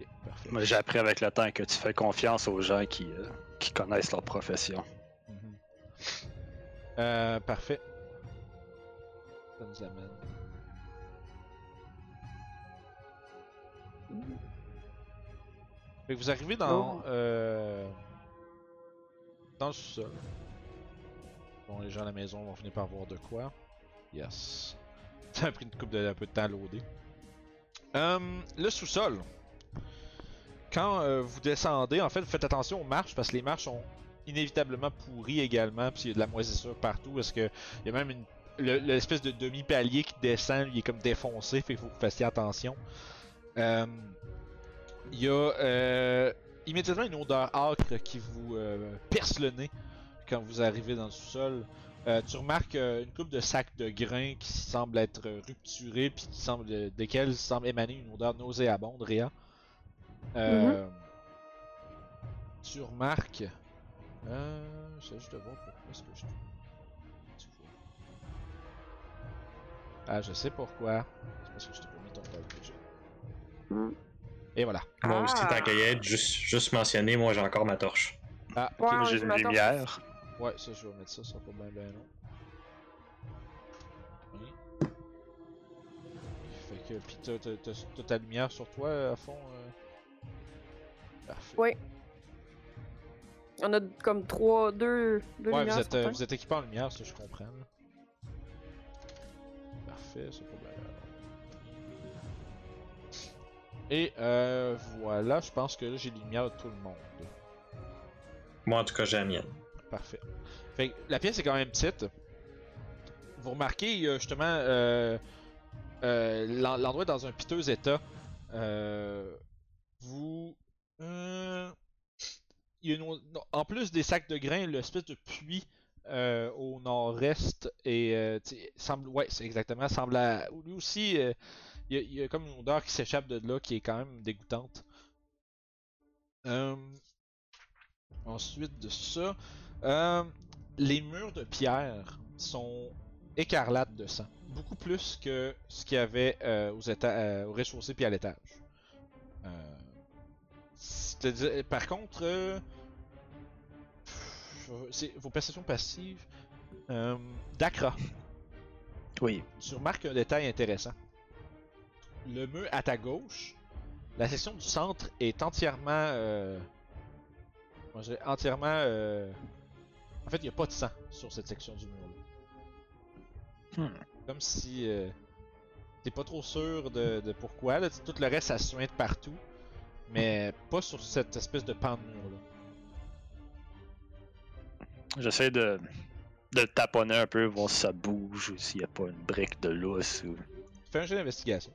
Ok, parfait. Moi, j'ai appris avec le temps que tu fais confiance aux gens qui, euh, qui connaissent leur profession. Mhm. Euh, parfait. Ça nous amène. Fait que vous arrivez dans, Oh. euh, dans le sous-sol. Bon, les gens à la maison vont finir par voir de quoi. Yes. Ça a pris une coupe de, un peu de temps à loader. Hum, le sous-sol. Quand euh, vous descendez, en fait, faites attention aux marches parce que les marches sont inévitablement pourries également. Puis il y a de la moisissure partout. Parce que il y a même une le- l'espèce de demi-palier qui descend, il est comme défoncé. Fait faut que vous fassiez attention. Euh, il y a euh, immédiatement une odeur âcre qui vous euh, perce le nez quand vous arrivez dans le sous-sol. Euh, tu remarques euh, une coupe de sacs de grains qui semblent être euh, rupturés puis qui semble, de- desquels semble émaner une odeur nauséabonde, Réa. Euh, Tu remarques. Euh, J'essaie juste de voir pourquoi est-ce que je. Tu vois. Ah, je sais pourquoi. C'est parce que je t'ai pas mis ton code que j'ai. Hmm. Et voilà. Moi aussi, Ah. qu'à y être, juste, juste mentionner, moi j'ai encore ma torche. Ah, Moi, ouais, j'ai une lumière. Ouais, ça, je vais mettre ça, ça sera pas bien, bien long. que, puis t'as, t'as- t'as- t'as ta lumière sur toi à fond. euh? Parfait. Ouais. On a comme trois, deux, deux Ouais, lumières vous êtes, euh, vous êtes équipé en lumière, ça je comprends. là. Parfait, c'est pas mal. Et euh, voilà, je pense que là j'ai les lumières de tout le monde. Moi, en tout cas, j'ai la mienne. Parfait. Fait la pièce est quand même petite. Vous remarquez justement euh, euh, l'en- l'endroit est dans un piteux état. Euh, vous. euh, il y a une- en plus des sacs de grains, l'espèce de puits euh, au nord-est et euh, semble. Ouais, c'est exactement. Semble Lui aussi, il y, a, il y a comme une odeur qui s'échappe de là qui est quand même dégoûtante. Ensuite de ça, euh, les murs de pierre sont écarlates de sang. Beaucoup plus que ce qu'il y avait euh, aux euh, au rez-de-chaussée puis à l'étage. Par contre, vos perceptions passives. Dakra, Oui. tu remarques un détail intéressant. Le mur à ta gauche, la section du centre est entièrement. Euh, entièrement. euh, en fait, il n'y a pas de sang sur cette section du mur. Hmm. Comme si. euh, T'es pas trop sûr de, de pourquoi. Là. Tout le reste, ça suinte partout. Mais pas sur cette espèce de pan de mur là. J'essaie de, taponner un peu, voir si ça bouge ou s'il n'y a pas une brique de lousse. Ou... Fais un jeu d'investigation.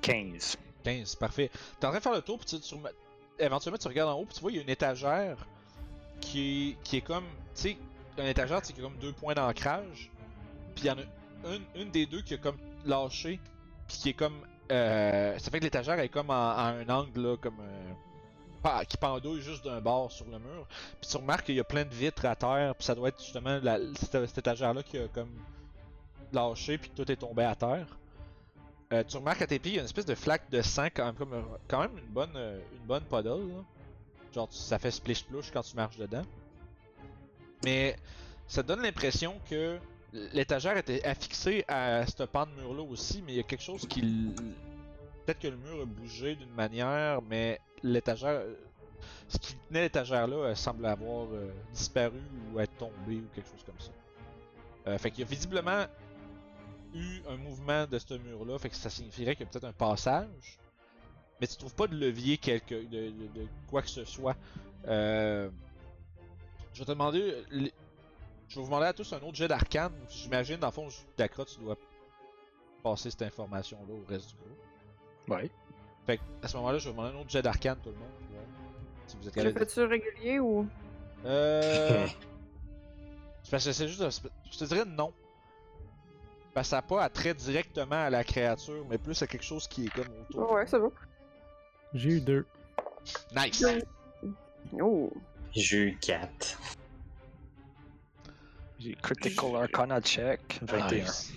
15. 15, parfait. T'es en train de faire le tour, puis tu, éventuellement tu regardes en haut, puis tu vois, il y a une étagère qui qui est comme. Tu sais, une étagère, c'est comme deux points d'ancrage. Puis il y en a une, une des deux qui a comme lâché, puis qui est comme. Euh, ça fait que l'étagère est comme à un angle, là, comme. euh, qui pendouille juste d'un bord sur le mur. Puis tu remarques qu'il y a plein de vitres à terre, puis ça doit être justement la, cette, cette étagère-là qui a comme lâché, puis tout est tombé à terre. Euh, tu remarques à tes pieds, il y a une espèce de flaque de sang, quand même, comme, une bonne, euh, une bonne puddle. là. Genre, ça fait splish-splush quand tu marches dedans. Mais ça donne l'impression que l'étagère était affixée à ce pan de mur-là aussi, mais il y a quelque chose qui. Peut-être que le mur a bougé d'une manière, mais l'étagère. Ce qui tenait l'étagère-là euh, semble avoir disparu ou être tombé ou quelque chose comme ça. Fait qu'il y a visiblement eu un mouvement de ce mur-là, fait que ça signifierait qu'il y a peut-être un passage. Mais tu trouves pas de levier quelque, de, de- de quoi que ce soit. Euh, je vais te demander. les- Je vais vous demander à tous un autre jet d'arcane. J'imagine, dans le fond, Dakra, tu dois passer cette information-là au reste du groupe. Ouais. Fait que, à ce moment-là, je vais vous demander un autre jet d'arcane, tout le monde. voir Si vous êtes Je capable de- fais-tu régulier ou? Euh. que c'est juste. un- Je te dirais non. Que ça n'a pas attrait directement à la créature, mais plus à quelque chose qui est comme autour. Ouais, c'est bon. J'ai eu deux. Nice! Oh. J'ai eu 4. J'ai Critical Arcana check. 21. Nice.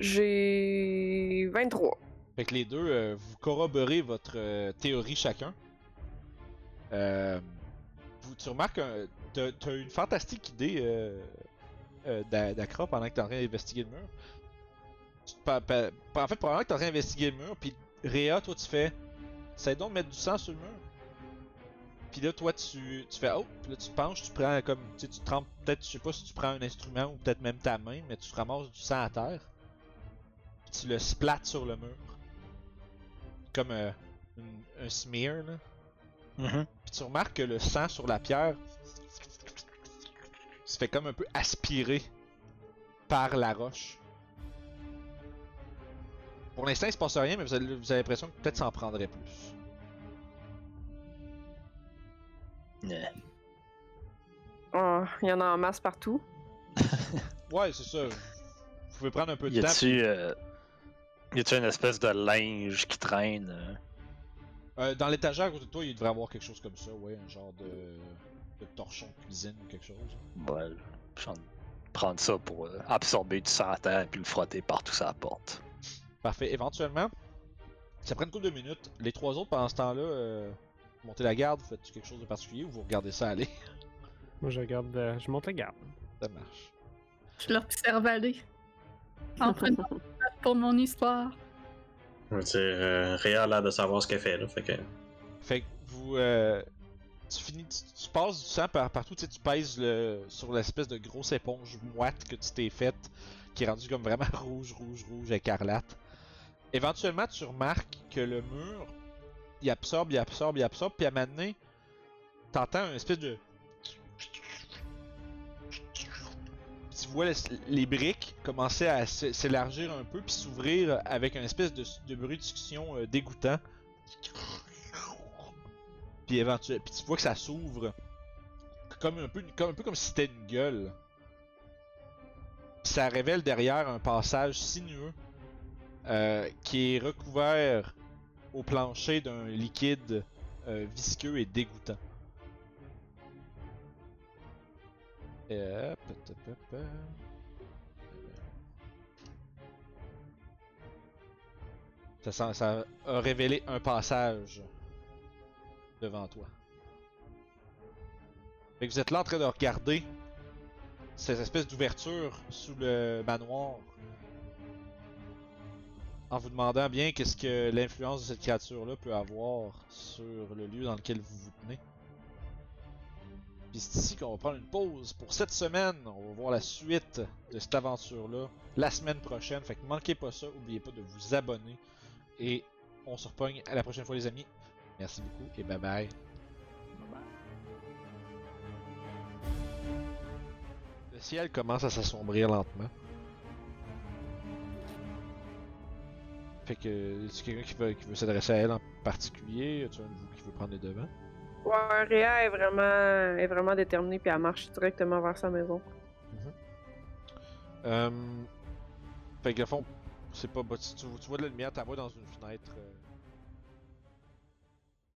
J'ai 23. Fait que les deux, euh, vous corroborez votre euh, théorie chacun. Euh, vous, tu remarques que t'as, t'as une fantastique idée euh, d'A- d'Akra pendant que t'es en train d'investiguer le mur. Pa- pa- en fait, probablement que t'es en train d'investiguer le mur, puis Réa, toi tu fais. Essaye donc de mettre du sang sur le mur. Puis là, toi tu, tu fais oh, puis là tu te penches, tu prends comme. Tu sais, tu trempes, peut-être, je sais pas si tu prends un instrument ou peut-être même ta main, mais tu ramasses du sang à terre. Puis tu le splattes sur le mur comme euh, une- un smear là. Mhm. Puis tu remarques que le sang sur la pierre se fait comme un peu aspiré par la roche. Pour l'instant, il se passe rien, mais vous avez, vous avez l'impression que peut-être ça en prendrait plus. Yeah. Ah, Il y en a en masse partout. Ouais, c'est ça. Vous pouvez prendre un peu de Y temps. euh, y a-tu une espèce de linge qui traîne euh? Euh, dans l'étagère à côté de toi, il devrait y avoir quelque chose comme ça, ouais, un genre de, de torchon de cuisine ou quelque chose? Ouais, je vais prendre ça pour euh, absorber du sang à terre et puis le frotter partout sur la porte. Parfait. Éventuellement, ça prend une couple de minutes. Les trois autres, pendant ce temps-là, euh, vous montez la garde, vous faites quelque chose de particulier ou vous regardez ça aller? Moi, je regarde. euh, je monte la garde. ça marche. Je l'observe aller. En prenant pour mon histoire. Dire, euh, Réa a l'air de savoir ce qu'elle fait, là. Fait que. Fait que vous. euh, tu finis. Tu, passes du sang par, partout, tu pèses sur l'espèce de grosse éponge moite que tu t'es faite, qui est rendue comme vraiment rouge, rouge, rouge, écarlate. Éventuellement, tu remarques que le mur, il absorbe, il absorbe, il absorbe, puis à un moment donné, t'entends une espèce de. Tu vois les, briques commencer à s'élargir un peu, puis s'ouvrir avec une espèce de, de bruit de succion euh, dégoûtant. Puis tu vois que ça s'ouvre comme un peu, comme si c'était une gueule. Ça révèle derrière un passage sinueux euh, qui est recouvert au plancher d'un liquide euh, visqueux et dégoûtant. Ça a révélé un passage devant toi. Fait que vous êtes là en train de regarder ces espèces d'ouvertures sous le manoir. En vous demandant bien qu'est-ce que l'influence de cette créature-là peut avoir sur le lieu dans lequel vous vous tenez. Puis c'est ici qu'on va prendre une pause pour cette semaine. On va voir la suite de cette aventure-là la semaine prochaine. Fait que manquez pas ça. Oubliez pas de vous abonner. Et on se repogne à la prochaine fois les amis. Merci beaucoup et bye bye. Le ciel commence à s'assombrir lentement. Fait que, est-ce quelqu'un qui veut, qui veut s'adresser à elle en particulier? Tu un de vous qui veut prendre les devants? Ouais, Réa est vraiment, est vraiment déterminée puis elle marche directement vers sa maison. Euh... Fait que, au fond, c'est pas. bah, Tu, tu vois de la lumière, t'as dans une fenêtre. euh,